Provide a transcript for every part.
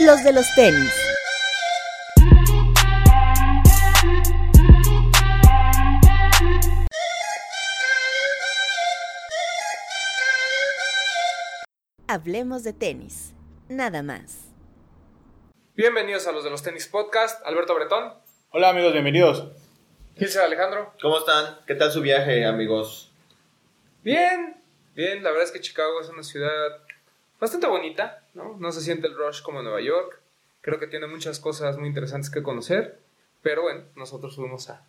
los de los tenis. Hablemos de tenis, nada más. Bienvenidos a los de los tenis podcast, Alberto Bretón. Hola amigos, bienvenidos. Gilser Alejandro. ¿Cómo están? ¿Qué tal su viaje, amigos? Bien, bien, la verdad es que Chicago es una ciudad bastante bonita, ¿no? No se siente el rush como Nueva York. Creo que tiene muchas cosas muy interesantes que conocer, pero bueno, nosotros fuimos a,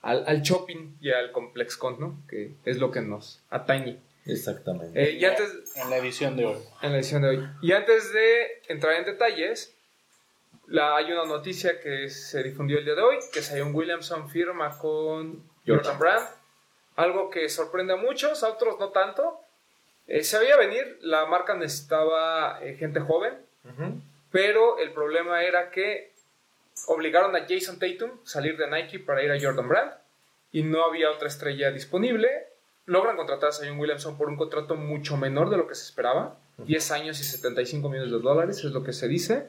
al, al shopping y al ComplexCon, ¿no? Que es lo que nos atañe. Exactamente. Eh, y antes, En la edición de hoy. en la edición de hoy. Y antes de entrar en detalles, la, hay una noticia que se difundió el día de hoy, que Zion Williamson firma con Jordan Brand. Algo que sorprende a muchos, a otros no tanto. Eh, se veía venir, la marca necesitaba eh, gente joven, pero el problema era que obligaron a Jason Tatum a salir de Nike para ir a Jordan Brand y no había otra estrella disponible. Logran contratar a Zion Williamson por un contrato mucho menor de lo que se esperaba, 10 años y 75 millones de dólares es lo que se dice.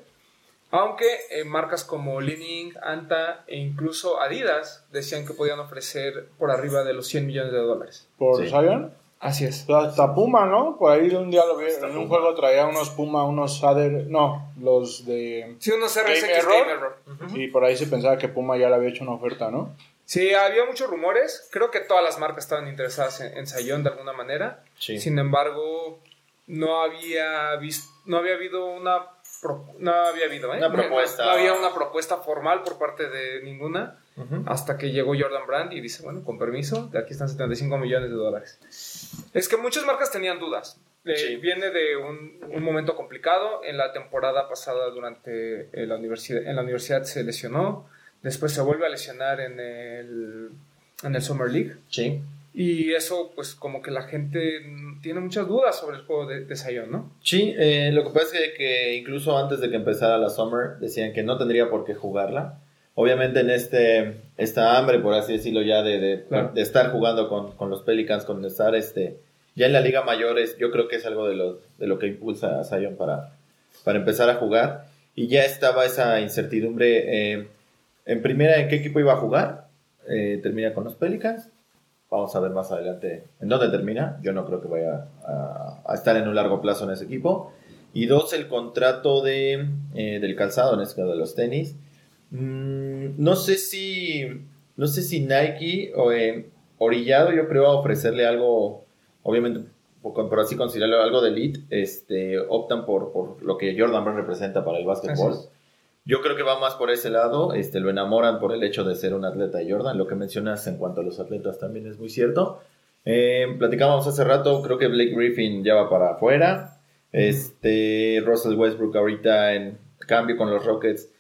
Aunque eh, marcas como Li-Ning, Anta e incluso Adidas decían que podían ofrecer por arriba de los 100 millones de dólares. ¿Por Sí. Zion? Así es. Hasta Puma, ¿no? Por ahí un día lo vi. En un juego traía unos Puma, unos Ader. No, los de. Sí, unos RSX Game Error. Y por ahí se pensaba que Puma ya le había hecho una oferta, ¿no? Sí, había muchos rumores. Creo que todas las marcas estaban interesadas en, en Zion de alguna manera. Sí. Sin embargo, no había vis- no había habido una pro- no había habido, ¿eh? Una propuesta. No, había una propuesta formal por parte de ninguna hasta que llegó Jordan Brand y dice, bueno, con permiso, de aquí están 75 millones de dólares. Es que muchas marcas tenían dudas. Eh, Sí. Viene de un, un momento complicado. En la temporada pasada durante eh, la universidad, en la universidad se lesionó. Después se vuelve a lesionar en el, en el Summer League. Sí. Y eso, pues, como que la gente tiene muchas dudas sobre el juego de, de Zion, ¿no? Sí, eh, lo que pasa es que incluso antes de que empezara la Summer decían que no tendría por qué jugarla. Obviamente en este esta hambre, por así decirlo, ya de, de, Claro. de estar jugando con, con los Pelicans, con estar este ya en la Liga Mayores, yo creo que es algo de lo, de lo que impulsa a Zion para, para empezar a jugar. Y ya estaba esa incertidumbre. eh, en primera, ¿en qué equipo iba a jugar? Eh, termina con los Pelicans. Vamos a ver más adelante en dónde termina. Yo no creo que vaya a, a estar en un largo plazo en ese equipo. Y dos, el contrato de, eh, del calzado, en este caso de los tenis. Mm, no sé si no sé si Nike o eh, Orillado, yo creo, a ofrecerle algo, obviamente, por, por así considerarlo algo de elite, este, optan por, por lo que Jordan Brand representa para el básquetbol. Yo creo que va más por ese lado, este, lo enamoran por el hecho de ser un atleta de Jordan. Lo que mencionas en cuanto a los atletas también es muy cierto. Eh, platicábamos hace rato, creo que Blake Griffin ya va para afuera. Este, Russell Westbrook ahorita en cambio con los Rockets.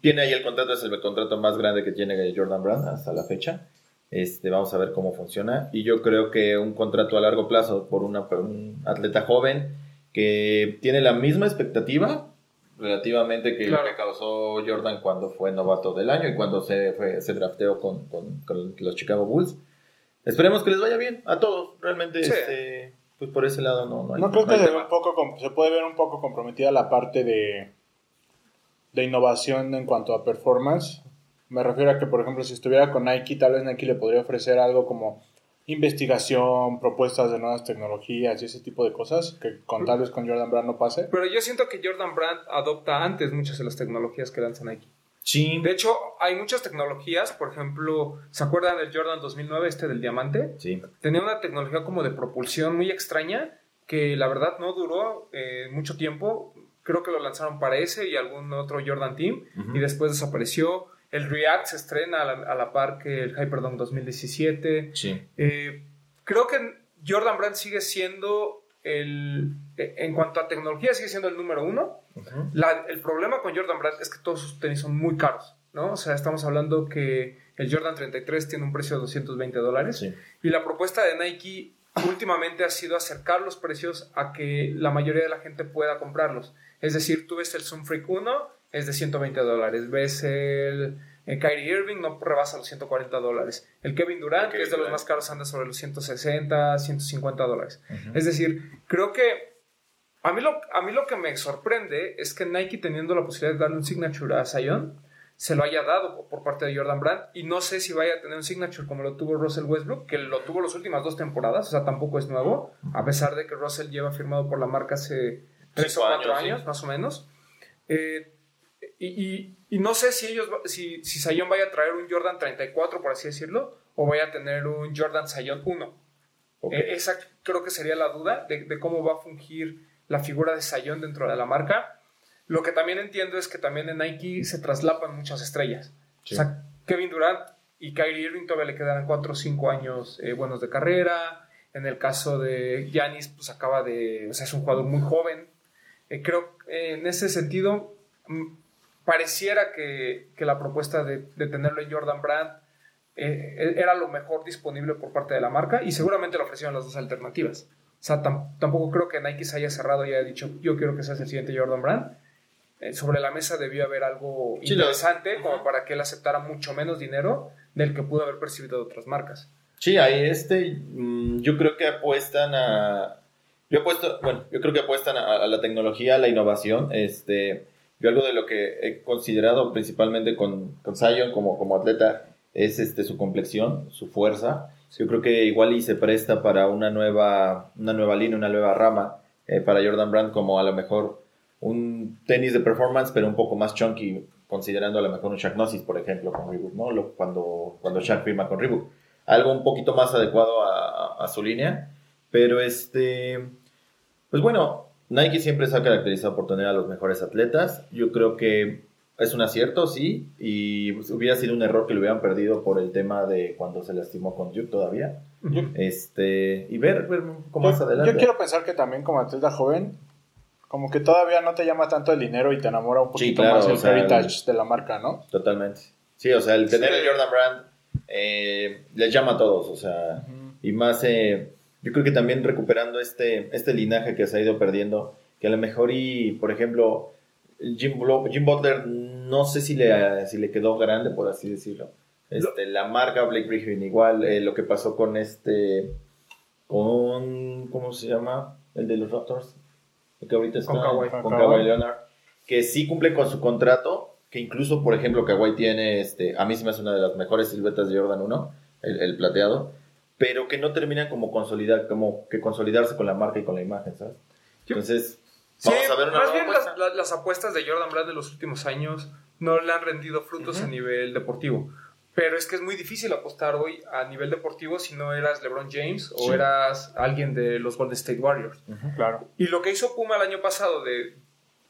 Tiene ahí el contrato, es el contrato más grande que tiene Jordan Brand hasta la fecha. Este, vamos a ver cómo funciona. Y yo creo que un contrato a largo plazo por, una, por un atleta joven que tiene la misma expectativa relativamente que Claro. lo que causó Jordan cuando fue novato del año y cuando se, fue, se drafteó con, con- con los Chicago Bulls. Esperemos que les vaya bien a todos. Realmente, Sí. este, pues por ese lado no, no hay No creo no que se, un poco, se puede ver un poco comprometida la parte de, de innovación en cuanto a performance. Me refiero a que, por ejemplo, si estuviera con Nike, tal vez Nike le podría ofrecer algo como investigación, propuestas de nuevas tecnologías y ese tipo de cosas que con tal vez con Jordan Brand no pase. Pero yo siento que Jordan Brand adopta antes muchas de las tecnologías que lanza Nike. Sí, De hecho, hay muchas tecnologías, por ejemplo, ¿se acuerdan del Jordan 2009, este del diamante? sí. Tenía una tecnología como de propulsión muy extraña que la verdad no duró eh, mucho tiempo. Creo que lo lanzaron para ese y algún otro Jordan Team y después desapareció. El React se estrena a la, a la par que el Hyperdome 2017. Sí. Eh, creo que Jordan Brand sigue siendo el, eh, en cuanto a tecnología, sigue siendo el número uno. La- el problema con Jordan Brand es que todos sus tenis son muy caros, ¿no? O sea, estamos hablando que el Jordan 33 tiene un precio de 220 dólares Sí. y la propuesta de Nike últimamente ha sido acercar los precios a que la mayoría de la gente pueda comprarlos. Es decir, tú ves el Zoom Freak 1, es de 120 dólares. Ves el, el Kyrie Irving, no rebasa los 140 dólares. El Kevin Durant, que es de los más caros, anda sobre los 160, 150 dólares. Es decir, creo que A mí, lo, a mí lo que me sorprende es que Nike, teniendo la posibilidad de darle un signature a Zion, se lo haya dado por parte de Jordan Brand. Y no sé si vaya a tener un signature como lo tuvo Russell Westbrook, que lo tuvo las últimas dos temporadas, o sea, tampoco es nuevo, a pesar de que Russell lleva firmado por la marca hace tres o cuatro años, años, sí. más o menos. Eh, y, y- y no sé si ellos, si, si Zion vaya a traer un Jordan 34, por así decirlo, o vaya a tener un Jordan Zion 1. Ok. Eh, esa creo que sería la duda de, de cómo va a fungir la figura de Zion dentro de la marca. Lo que también entiendo es que también en Nike se traslapan muchas estrellas. Sí. O sea, Kevin Durant y Kyrie Irving todavía le quedarán 4 o 5 años eh, buenos de carrera. En el caso de Giannis, pues acaba de. O sea, es un jugador muy joven. Eh, creo que en ese sentido, mm, pareciera que, que la propuesta de, de tenerlo en Jordan Brand eh, era lo mejor disponible por parte de la marca y seguramente le ofrecieron las dos alternativas. O sea, tam- tampoco creo que Nike se haya cerrado y haya dicho, yo quiero que seas el siguiente Jordan Brand. Eh, sobre la mesa debió haber algo interesante como para que él aceptara mucho menos dinero del que pudo haber percibido de otras marcas. Sí, ahí este, mm, yo creo que apuestan a, yo apuesto, bueno, yo creo que apuestan a, a la tecnología, a la innovación, este, yo algo de lo que he considerado principalmente con, con Zion como, como atleta es este, su complexión, su fuerza, yo creo que igual y se presta para una nueva, una nueva línea, una nueva rama eh, para Jordan Brand como a lo mejor un tenis de performance, pero un poco más chunky, considerando a lo mejor un Shaq Gnosis, por ejemplo, con Reebok, ¿no? Lo- cuando, cuando Shaq firma con Reebok. Algo un poquito más adecuado a- a su línea, pero este, pues bueno, Nike siempre se ha caracterizado por tener a los mejores atletas. Yo creo que es un acierto, sí, y pues, hubiera sido un error que lo hubieran perdido por el tema de cuando se lastimó con Duke todavía. Yo- Este, y ver, ver un poco más adelante. yo quiero pensar que también como atleta joven, como que todavía no te llama tanto el dinero y te enamora un poquito claro, más el sea, heritage de la marca, ¿no? Totalmente. Sí, o sea, el tener Sí. el Jordan Brand eh, les llama a todos, o sea, y más, eh, yo creo que también recuperando este, este linaje que se ha ido perdiendo, que a lo mejor y, por ejemplo, Jim, Jim Butler, no sé si le, si le quedó grande, por así decirlo. Este, la marca Blake Griffin, igual eh, lo que pasó con este, con, ¿cómo se llama? El de los Raptors, el que ahorita está Con Kawhi. con Con Kawhi Kawhi. Leonard, que sí cumple con su contrato, que incluso, por ejemplo, Kawhi tiene, este, a mí se me hace una de las mejores siluetas de Jordan 1, el, el plateado, pero que no terminan como consolidar, como que consolidarse con la marca y con la imagen, ¿sabes? Entonces, Sí, vamos a ver una más nueva bien apuesta. las, las- las apuestas de Jordan Brand de los últimos años no le han rendido frutos a nivel deportivo. Pero es que es muy difícil apostar hoy a nivel deportivo si no eras LeBron James o Sí. eras alguien de los Golden State Warriors. Claro. Y lo que hizo Puma el año pasado de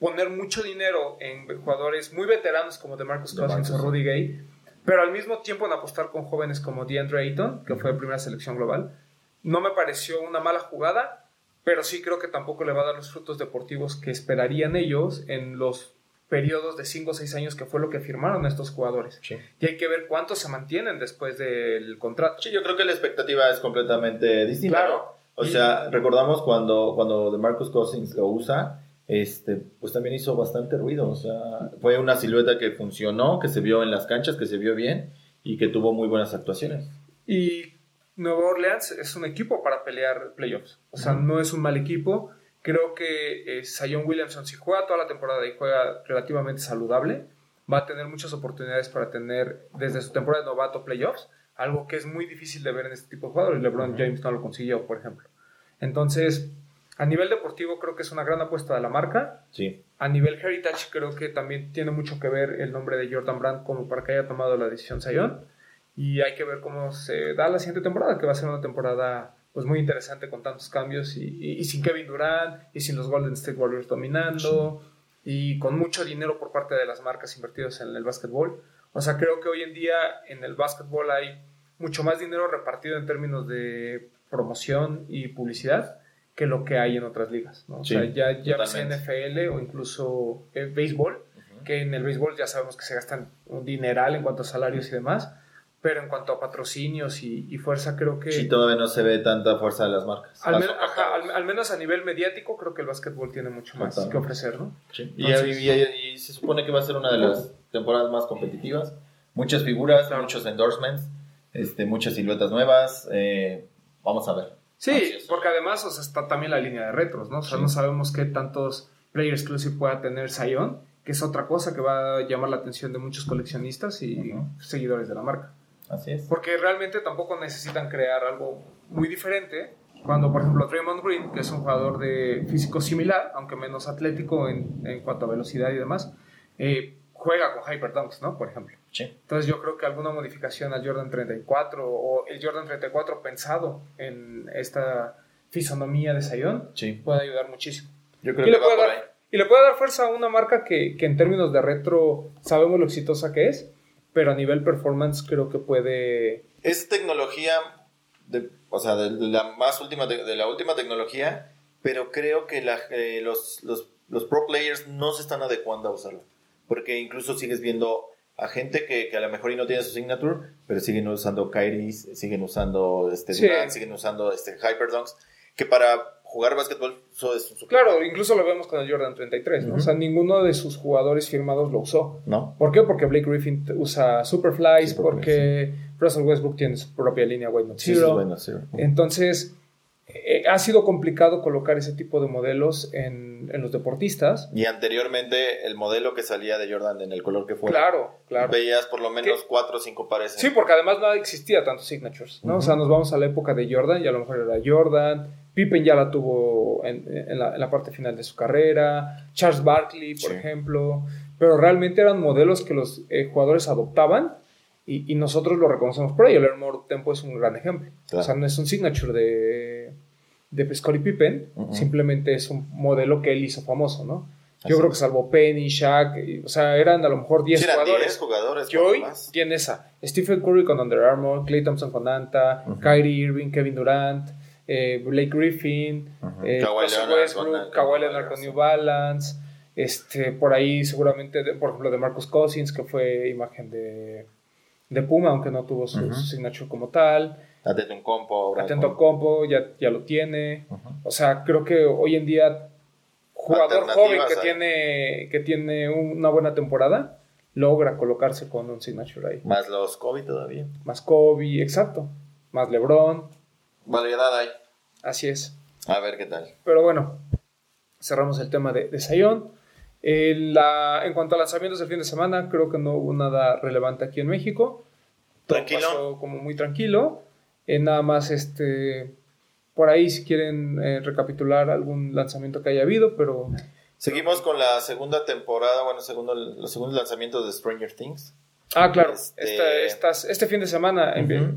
poner mucho dinero en jugadores muy veteranos como DeMarcus Cousins o Rudy Gay, pero al mismo tiempo en apostar con jóvenes como DeAndre Ayton, que fue primera selección global, no me pareció una mala jugada, pero sí creo que tampoco le va a dar los frutos deportivos que esperarían ellos en los periodos de 5 o 6 años que fue lo que firmaron estos jugadores. Sí. Y hay que ver cuántos se mantienen después del contrato. Sí, yo creo que la expectativa es completamente distinta. Claro. ¿no? O Y- sea, recordamos cuando, cuando DeMarcus Cousins lo usa, este, pues también hizo bastante ruido. O sea, fue una silueta que funcionó, que se vio en las canchas, que se vio bien y que tuvo muy buenas actuaciones. Y Nueva Orleans es un equipo para pelear playoffs. O sea, no es un mal equipo. Creo que eh, Zion Williamson, si juega toda la temporada y juega relativamente saludable, va a tener muchas oportunidades para tener desde su temporada de novato playoffs, algo que es muy difícil de ver en este tipo de jugadores. LeBron James no lo consiguió, por ejemplo. Entonces, a nivel deportivo, creo que es una gran apuesta de la marca. Sí. A nivel heritage, creo que también tiene mucho que ver el nombre de Jordan Brand como para que haya tomado la decisión Zion. Y hay que ver cómo se da la siguiente temporada, que va a ser una temporada pues muy interesante con tantos cambios y, y- y sin Kevin Durant y sin los Golden State Warriors dominando y con mucho dinero por parte de las marcas invertidas en el básquetbol. O sea, creo que hoy en día en el básquetbol hay mucho más dinero repartido en términos de promoción y publicidad que lo que hay en otras ligas. ¿no? O Sí, sea, ya, ya sea. NFL o incluso eh, béisbol, que en el béisbol ya sabemos que se gastan un dineral en cuanto a salarios y demás, pero en cuanto a patrocinios y, y fuerza, creo que Sí, todavía no se ve tanta fuerza de las marcas. al, men- ajá, al- al menos a nivel mediático, creo que el básquetbol tiene mucho más Totalmente. que ofrecer, ¿no? Sí. Y, Entonces- y- y- y se supone que va a ser una de las temporadas más competitivas. Muchas figuras, Claro. muchos endorsements, este, muchas siluetas nuevas. eh, vamos a ver. Sí, porque además o sea, está también la línea de retros, ¿no? O sea, Sí. no sabemos qué tantos player exclusive pueda tener Zion, que es otra cosa que va a llamar la atención de muchos coleccionistas y seguidores de la marca. Así es. Porque realmente tampoco necesitan crear algo muy diferente. Cuando, por ejemplo, Draymond Green, que es un jugador de físico similar, aunque menos atlético en, en cuanto a velocidad y demás, eh, juega con Hyper Dunks, ¿no? Por ejemplo. Sí. Entonces yo creo que alguna modificación al Jordan 34 o el Jordan 34 pensado en esta fisonomía de Zion Sí. puede ayudar muchísimo. Yo creo Y que le, puede dar, y le puede dar fuerza a una marca que, que en términos de retro sabemos lo exitosa que es, pero a nivel performance creo que puede... Es tecnología, de, o sea, de la más última, te- de la última tecnología, pero creo que la- eh, los, los, los pro players no se están adecuando a usarlo. Porque incluso sigues viendo a gente que, que a lo mejor y no tiene su signature, pero siguen usando Kairis, siguen usando este Sí. Durant, siguen usando este Hyperdunks, que para jugar básquetbol eso es Claro, incluso lo vemos con el Jordan 33, ¿no? O sea, ninguno de sus jugadores firmados lo usó. ¿No? ¿Por qué? Porque Blake Griffin usa Superflies, Superflies, porque Russell Westbrook tiene su propia línea White Sí, sí, bueno. Entonces, eh, ha sido complicado colocar ese tipo de modelos en, en los deportistas. Y anteriormente el modelo que salía de Jordan en el color que fuera, Claro, claro. veías por lo menos ¿Qué? cuatro o cinco pares. Sí, porque además no existía tantos signatures, ¿no? O sea, nos vamos a la época de Jordan y a lo mejor era Jordan. Pippen ya la tuvo en, en la, en la parte final de su carrera. Charles Barkley, por Sí. ejemplo. Pero realmente eran modelos que los eh, jugadores adoptaban y, y nosotros lo reconocemos por ello. El Air Tempo es un gran ejemplo. Claro. O sea, no es un signature de, de Scottie Pippen, simplemente es un modelo que él hizo famoso, ¿no? Yo Así creo que salvo Penny, Shaq, y- o sea, eran a lo mejor 10 Sí, eran jugadores. 10 jugadores. Que hoy más. tiene esa. Stephen Curry con Under Armour, Clay Thompson con Anta. Kyrie Irving, Kevin Durant, eh, Blake Griffin, Ujú. eh, Kawhi Russell Leonard Westbrook, con- Kawhi Leonard con New Balance. Este, por ahí seguramente, de- por ejemplo, de Marcus Cousins, que fue imagen de, de Puma, aunque no tuvo su, Ujú. su signature como tal. Atento un compo. ahora Atento con- Compo, ya, ya lo tiene. O sea, creo que hoy en día, jugador joven que tiene, que tiene una buena temporada, logra colocarse con un signature ahí. Más los COVID todavía. Más Kobe, exacto. Más LeBron, Variedad hay. así es. A ver qué tal. Pero bueno, cerramos el tema de, de Zion. Eh, la- en cuanto a lanzamientos del fin de semana, creo que no hubo nada relevante aquí en México. Todo Tranquilo. pasó como muy tranquilo. Eh, nada más, este, por ahí si quieren eh, recapitular algún lanzamiento que haya habido, pero Seguimos con la segunda temporada, bueno, segundo, los segundos lanzamientos de Stranger Things. Ah, claro. Este- Esta- estas- este fin de semana,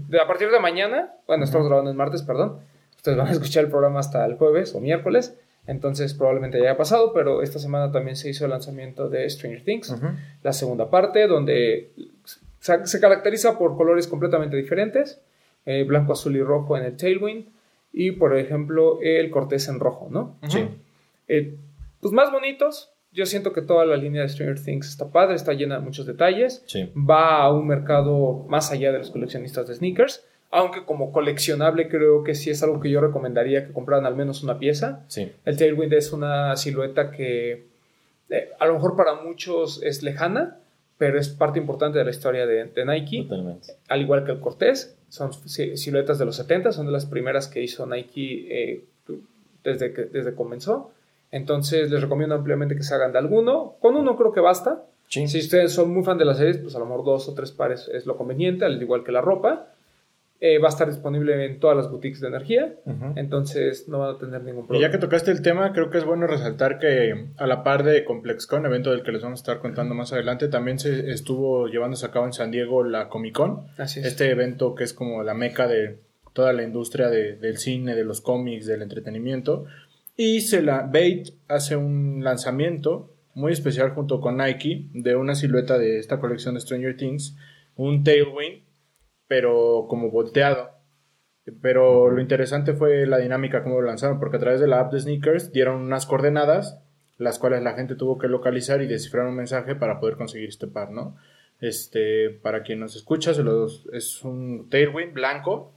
de, a partir de mañana, bueno, estamos grabando el martes, perdón. Ustedes van a escuchar el programa hasta el jueves o miércoles. Entonces probablemente ya haya pasado, pero esta semana también se hizo el lanzamiento de Stranger Things, la segunda parte, donde se, se caracteriza por colores completamente diferentes, eh, blanco, azul y rojo en el tailwind, y por ejemplo el cortés en rojo, ¿no? Sí. Eh, pues más bonitos. Yo siento que toda la línea de Stranger Things está padre, está llena de muchos detalles. Sí. Va a un mercado más allá de los coleccionistas de sneakers. Aunque como coleccionable creo que sí es algo que yo recomendaría que compraran al menos una pieza. Sí. El Tailwind es una silueta que eh, a lo mejor para muchos es lejana, pero es parte importante de la historia de, de Nike Totalmente. al igual que el Cortés, son si- siluetas de los 70, son de las primeras que hizo Nike eh, desde que desde comenzó. Entonces les recomiendo ampliamente que se hagan de alguno. Con uno creo que basta. Sí. Si ustedes son muy fan de las series, pues a lo mejor dos o tres pares es lo conveniente, al igual que la ropa. Eh, va a estar disponible en todas las boutiques de energía, entonces no van a tener ningún Y problema. ya que tocaste el tema, creo que es bueno resaltar que a la par de ComplexCon, evento del que les vamos a estar contando más adelante, también se estuvo llevándose a cabo en San Diego la Comic Con. Así es. Este evento que es como la meca de toda la industria de- del cine, de los cómics, del entretenimiento. Y se la, Bait hace un lanzamiento muy especial junto con Nike de una silueta de esta colección de Stranger Things, un Tailwind, pero como volteado. Pero lo interesante fue la dinámica como lo lanzaron, porque a través de la app de Sneakers dieron unas coordenadas, las cuales la gente tuvo que localizar y descifrar un mensaje para poder conseguir este par, ¿no? Este, para quien nos escucha, se los, es un Tailwind blanco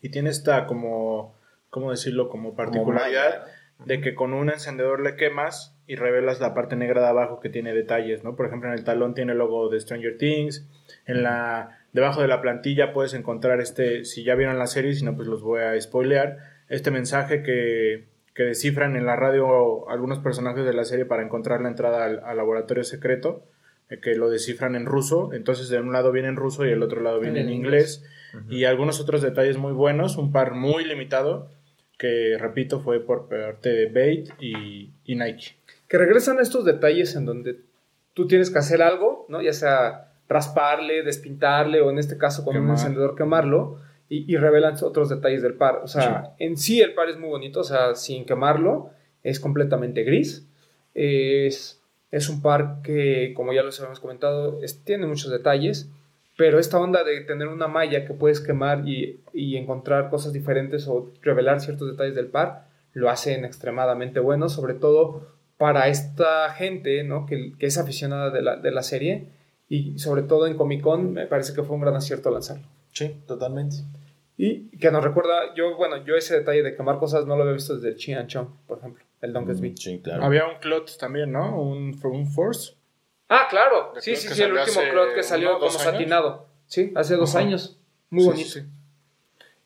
y tiene esta como, ¿cómo decirlo? Como particularidad de que con un encendedor le quemas y revelas la parte negra de abajo que tiene detalles, ¿no? Por ejemplo, en el talón tiene el logo de Stranger Things, en la debajo de la plantilla puedes encontrar este, si ya vieron la serie, si no pues los voy a spoilear, este mensaje que, que descifran en la radio algunos personajes de la serie para encontrar la entrada al, al laboratorio secreto, eh, que lo descifran en ruso, entonces de un lado viene en ruso y el otro lado viene en, En inglés, y algunos otros detalles muy buenos, un par muy limitado, que repito fue por parte de Bait y, y Nike. Que regresan estos detalles en donde tú tienes que hacer algo, ¿no? Ya sea rasparle, despintarle o en este caso con un encendedor quemarlo y, y revelan otros detalles del par. O sea, en sí el par es muy bonito, o sea, sin quemarlo es completamente gris. Es, es un par que, como ya los habíamos comentado, es- tiene muchos detalles, pero esta onda de tener una malla que puedes quemar y, y encontrar cosas diferentes o revelar ciertos detalles del par, lo hacen extremadamente bueno, sobre todo para esta gente ¿no? que, que es aficionada de la, de la serie y sobre todo en Comic Con me parece que fue un gran acierto lanzarlo. Sí, totalmente. Y que nos recuerda, yo, bueno, yo ese detalle de quemar cosas no lo había visto desde el Chian Chong, por ejemplo, el Donkey's Beat. Sí, claro. Había un Clot también, ¿no? Un, un Force. Ah, claro, De sí, sí, sí, el último Clot que salió uno, como dos años. satinado. Sí, hace dos años. Muy Sí, bonito. sí.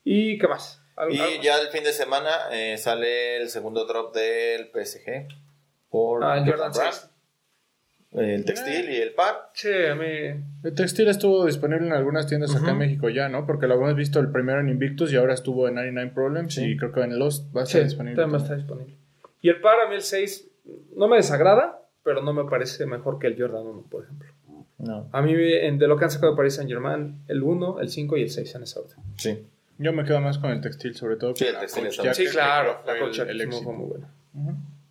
¿Y qué más? ¿Algo- Y algo ya el fin de semana eh, sale el segundo drop del PSG por Ah, el Jordan Brand. 6. El textil y el par. Sí, a mí... El textil estuvo disponible en algunas tiendas acá en. México ya, ¿no? Porque lo habíamos visto el primero en Invictus y ahora estuvo en 99 Problems Sí. y creo que en Lost va a Sí, estar disponible. también va a estar disponible. Y el par, a mí el 6 no me desagrada, pero no me parece mejor que el Jordan 1, por ejemplo. No. A mí, en- de lo que han sacado de Paris Saint Germain, el 1, el 5 y el 6 en esa orden. Sí. Yo me quedo más con el textil, sobre todo Sí, el textil está Sí, claro, la el- Coach el fue muy buena.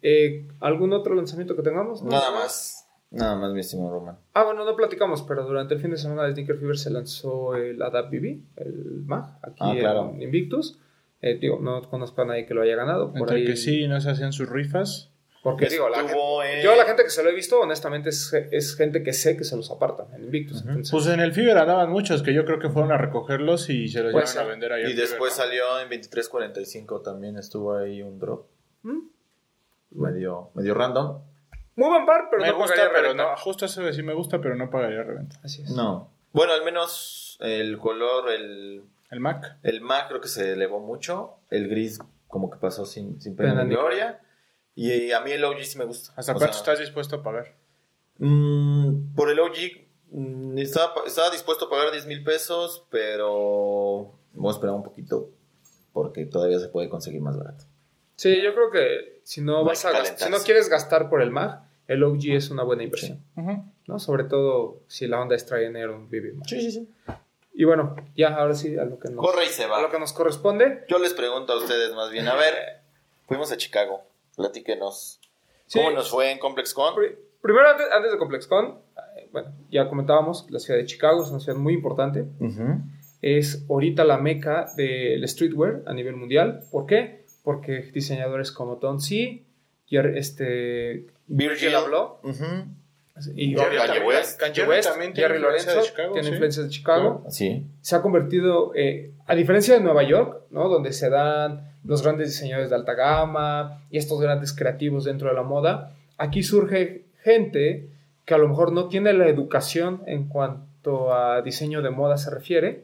Eh, ¿Algún otro lanzamiento que tengamos? Nada más. Nada más, mi estimado Roman. Ah, bueno, no platicamos, pero durante el fin de semana de Sneaker Fever se lanzó el Adapt BB, el MAG, aquí Ah, claro. en Invictus. Eh, digo, no conozco a nadie que lo haya ganado. Por Entre ahí, que sí no se hacían sus rifas. Porque digo, la gente, Estuvo en- yo la gente que se lo he visto, honestamente, es, es gente que sé que se los apartan en Invictus. entonces- Pues en el Fiber andaban muchos que yo creo que fueron a recogerlos y se los Puede llevaron a vender ahí. Y después Fiverr, salió en 23.45 también estuvo ahí un drop. ¿Mm? Medio, medio random. Muy buen pero Me no gusta, pagaría pero reventa. no. Justo eso de sí me gusta, pero no pagaría reventa. Así es. No. Bueno, al menos el color, el, El Mac. el MAC creo que se elevó mucho. El gris como que pasó sin, sin pena ni gloria. Y a mí el OG sí me gusta. ¿Hasta O cuánto sea, estás dispuesto a pagar? mm, por el OG mm, estaba, estaba dispuesto a pagar 10 mil pesos, pero vamos a esperar un poquito porque todavía se puede conseguir más barato. Sí, yo creo que si no, No vas a que gas- si no quieres gastar por el MAG, el OG es una buena inversión. ¿no? Sobre todo si la onda es Trainer o un BB. Sí, sí, sí. Y bueno, ya ahora sí a lo que nos, Corre y se a va. lo que nos corresponde. Yo les pregunto a ustedes más bien, a ver, fuimos a Chicago, platíquenos. Sí. ¿Cómo nos fue en Complex Con? Pri- Primero, antes, antes de ComplexCon, eh, bueno, ya comentábamos, la ciudad de Chicago es una ciudad muy importante. Es ahorita la meca del streetwear a nivel mundial. ¿Por qué? Porque diseñadores como Don C, Jer- este, Virgil Abloh, Ujú. y Jerry obviamente West. Kanye West, también tiene Jerry influencia de Lorenzo, Chicago, tiene sí. influencias de Chicago. Sí. Se ha convertido, eh, a diferencia de Nueva York, ¿no? donde se dan los grandes diseñadores de alta gama y estos grandes creativos dentro de la moda, aquí surge gente que a lo mejor no tiene la educación en cuanto a diseño de moda se refiere,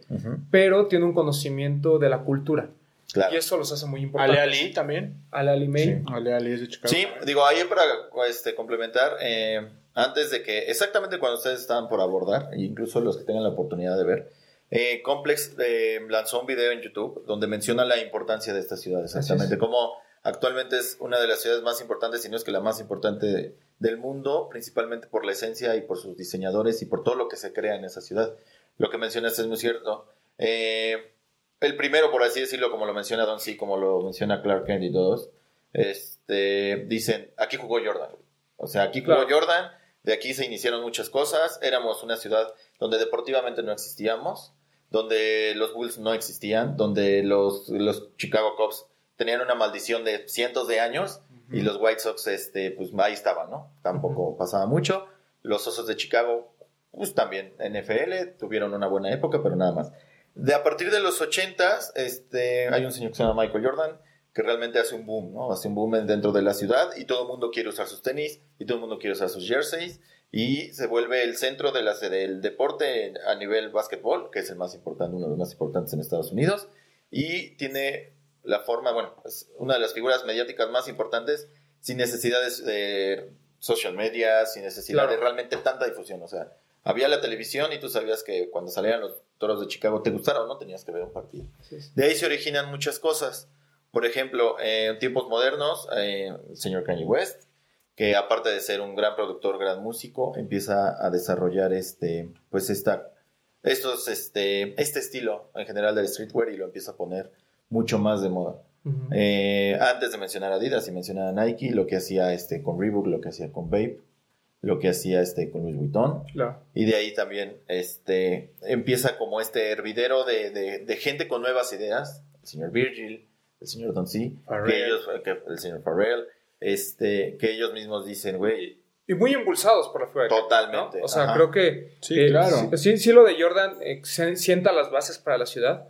pero tiene un conocimiento de la cultura. Claro. Y eso los hace muy importantes. Ale Ali también. Ale Ali May. Ale Ali es de Chicago. Sí, digo, ahí para este, complementar, eh, antes de que, exactamente cuando ustedes estaban por abordar, e incluso los que tengan la oportunidad de ver, eh, Complex eh, lanzó un video en YouTube donde menciona la importancia de esta ciudad, exactamente, es. como actualmente es una de las ciudades más importantes, si no es que la más importante de- del mundo, principalmente por la esencia y por sus diseñadores y por todo lo que se crea en esa ciudad. Lo que mencionaste es muy cierto. Eh, el primero, por así decirlo, como lo menciona Don C, como lo menciona Clark Kent y todos, este, dicen, aquí jugó Jordan. O sea, aquí jugó Claro. Jordan, de aquí se iniciaron muchas cosas, éramos una ciudad donde deportivamente no existíamos, donde los Bulls no existían, donde los, los Chicago Cubs tenían una maldición de cientos de años y los White Sox, este, pues ahí estaban, ¿no? Tampoco pasaba mucho. Los Osos de Chicago, pues también NFL, tuvieron una buena época, pero nada más. De a partir de los 80s, este, hay un señor que se llama Michael Jordan que realmente hace un boom, ¿no? Hace un boom en- dentro de la ciudad y todo el mundo quiere usar sus tenis y todo el mundo quiere usar sus jerseys y se vuelve el centro de la, del deporte a nivel básquetbol, que es el más importante, uno de los más importantes en Estados Unidos y tiene la forma, bueno, es una de las figuras mediáticas más importantes sin necesidades de social media, sin necesidad Claro. de realmente tanta difusión. O sea, había la televisión y tú sabías que cuando salían los toros de Chicago, te gustara o no, tenías que ver un partido. Sí, sí. De ahí se originan muchas cosas. Por ejemplo, eh, en tiempos modernos, eh, el señor Kanye West, que aparte de ser un gran productor, gran músico, empieza a desarrollar este, pues esta, estos, este, este estilo en general del streetwear y lo empieza a poner mucho más de moda. Eh, antes de mencionar Adidas y mencionar a Nike, lo que hacía este con Reebok, lo que hacía con Bape, lo que hacía este con Louis Vuitton. Claro. Y de ahí también este, empieza como este hervidero de, de- de gente con nuevas ideas. El señor Virgil, el señor Don C, que ellos, que- el señor Pharrell, este, que ellos mismos dicen, güey, Y muy impulsados por la figura Totalmente, ¿no? O sea, ajá. creo que. Sí, eh, claro. Sí, sí, lo de Jordan eh, se- sienta las bases para la ciudad,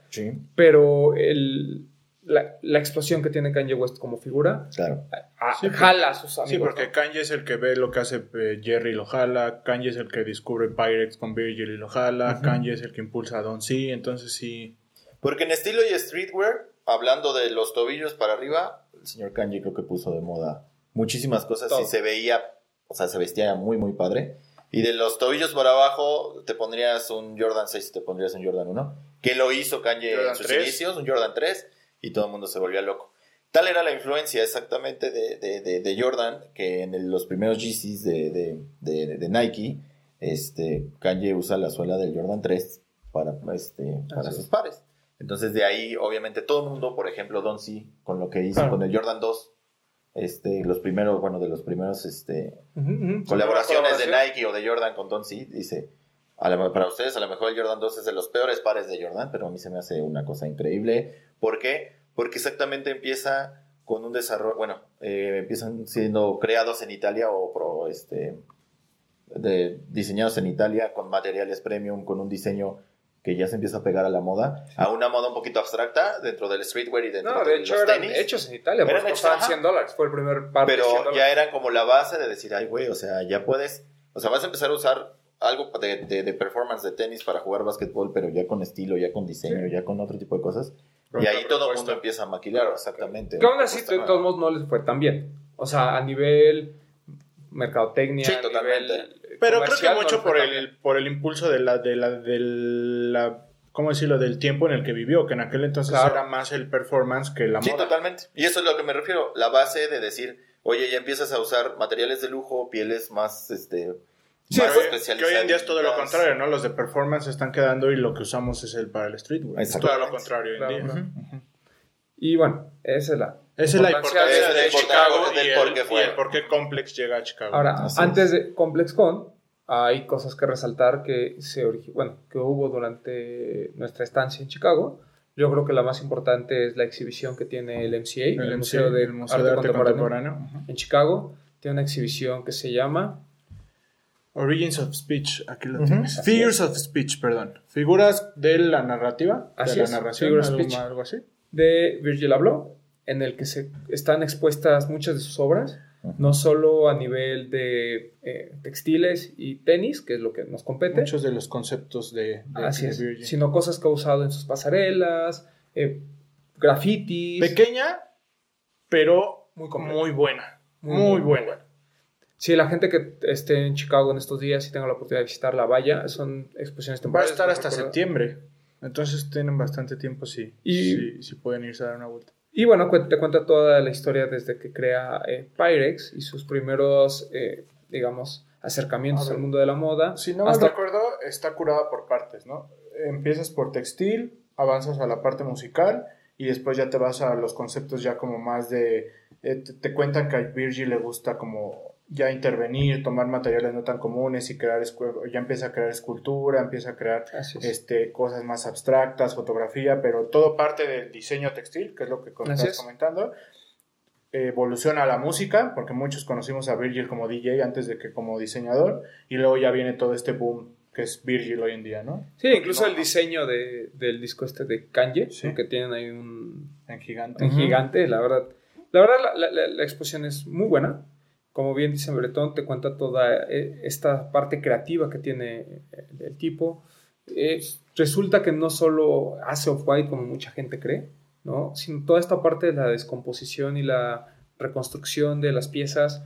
pero el, la, la explosión que tiene Kanye West como figura claro. a- Sí, jala a sus amigos. Sí, porque ¿no? Kanye es el que ve lo que hace eh, Jerry y lo jala, Kanye es el que descubre Pyrex con Virgil y lo jala, Kanye es el que impulsa a Don C, entonces sí. Porque en estilo y streetwear, hablando de los tobillos para arriba, el señor Kanye creo que puso de moda muchísimas cosas Todo. y se veía, o sea, se vestía muy, muy padre. Y de los tobillos para abajo, te pondrías un Jordan 6 te pondrías un Jordan 1, que lo hizo Kanye Jordan en sus 3. inicios, un Jordan 3, y todo el mundo se volvía loco. Tal era la influencia exactamente de, de- de- de Jordan, que en el- los primeros Yeezys de, de- de- de Nike, este, Kanye usa la suela del Jordan 3 para, este, para sus es. pares. Entonces de ahí, obviamente, todo el mundo, por ejemplo, Don C, con lo que hizo Claro. con el Jordan 2, este, los primeros, bueno, de los primeros este, colaboraciones de. Nike o de Jordan con Don C, dice, a lo- para ustedes a lo mejor el Jordan 2 es de los peores pares de Jordan, pero a mí se me hace una cosa increíble. ¿Por qué? Porque exactamente empieza con un desarrollo, bueno, eh, empiezan siendo creados en Italia o pro- este, de, diseñados en Italia con materiales premium, con un diseño que ya se empieza a pegar a la moda, a una moda un poquito abstracta dentro del streetwear y dentro No, de, de hecho los eran tenis. hechos en Italia, Eran hechos, costaban ajá. 100 dólares. Fue el primer par de 100 pero ya eran como la base de decir, ay, güey, o sea, ya puedes, o sea, vas a empezar a usar algo de, de- de performance de tenis para jugar básquetbol, pero ya con estilo, ya con diseño, ya con otro tipo de cosas. Con y ahí todo el mundo empieza a maquilar, exactamente. Que aún así, de todos modos, no les fue tan bien. O sea, a nivel mercadotecnia. Sí, a totalmente. nivel, Pero creo que no mucho por el, por el impulso de la, de la, de la, ¿cómo decirlo? Del tiempo en el que vivió, que en aquel entonces Claro. era más el performance que la Sí, moda. totalmente. Y eso es lo que me refiero, la base de decir, oye, ya empiezas a usar materiales de lujo, pieles más, este, Sí, más que, hoy en día es todo lo contrario, ¿no? Los de performance están quedando y lo que usamos es el para el streetwear. Es todo lo contrario hoy en Claro, día. claro. Y bueno, esa es la. Esa es la importancia es de importancia Chicago del y por el, qué y fue. el por qué Complex llega a Chicago. Ahora, Así antes de ComplexCon, hay cosas que resaltar que se bueno, que hubo durante nuestra estancia en Chicago. Yo creo que la más importante es la exhibición que tiene el MCA, el, el Museo, de, el Museo Arte, de Arte Contemporáneo, Contemporáneo. Ujú. en Chicago. Tiene una exhibición que se llama Origins of Speech, aquí lo tienes. así Figures of Speech, perdón. Figuras de la narrativa, Así de la es, narración, figure of algo, speech. algo así. de Virgil Abloh, en el que se están expuestas muchas de sus obras, no solo a nivel de eh, textiles y tenis, que es lo que nos compete, Muchos de los conceptos de, de, así de es, Virgil. sino cosas que ha usado en sus pasarelas, eh, grafitis. Pequeña, pero Muy buena. Muy, Muy, muy, muy buena. Sí, la gente que esté en Chicago en estos días y tenga la oportunidad de visitarla, vaya, son exposiciones Va a temporales. estar hasta recuerdo. septiembre. Entonces tienen bastante tiempo si, Y- si, si pueden irse a dar una vuelta. Y bueno, te cuenta toda la historia desde que crea eh, Pyrex y sus primeros, eh, digamos, acercamientos al mundo de la moda. Si no me hasta- recuerdo, está curada por partes, ¿no? Empiezas por textil, avanzas a la parte musical y después ya te vas a los conceptos ya como más de... eh, te, te cuentan que a Virgil le gusta como ya intervenir, tomar materiales no tan comunes y crear, ya empieza a crear escultura, empieza a crear es. este, cosas más abstractas, fotografía, pero todo parte del diseño textil, que es lo que estás es. comentando. Evoluciona a la música, porque muchos conocimos a Virgil como DJ antes de que como diseñador, y luego ya viene todo este boom que es Virgil hoy en día, ¿no? Sí, incluso No. el diseño de- del disco este de Kanye, Sí. que tienen ahí un, En gigante. un gigante, la verdad. La verdad, la, la- la- la exposición es muy buena. Como bien dice Bretón, te cuenta toda eh, esta parte creativa que tiene el, el tipo. Eh, resulta que no solo hace off-white como mucha gente cree, ¿no? Sino toda esta parte de la descomposición y la reconstrucción de las piezas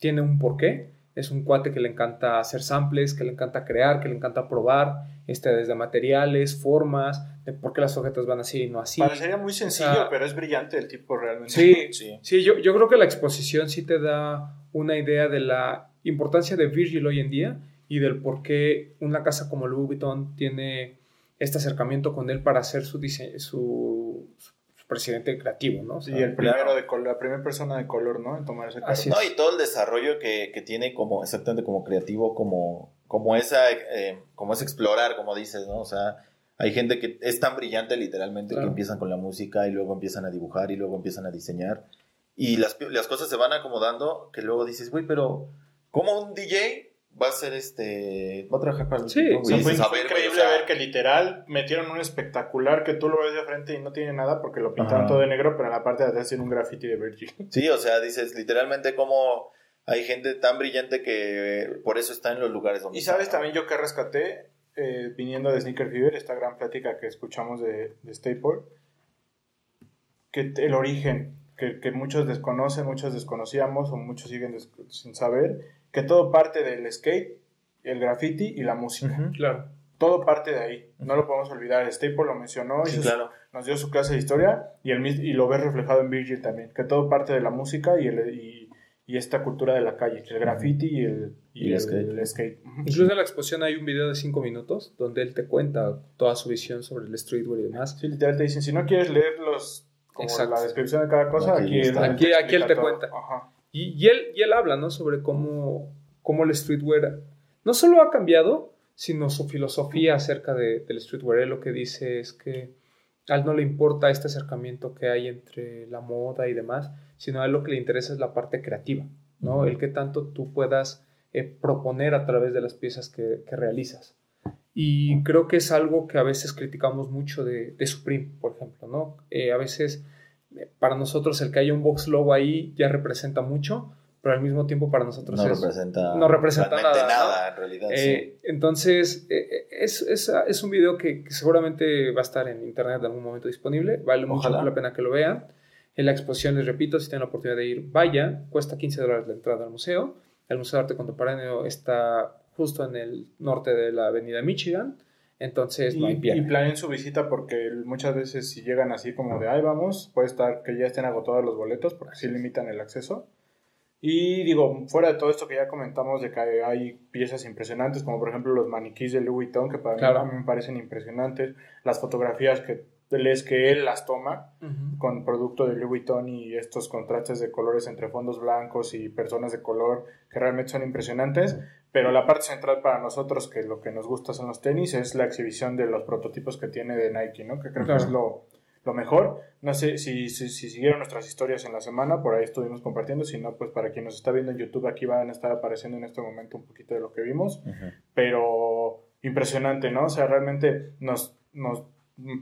tiene un porqué. Es un cuate que le encanta hacer samples, que le encanta crear, que le encanta probar, este, desde materiales, formas, de por qué las objetos van así y no así. Parecería muy sencillo, O sea, pero es brillante el tipo realmente. Sí, Sí. Sí, yo, yo creo que la exposición sí te da una idea de la importancia de Virgil hoy en día y del por qué una casa como Louis Vuitton tiene este acercamiento con él para ser su, dise- su, su presidente creativo, ¿no? O sea, Sí, el primero Claro. de color, la primera persona de color, ¿no? En tomar ese cargo. Así No, y todo el desarrollo que, que tiene como, exactamente como creativo, como, como esa, eh, como es explorar, como dices, ¿no? O sea, hay gente que es tan brillante literalmente Claro. que empiezan con la música y luego empiezan a dibujar y luego empiezan a diseñar. Y las, las cosas se van acomodando que luego dices, güey, pero ¿cómo un DJ va a ser este, va a trabajar para el Sí, O sea, fue, increíble o sea, ver que literal metieron un espectacular que tú lo ves de frente y no tiene nada porque lo pintaron Ajá. todo de negro, pero en la parte de atrás tiene un graffiti de Virgil. Sí, o sea, dices literalmente como hay gente tan brillante que por eso está en los lugares donde Y sabes está. también yo que rescaté, eh, viniendo de Sneaker Fever, esta gran plática que escuchamos de, de Staple, que el origen, que, que muchos desconocen, muchos desconocíamos o muchos siguen des- sin saber, que todo parte del skate, el graffiti y la música. Ujú. claro. Todo parte de ahí, no lo podemos olvidar. Staple lo mencionó, Sí, claro. nos dio su clase de historia y, el, y lo ves reflejado en Virgil también, que todo parte de la música y, el, y, y esta cultura de la calle, el graffiti y el, y Y el el- skate. el skate. Incluso en la exposición hay un video de 5 minutos donde él te cuenta toda su visión sobre el streetwear y demás. Sí, literal te dicen, si no quieres leer los, como Exacto. la descripción de cada cosa, Aquí aquí, Aquí- aquí él te todo. cuenta. Ajá. Y, y él, y él habla, ¿no? Sobre cómo, cómo el streetwear no solo ha cambiado, sino su filosofía acerca de- del streetwear. Él lo que dice es que a él no le importa este acercamiento que hay entre la moda y demás, sino a él lo que le interesa es la parte creativa, ¿no? El que tanto tú puedas eh, proponer a través de las piezas que, que realizas. Y creo que es algo que a veces criticamos mucho de, de Supreme, por ejemplo, ¿no? Eh, a veces eh, para nosotros el que haya un box logo ahí ya representa mucho, pero al mismo tiempo para nosotros no es... representa, no representa nada, nada, en realidad. sí. Eh, Entonces, eh, eh, es, es, es un video que, que seguramente va a estar en internet en algún momento disponible. Vale mucho la pena que lo vean. En la exposición, les repito, si tienen la oportunidad de ir, vayan. Cuesta 15 dólares la entrada al museo. El Museo de Arte Contemporáneo está justo en el norte de la avenida Michigan. Entonces, no hay Y, planeen su visita porque muchas veces si llegan así como de ahí vamos, puede estar que ya estén agotados los boletos porque sí limitan el acceso. Y digo, fuera de todo esto que ya comentamos de que hay, piezas impresionantes, como por ejemplo los maniquís de Louis Vuitton, que para Claro. mí, me parecen impresionantes, las fotografías que que él las toma con producto de Louis Vuitton y estos contrastes de colores entre fondos blancos y personas de color que realmente son impresionantes. Pero la parte central para nosotros, que lo que nos gusta son los tenis, es la exhibición de los prototipos que tiene de Nike, ¿no? Que creo Claro. que es lo, lo mejor. No sé si, si, si siguieron nuestras historias en la semana, por ahí estuvimos compartiendo. Si no, pues para quien nos está viendo en YouTube, aquí van a estar apareciendo en este momento un poquito de lo que vimos Ujú. pero impresionante, ¿no? O sea, realmente nos, nos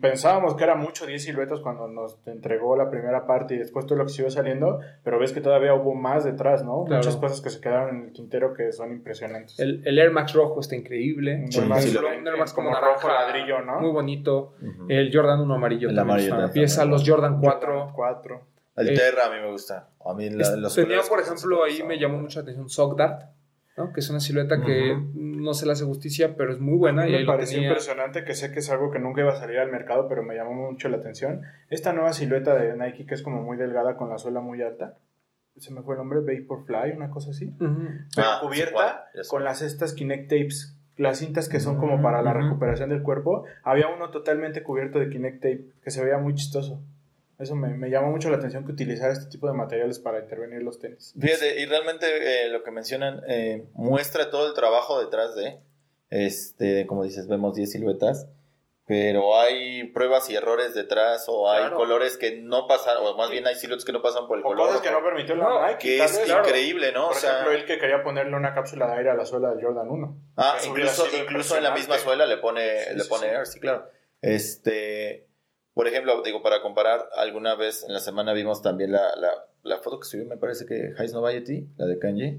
pensábamos que era mucho 10 siluetas cuando nos entregó la primera parte y después todo lo que siguió saliendo, pero ves que todavía hubo más detrás, ¿no? Claro. Muchas cosas que se quedaron en el tintero que son impresionantes. El, el Air Max rojo está increíble. Un Sí, Air Max sí, lo- en- un Air Max como, como naranja, rojo ladrillo, ¿no? Muy bonito. El Jordan 1 amarillo El también amarillo es una también. pieza. Los Jordan 4. 4. El eh, Terra a mí me gusta. A mí la- los Tenía, por ejemplo, ahí me llamó mucho la atención Sock Dart, ¿no? que es una silueta que no se le hace justicia, pero es muy buena. y me pareció tenía. impresionante que sé que es algo que nunca iba a salir al mercado, pero me llamó mucho la atención. Esta nueva silueta de Nike que es como muy delgada con la suela muy alta. Se me fue el nombre, Vaporfly, una cosa así. Pero Ah, cubierta con las estas Kinect tapes, las cintas que son como Mm, para la recuperación del cuerpo. Había uno totalmente cubierto de Kinect tape que se veía muy chistoso. Eso me, me llamó mucho la atención que utilizar este tipo de materiales para intervenir los tenis. Fíjate, y realmente eh, lo que mencionan eh, muestra todo el trabajo detrás de, este, como dices, vemos 10 siluetas, pero hay pruebas y errores detrás, o hay Claro. colores que no pasan, o más bien hay siluetas que no pasan por el O color. cosas que no permitió la No, Nike. que es claro. increíble, ¿no? Por o sea, ejemplo, él que quería ponerle una cápsula de aire a la suela del Jordan 1. Ah, incluso, incluso en la misma suela le pone, Sí, le sí, pone sí. Air, sí, claro. Este, por ejemplo, digo, para comparar, alguna vez en la semana vimos también la, la, la foto que subió, me parece que Heis Noviety, la de Kanye,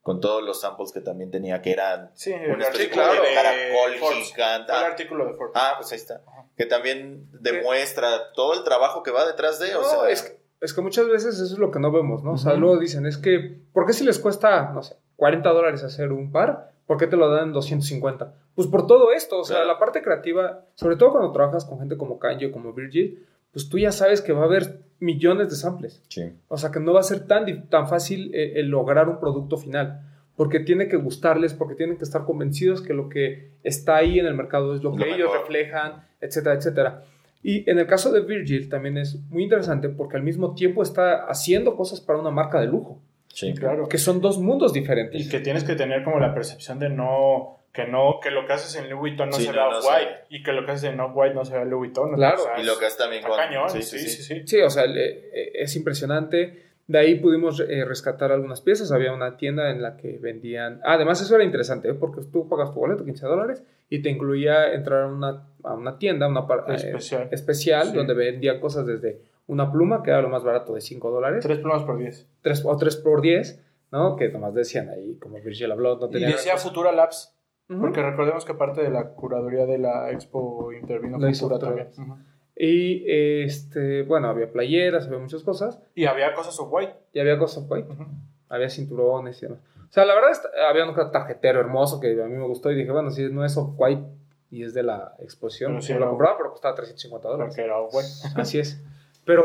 con todos los samples que también tenía, que eran Sí, un artículo de caracol gigante. El artículo de Forbes. Ah, pues ahí está. Ajá. que también demuestra todo el trabajo que va detrás de, o No, sea, es, que, es que muchas veces eso es lo que no vemos, ¿no? O sea, luego dicen, es que, ¿por qué si les cuesta, no sé, 40 dólares hacer un par? ¿Por qué te lo dan en 250? Pues por todo esto, o sea, Claro. la parte creativa, sobre todo cuando trabajas con gente como Kanye o como Virgil, pues tú ya sabes que va a haber millones de samples. sí. O sea, que no va a ser tan, tan fácil eh, el lograr un producto final. Porque tiene que gustarles, porque tienen que estar convencidos que lo que está ahí en el mercado es lo Lo que ellos mejor. reflejan, etcétera, etcétera. Y en el caso de Virgil también es muy interesante porque al mismo tiempo está haciendo cosas para una marca de lujo, Sí. Claro. que son dos mundos diferentes. Y que tienes que tener como la percepción de no, que no, que lo que haces en Louis Vuitton no Sí, se no, vea no Off-White se- y que lo que haces en Off-White no se vea Louis Vuitton. Claro. O sea, Y lo que hace también con... cañón, sí, sí, sí, sí. Sí, o sea, le- eh, es impresionante. De ahí pudimos eh, rescatar algunas piezas. Había una tienda en la que vendían. ah, además, eso era interesante, ¿eh? porque tú pagas tu boleto, 15 dólares, y te incluía entrar a una, a una tienda una par- eh, Especial. especial Sí. donde vendían cosas desde una pluma, que era lo más barato de 5 dólares, Tres plumas por diez. tres, o 3 por 10, ¿no? Que nomás decían ahí, como Virgil habló, no Y tenía. decía Futura Labs, Porque recordemos que parte de la curaduría de la expo intervino hizo Futura también. Ujú. Y este, bueno, había playeras, había muchas cosas, Y había cosas Off-White. y había cosas white. Ujú. había cinturones y demás. O sea, la verdad había un tarjetero hermoso que a mí me gustó y dije, bueno, si no es off-white y es de la exposición, sí no lo compraba, pero costaba 350 dólares. Porque era Off-White. Así es. Pero,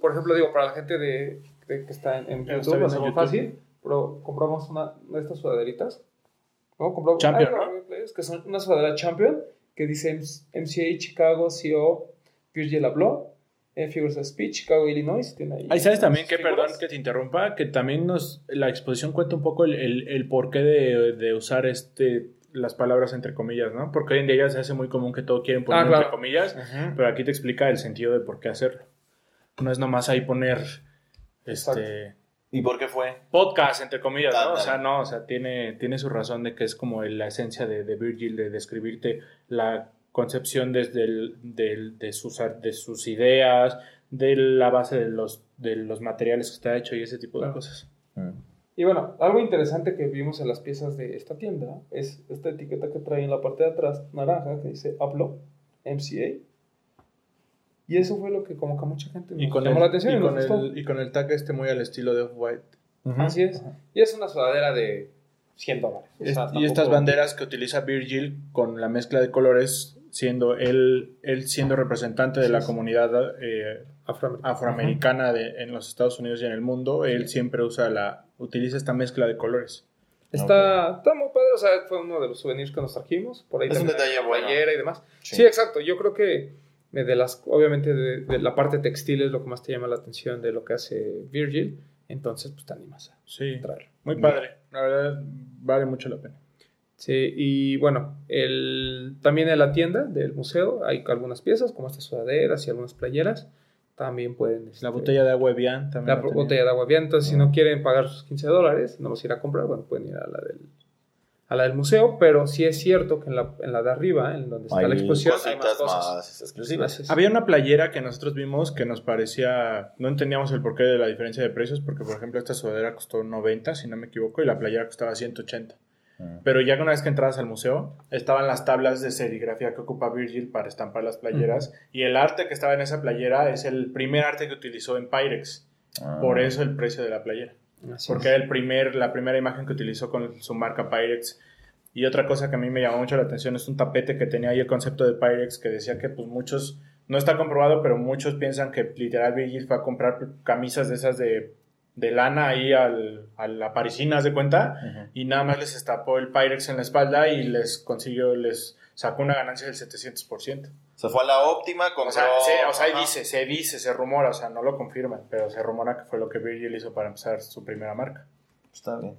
por ejemplo, digo, para la gente de, de que está en, en YouTube, es muy fácil, pero compramos una de estas sudaderitas. ¿No? Compramos, Champion, es que son una sudadera Champion que dice MCA Chicago, CO, Virgil Abloh, eh, Figures of Speech, Chicago, Illinois. Tiene ahí, Ahí sabes también que, perdón que te interrumpa, que también nos la exposición cuenta un poco el, el, el porqué de, de usar este las palabras entre comillas, ¿no? Porque hoy en día ya se hace muy común que todo quieren poner Ah, claro. entre comillas, pero aquí te explica el sentido de por qué hacerlo. No es nomás ahí poner este ¿Y por qué fue? podcast entre comillas, ¿no? O Ándale. sea, no, o sea, tiene, tiene su razón de que es como la esencia de, de Virgil de describirte la concepción desde el, del- de, sus, de sus ideas, de la base de los, de los materiales que está hecho y ese tipo de Claro. cosas. Y bueno, algo interesante que vimos en las piezas de esta tienda es esta etiqueta que trae en la parte de atrás, naranja, que dice Upload, MCA. Y eso fue lo que como que a mucha gente nos Y con, llamó el, la atención y, con el, y con el tag este muy al estilo de Off-White. Así es. Y es una sudadera de 100 dólares. O Es- sea, y tampoco- estas banderas que utiliza Virgil con la mezcla de colores, siendo él, él siendo representante de la Sí. comunidad eh, Afroamericana. afroamericana de, en los Estados Unidos y en el mundo, él siempre usa la, utiliza esta mezcla de colores. Está, está muy padre, o sea, fue uno de los souvenirs que nos trajimos. Por ahí Es un también detalle bueno. y demás. Sí. Sí. exacto. Yo creo que de las, obviamente de, de la parte textil es lo que más te llama la atención de lo que hace Virgil. Entonces, pues te animas a Sí, traerlo. muy padre. La verdad, vale mucho la pena. Sí, y bueno, el, también en la tienda del museo hay algunas piezas, como estas sudaderas y algunas playeras. También pueden... este, La botella de agua Evian también. la botella de agua bien. Entonces, si no quieren pagar sus 15 dólares, no los ir a comprar, bueno, pueden ir a la del, a la del museo. Pero sí es cierto que en la, en la de arriba, en donde está la exposición, hay más cosas. más exclusivas. Había una playera que nosotros vimos que nos parecía, no entendíamos el porqué de la diferencia de precios, porque por ejemplo esta sudadera costó 90, si no me equivoco, y la playera costaba 180. Pero ya que una vez que entrabas al museo, estaban las tablas de serigrafía que ocupa Virgil para estampar las playeras, y el arte que estaba en esa playera es el primer arte que utilizó en Pyrex, Ah. por eso el precio de la playera. Así porque es. era el primer, la primera imagen que utilizó con su marca Pyrex. Y otra cosa que a mí me llamó mucho la atención es un tapete que tenía ahí el concepto de Pyrex que decía que pues muchos, no está comprobado, pero muchos piensan que literal Virgil fue a comprar camisas de esas de, de lana ahí al, a la parisina, ¿haz de cuenta? Y nada más les estapó el Pyrex en la espalda y les consiguió, les sacó una ganancia del 700%. Se fue a la óptima, compró... O sea, se, o sea, ahí dice, se dice, se rumora, o sea, no lo confirman, pero se rumora que fue lo que Virgil hizo para empezar su primera marca. Está bien.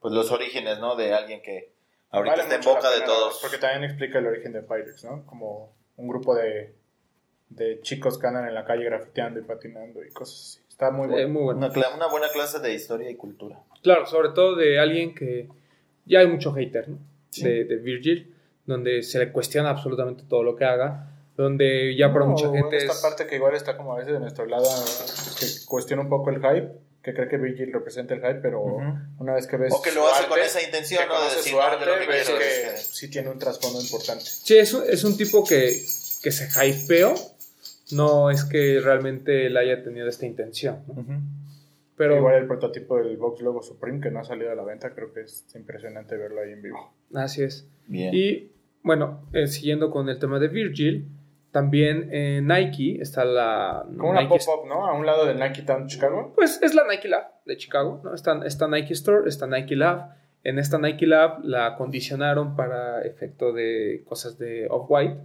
Pues los orígenes, ¿no? De alguien que ahorita Vale está en boca de todos. Porque también explica el origen de Pyrex, ¿no? Como un grupo de, de chicos que andan en la calle grafiteando y patinando y cosas así. Está muy Eh, bueno. muy bueno. Una, una buena clase de historia y cultura. Claro, sobre todo de alguien que ya hay mucho hater, ¿no? Sí. De, de Virgil, donde se le cuestiona absolutamente todo lo que haga, donde ya para No, mucha bueno, gente Esta es... parte que igual está como a veces de nuestro lado, que cuestiona un poco el hype, que cree que Virgil representa el hype, pero una vez que ves. O que lo hace con esa intención, ¿no? De decir, su arte, yo lo que ves que sí tiene un trasfondo importante. Sí, es un, es un tipo que que se hypeó, no es que realmente él haya tenido esta intención. ¿no? Pero Igual el prototipo del Box Logo Supreme que no ha salido a la venta, creo que es impresionante verlo ahí en vivo. así es. Bien. Y bueno, eh, siguiendo con el tema de Virgil, también en Nike está la Como una Nike pop-up, ¿no? A un lado del Nike Town Chicago. Pues es la Nike Lab de Chicago, ¿no? Está, está Nike Store, está Nike Lab. En esta Nike Lab la acondicionaron para efecto de cosas de Off-White.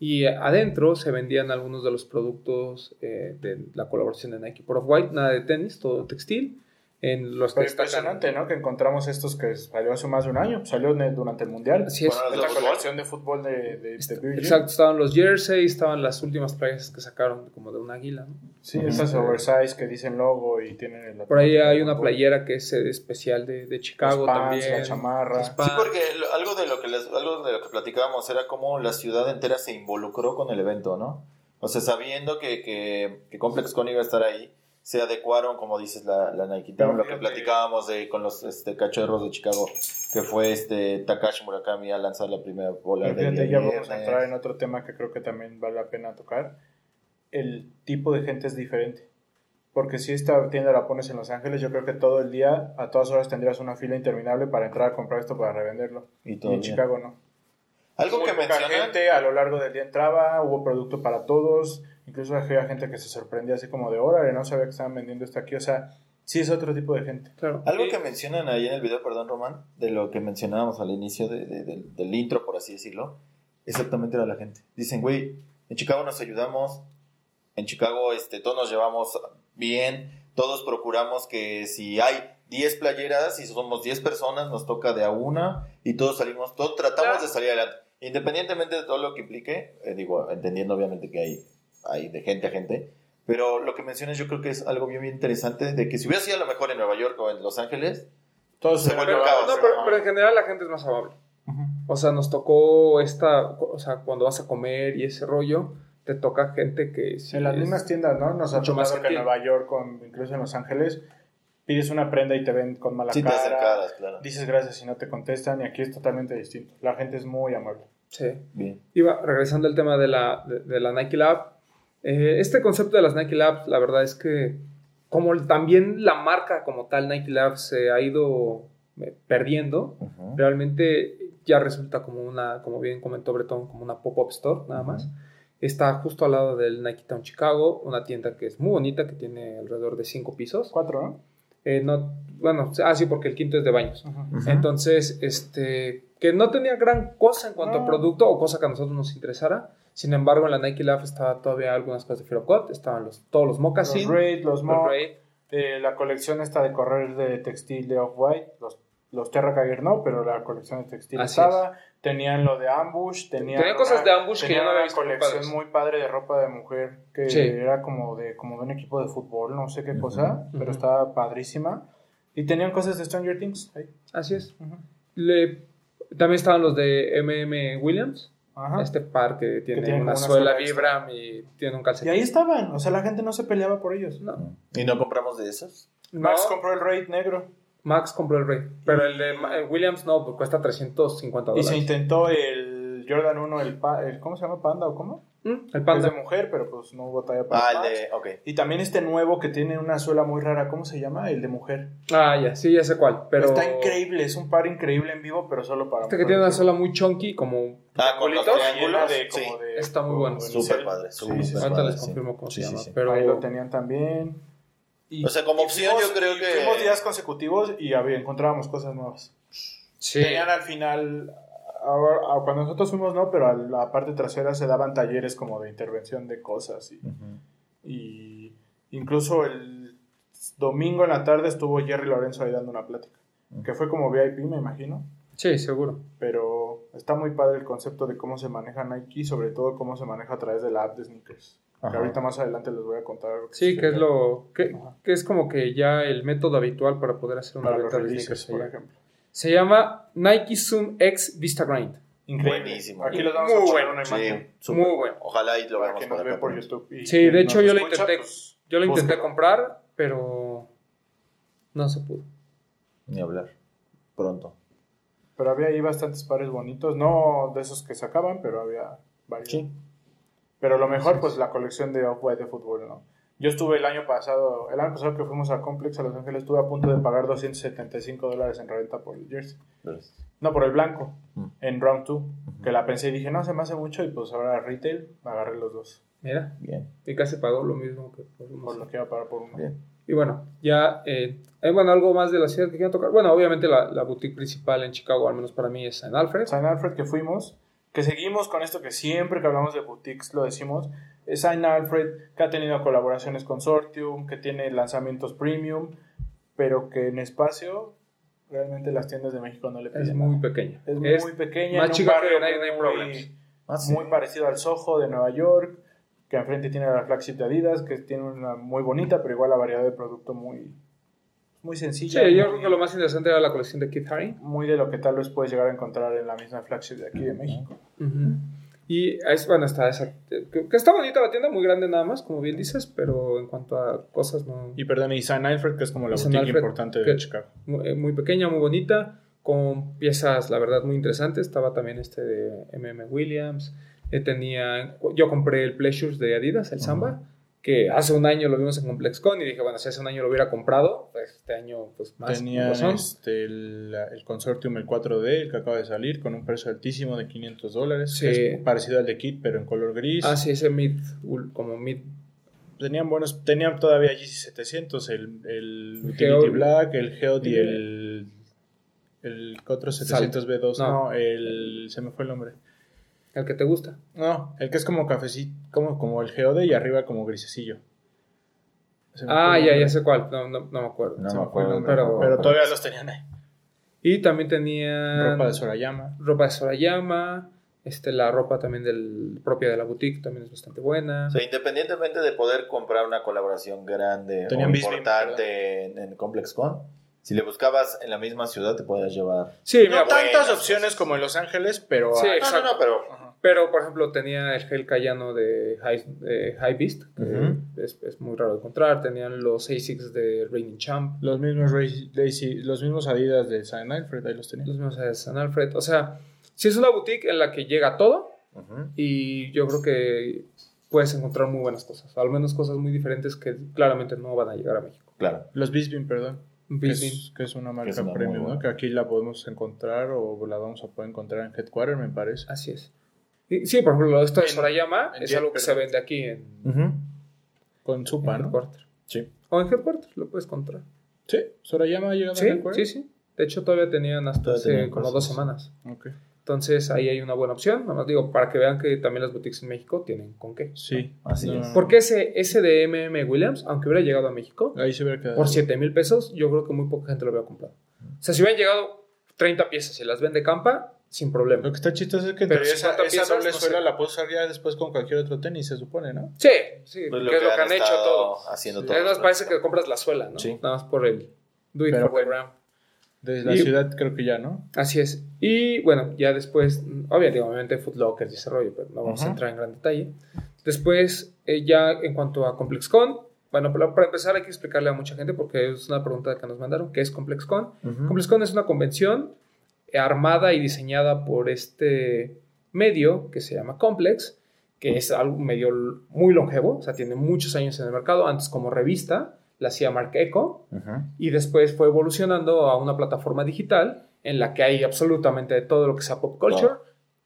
Y adentro se vendían algunos de los productos eh, de la colaboración de Nike por Off-White, nada de tenis, todo textil. En los que Pero impresionante, ¿no? Que encontramos estos que salió hace más de un año. Salió en el- durante el Mundial. Así es. Bueno, Es ¿De la fútbol? colección de fútbol de, de, de. Exacto, estaban los jerseys, estaban las últimas playas que sacaron como de un águila. ¿no? Sí, estas oversize que dicen logo y tienen el... Por ahí hay una playera que es eh, especial de, de Chicago Los pants, también. la chamarra. Los Sí, porque lo- algo de lo que les- algo de lo que platicábamos era cómo la ciudad entera se involucró con el evento, ¿no? O sea, sabiendo que, que, que Complex Con iba a estar ahí, se adecuaron, como dices, la, la Nike lo que platicábamos de con los este, cachorros de Chicago, que fue este Takashi Murakami a lanzar la primera bola de ya vamos a entrar en otro tema que creo que también vale la pena tocar. El tipo de gente es diferente. Porque si esta tienda la pones en Los Ángeles, yo creo que todo el día, a todas horas tendrías una fila interminable para entrar a comprar esto para revenderlo. Y Y todo en bien. Chicago no. Algo Muy que mencionan, gente a lo largo del día entraba, hubo producto para todos, incluso había gente que se sorprendía así como de órale, no sabía que estaban vendiendo esto aquí, o sea, sí es otro tipo de gente. Claro. algo que mencionan ahí en el video, perdón Román, de lo que mencionábamos al inicio de- de- del- del intro, por así decirlo, exactamente era la gente. Dicen, güey, en Chicago nos ayudamos, en Chicago este, todos nos llevamos bien, todos procuramos que si hay 10 playeras y somos 10 personas, nos toca de a una y todos salimos, todos tratamos Claro. de salir adelante. Independientemente de todo lo que implique, eh, digo, entendiendo obviamente que hay, hay de gente a gente, pero lo que mencionas yo creo que es algo bien, bien interesante, de que si hubiera sido a lo mejor en Nueva York o en Los Ángeles, Todos Se vuelve Pero, caos, no, pero, pero en general la gente es más amable. O sea, nos tocó esta, o sea, cuando vas a comer y ese rollo, te toca gente que sí En las es- mismas tiendas, ¿no? Nos ha mucho más que en. Nueva York, con, incluso en Los Ángeles, pides una prenda y te ven con mala sí te cara. acercadas, claro. Dices gracias y no te contestan, y aquí es totalmente distinto. La gente es muy amable. Sí. Bien. Iba regresando al tema de la, de, de la Nike Lab. Eh, este concepto de las Nike Labs, la verdad es que como también la marca como tal Nike Labs se ha ido eh, perdiendo, Ujú. realmente ya resulta como una, como bien comentó Bretón, como una pop-up store nada más. Está justo al lado del Nike Town Chicago, una tienda que es muy bonita, que tiene alrededor de cinco pisos. Cuatro, ¿no? Eh, no, bueno, ah, sí, porque el quinto es de baños. Ujú. Entonces, este, que no tenía gran cosa en cuanto No. a producto o cosa que a nosotros nos interesara. Sin embargo, en la Nike Lab estaba todavía algunas cosas de God, estaban los, todos los Los moccasins, Raid, los los Mock, Raid. eh, la colección esta de correr de textil de Off-White, los, los Terra Cager no, pero la colección de textil Así estaba. Tenían lo de Ambush, tenían, Tenían cosas de Ambush que yo no había una visto muy colección muy padre de ropa de mujer que Sí. era como de, como de un equipo de fútbol, no sé qué cosa, pero ujú. estaba padrísima. Y tenían cosas de Stranger Things ahí. Así es. Ujú. Le- también estaban los de MM Williams, Ajá. este par que tiene una, suela. Vibram y tiene un Y calcetín. ahí estaban, o sea, la gente no se peleaba por ellos. No. ¿Y no compramos de esos? Max No, compró el Raid negro Max compró el Raid, pero el de Williams no, pues cuesta 350 y dólares. se intentó el Jordan 1, el, pa- el ¿cómo se llama? Panda o cómo? Mm, el Es Panda. de mujer, pero pues no hubo talla para Ah, el de. Ok. Y también este nuevo que tiene una suela muy rara, ¿cómo se llama? El de mujer. Ah, ya, sí, ya sé cuál. Pero Está increíble, es un par increíble en vivo, pero solo para Este que tiene una suela muy chunky, como Ah, con los triángulos. De, Sí. como de- Está muy bueno. Súper padre, Sí, súper sí, sí. Ahorita padre, les sí. confirmo cómo Sí, se sí, llama. sí. Pero Ahí lo tenían también. Y- O sea, como opción, yo creo que- Fuimos días consecutivos y había, encontrábamos cosas nuevas. sí. Tenían al final, ahora- ah, cuando nosotros fuimos no, pero a la parte trasera se daban talleres como de intervención de cosas. Y, y incluso el domingo en la tarde estuvo Jerry Lorenzo ahí dando una plática. Que fue como VIP, me imagino. Sí, seguro. Pero está muy padre el concepto de cómo se maneja Nike, sobre todo cómo se maneja a través de la app de sneakers. Que ahorita más adelante les voy a contar. algo Sí, que es lo que, que es como que ya el método habitual para poder hacer una para los venta de sneakers por allá. ejemplo. Se llama Nike Zoom X Vista Grind. Increíble. Buenísimo. Aquí les vamos Muy a poner bueno. una Sí, imagen. Muy bueno. Ojalá y lo veamos por acá. por. YouTube. y Sí, de hecho yo lo intenté, pues, yo lo intenté búsquelo. comprar, pero no se pudo. Ni hablar. Pronto. Pero había ahí bastantes pares bonitos. No de esos que sacaban, pero había varios. Sí. Pero lo mejor, pues la colección de Off-White de fútbol, ¿no? Yo estuve el año pasado, el año pasado que fuimos a Complex a Los Ángeles, estuve a punto de pagar 275 dólares en renta por el jersey. No, por el blanco, Mm. en round 2. Que la pensé y dije, no, se me hace mucho. Y pues ahora retail, agarré los dos. Mira, Bien, y casi pagó lo mismo que por Por lo que iba a pagar por uno. bien. Y bueno, ya, eh, eh, bueno, algo más de la ciudad que quieran tocar. Bueno, obviamente la, la boutique principal en Chicago, al menos para mí, es en Alfred. Saint Alfred que fuimos, que seguimos con esto que siempre que hablamos de boutiques lo decimos, es Saint Alfred que ha tenido colaboraciones con Sortium, que tiene lanzamientos premium, pero que en espacio realmente las tiendas de México no le piden Es nada. muy pequeña. Es muy pequeña, más chica que barrio 99 muy. Ah, sí. muy parecido al Soho de Nueva York, que enfrente tiene la flagship de Adidas, que tiene una muy bonita, pero igual la variedad de producto muy, muy sencilla. Sí, yo creo que lo más interesante era la colección de Kid Haring. muy de lo que tal vez puedes llegar a encontrar en la misma flagship de aquí de México. Y es, bueno, está esa. Que, que está bonita la tienda, muy grande nada más, como bien dices, pero en cuanto a cosas, no. Y perdón, y Saint Alfred, que es como la boutique Alfred, importante de que- Chicago. Muy, eh, muy pequeña, muy bonita, con piezas, la verdad, muy interesantes. Estaba también este de MM Williams. Eh, tenía, yo compré el Pleasures de Adidas, el Samba, que hace un año lo vimos en ComplexCon y dije, bueno, si hace un año lo hubiera comprado, pues este año, pues más. Razón. este, el, el consortium, el 4D, el que acaba de salir, con un precio altísimo de 500 dólares. Sí. que es parecido al de Kit, pero en color gris. Ah, sí, ese mid, como mid. Tenían buenos, tenían todavía GC700, el, el Utility. Black, el Geode y el, el otro 700B2. No. No. el, se me fue el nombre. El que te gusta. No, el que es como cafecito, como, como el Geode y arriba como grisecillo. Ah, ya, ya sé cuál. No, no, no me acuerdo. No me acuerdo, nombre, pero- pero todavía los tenían ahí. Y también tenía. Ropa de Sorayama. ropa de Sorayama. Este, la ropa también del, propia de la boutique también es bastante buena. O sea, independientemente de poder comprar una colaboración grande Tenían o importante en, en ComplexCon, si le buscabas en la misma ciudad te podías llevar. Sí, No mira, tantas opciones cosas. como en Los Ángeles, pero Sí, hay. No, no, no, pero Ajá. Pero por ejemplo tenía el gel cayano de High, de High Beast, que es, es muy raro de encontrar. Tenían los ASICs de Raining Champ, Los mismos Daisy- los mismos Adidas de Saint Alfred, ahí los tenían. los mismos de San Alfred. O sea, sí es una boutique en la que llega todo y yo creo que puedes encontrar muy buenas cosas. Al menos cosas muy diferentes que claramente no van a llegar a México. claro. Los Bisbee, perdón. Que es, que es una marca es una muy premium. ¿no? Que aquí la podemos encontrar o la vamos a poder encontrar en Headquarter, me parece. Así es. Sí, por ejemplo, esto de Sorayama en es algo que se vende aquí en, Ujú. Con Supa, en ¿no? Headquarter. Sí. O en Headquarter lo puedes comprar. Sí, Sorayama ha llegado Sí, a Headquarter. sí, sí. De hecho, todavía tenían hasta Todavía hace tenían como cosas. dos semanas. Ok. Entonces, ahí hay una buena opción. Nada más digo, para que vean que también las boutiques en México tienen con qué. Sí. Así es. Porque ese, ese de MM Williams, aunque hubiera llegado a México, Ahí se hubiera quedado. por 7 mil pesos, yo creo que muy poca gente lo hubiera comprado. O sea, si hubieran llegado 30 piezas y las vende Campa, sin problema. Lo que está chistoso es que Pero esa, 50 esa piezas, doble no sé. suela la puedes usar ya después con cualquier otro tenis, se supone, ¿no? Sí, sí, Pues que es lo que han hecho estado todos. Haciendo Sí, todo. Además, parece que compras la suela, ¿no? Sí. Nada más por el do it Pero bueno. Desde la Y- ciudad creo que ya, ¿no? Así es. Y bueno, ya después, obviamente, obviamente Footlocker y ese rollo, pero no vamos a Ujú. entrar en gran detalle. Después, eh, ya en cuanto a ComplexCon, bueno, para, para empezar hay que explicarle a mucha gente porque es una pregunta que nos mandaron, ¿qué es ComplexCon? Ujú. ComplexCon es una convención armada y diseñada por este medio que se llama Complex, que es algo un medio muy longevo, o sea, tiene muchos años en el mercado, antes como revista, la hacía Mark Echo, y después fue evolucionando a una plataforma digital en la que hay absolutamente todo lo que sea pop culture,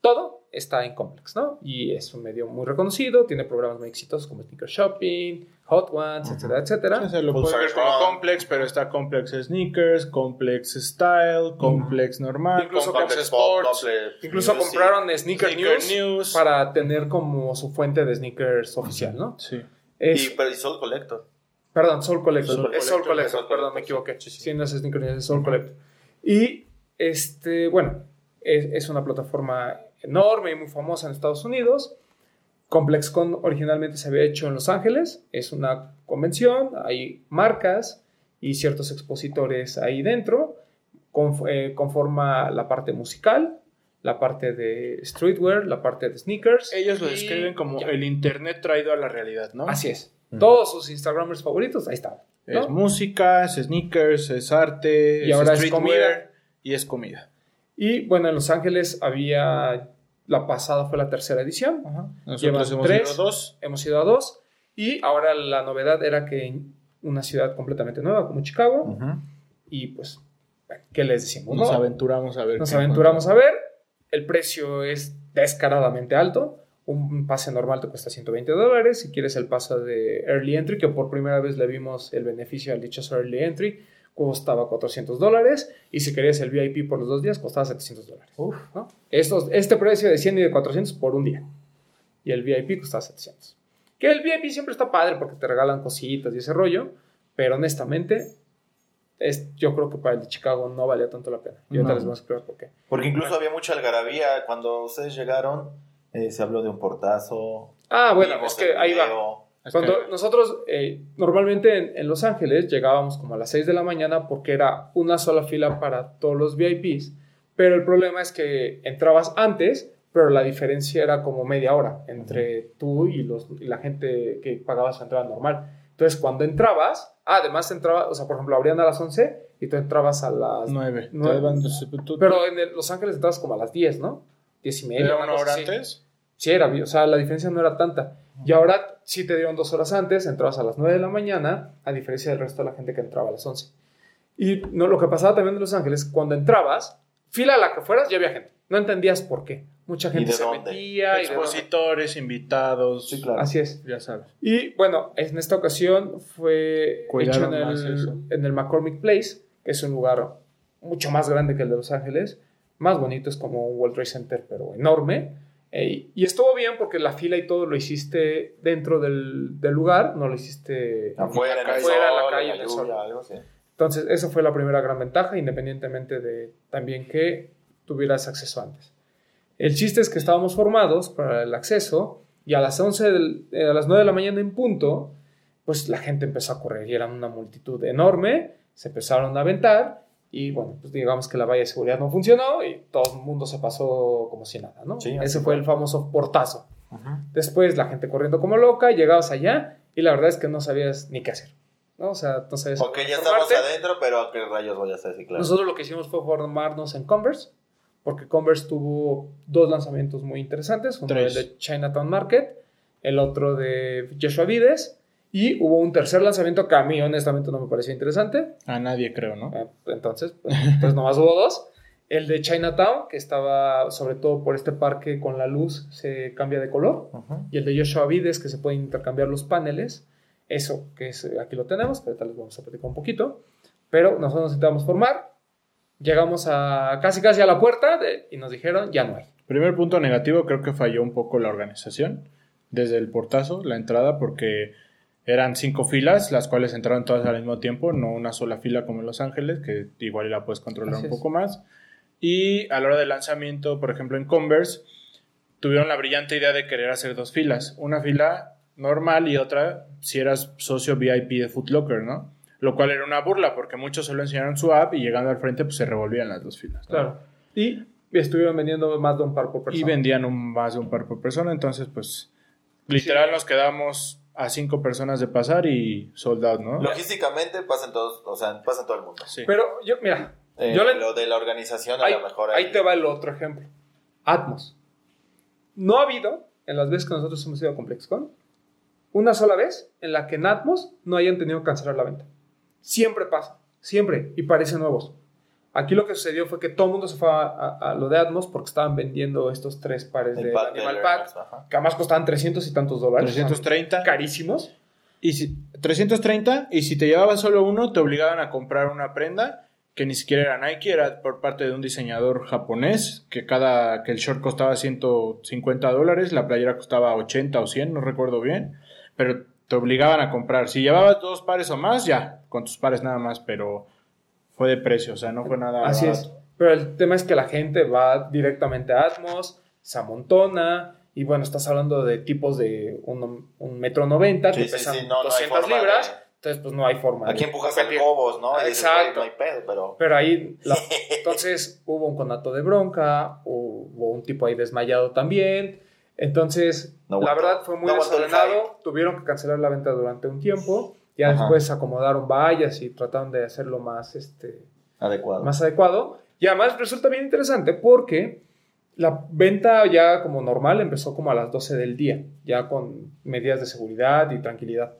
todo está en Complex, ¿no? Y es un medio muy reconocido, tiene programas muy exitosos como Sneaker Shopping, Hot Ones, etcétera, etcétera. O sea, lo puedes ver como. Complex, pero está Complex Sneakers, Complex Style, Complex normal, Incluso Complex Sports, Complex Incluso Music. compraron Sneaker, Sneaker News, News. para tener como su fuente de sneakers oficial, ¿no? Sí. Es- Y, pero y Soul Collector. Perdón, Soul Collector. Soul es Soul Collector, perdón, me equivoqué. Sí, no es Sneaker News, es Soul Collector. Y, este, bueno, es, es una plataforma enorme y muy famosa en Estados Unidos. ComplexCon originalmente se había hecho en Los Ángeles. Es una convención, hay marcas y ciertos expositores ahí dentro. Eh, conforma la parte musical, la parte de streetwear, la parte de sneakers. Ellos lo describen como ya. el internet traído a la realidad, ¿no? Así es. Todos sus Instagramers favoritos, ahí están. ¿no? Es música, es sneakers, es arte, Y ahora es streetwear comida. y es comida. Y bueno, en Los Ángeles había La pasada fue la tercera edición. Nosotros hemos tres. ido dos. Hemos ido a dos. Y ahora la novedad era que en una ciudad completamente nueva como Chicago. Y pues, ¿qué les decimos? Nos no? aventuramos a ver. Nos aventuramos a ver. El precio es descaradamente alto. Un pase normal te cuesta 120 dólares. Si quieres el pase de Early Entry, que por primera vez le vimos el beneficio al dichoso Early Entry, costaba 400 dólares. Y si querías el VIP por los dos días, costaba 700 dólares. ¿no? Estos- este precio de 100 y de 400 por un día. Y el VIP costaba 700. Que el VIP siempre está padre porque te regalan cositas y ese rollo. Pero honestamente, es, yo creo que para el de Chicago no valía tanto la pena. Y ahorita No. les voy a explicar por qué. Porque incluso había mucha algarabía. Cuando ustedes llegaron, eh, se habló de un portazo. Ah, bueno, es que ahí va. Cuando nosotros, eh, normalmente en, en Los Ángeles llegábamos como a las 6 de la mañana porque era una sola fila para todos los VIPs, pero el problema es que entrabas antes, pero la diferencia era como media hora entre tú y, los, y la gente que pagaba su entrada normal. Entonces, cuando entrabas, ah, además entraba, o sea, por ejemplo, abrían a las 11 y tú entrabas a las... Nueve. Nueve. Te van- tú- tú- Pero en el- Los Ángeles entrabas como a las 10, ¿no? 10 y media. ¿Era una hora así. antes? Sí, era, o sea, la diferencia no era tanta. Y ahora sí te dieron dos horas antes, entrabas a las 9 de la mañana, a diferencia del resto de la gente que entraba a las 11. Y no, lo que pasaba también en Los Ángeles, cuando entrabas, fila a la que fueras, ya había gente. No entendías por qué. Mucha ¿Y gente de se dónde? metía. Y. Expositores, invitados. Sí, claro. Así es. Ya sabes. Y bueno, en esta ocasión fue Cuidaron hecho en el, en el McCormick Place, que es un lugar mucho más grande que el de Los Ángeles. Más bonito, es como un World Trade Center, pero enorme. Eh, y estuvo bien porque la fila y todo lo hiciste dentro del, del lugar, no lo hiciste Afuera, en afuera, la calle, en la lluvia, sol. algo. Entonces, esa fue la primera gran ventaja, independientemente de también que tuvieras acceso antes. El chiste es que estábamos formados para el acceso y a las 11 del- eh, a las 9 de la mañana en punto, pues la gente empezó a correr y era una multitud enorme, se empezaron a aventar y bueno, pues digamos que la valla de seguridad no funcionó y todo el mundo se pasó como si nada, ¿no? Sí, Ese fue. el famoso portazo. Después la gente corriendo como loca, llegabas allá y la verdad es que no sabías ni qué hacer. ¿no? O sea, no sabías Ok, cómo ya estamos adentro, pero ¿a qué rayos voy a hacer? Sí, claro. Nosotros lo que hicimos fue formarnos en Converse, porque Converse tuvo dos lanzamientos muy interesantes, uno Tres. el de Chinatown Market, el otro de Joshua Vides, y hubo un tercer lanzamiento que a mí honestamente no me pareció interesante, A nadie creo, ¿no? eh, entonces, pues, pues nomás hubo dos. El de Chinatown, que estaba sobre todo por este parque con la luz, se cambia de color. Ujú. Y el de Joshua Vides, que se pueden intercambiar los paneles. Eso, que es, aquí lo tenemos, pero ahorita les vamos a platicar un poquito. Pero nosotros nos intentamos formar. Llegamos a casi casi a la puerta de- y nos dijeron, ya no hay. Primer punto negativo, creo que falló un poco la organización. Desde el portazo, la entrada, porque eran cinco filas, las cuales entraron todas al mismo tiempo, no una sola fila como en Los Ángeles, que igual la puedes controlar Así un es. poco más. Y a la hora del lanzamiento, por ejemplo, en Converse, tuvieron la brillante idea de querer hacer dos filas. Una fila normal y otra si eras socio VIP de Foot Locker, ¿no? Lo cual era una burla, porque muchos solo enseñaron su app y llegando al frente, pues se revolvían las dos filas. ¿no? Claro. Y estuvieron vendiendo más de un par por Y persona. vendían un, más de un par por persona, entonces pues literal nos quedamos a cinco personas de pasar y sold out, ¿no? Logísticamente pasan todos, o sea, pasa en todo el mundo. Sí. Pero yo, mira, Eh, yo le- Lo de la organización a ahí, lo mejor ahí te va el otro ejemplo. Atmos. No ha habido, en las veces que nosotros hemos ido a ComplexCon, una sola vez en la que en Atmos no hayan tenido que cancelar la venta. Siempre pasa, siempre, y parecen nuevos. Aquí lo que sucedió fue que todo el mundo se fue a, a- a lo de Atmos porque estaban vendiendo estos tres pares El de pack Animal Pack, ajá. que además costaban 300 y tantos dólares. 330 Carísimos. y si, 330 y si te llevabas solo uno te obligaban a comprar una prenda que ni siquiera era Nike, era por parte de un diseñador japonés, que cada que el short costaba 150 dólares, la playera costaba 80 o 100, no recuerdo bien, pero te obligaban a comprar. Si llevabas dos pares o más, ya, con tus pares nada más, pero fue de precio, o sea, no fue nada Así es. Pero el tema es que la gente va directamente a Atmos, se amontona, y bueno, estás hablando de tipos de un, un metro noventa que Sí, sí, pesan sí, no, no hay 200 forma libras, de- entonces pues no hay forma. Aquí de empujas. Cobos, ¿no? Exacto. "Güey, no hay pedo, pero... Pero ahí, la- entonces hubo un conato de bronca, hubo un tipo ahí desmayado también. Entonces, No la verdad fue muy desordenado. Tuvieron que cancelar la venta durante un tiempo. Ya Ajá. después acomodaron vallas y trataron de hacerlo más, este, Adecuado. más adecuado. Y además resulta bien interesante porque La venta ya como normal empezó como a las 12 del día, ya con medidas de seguridad y tranquilidad.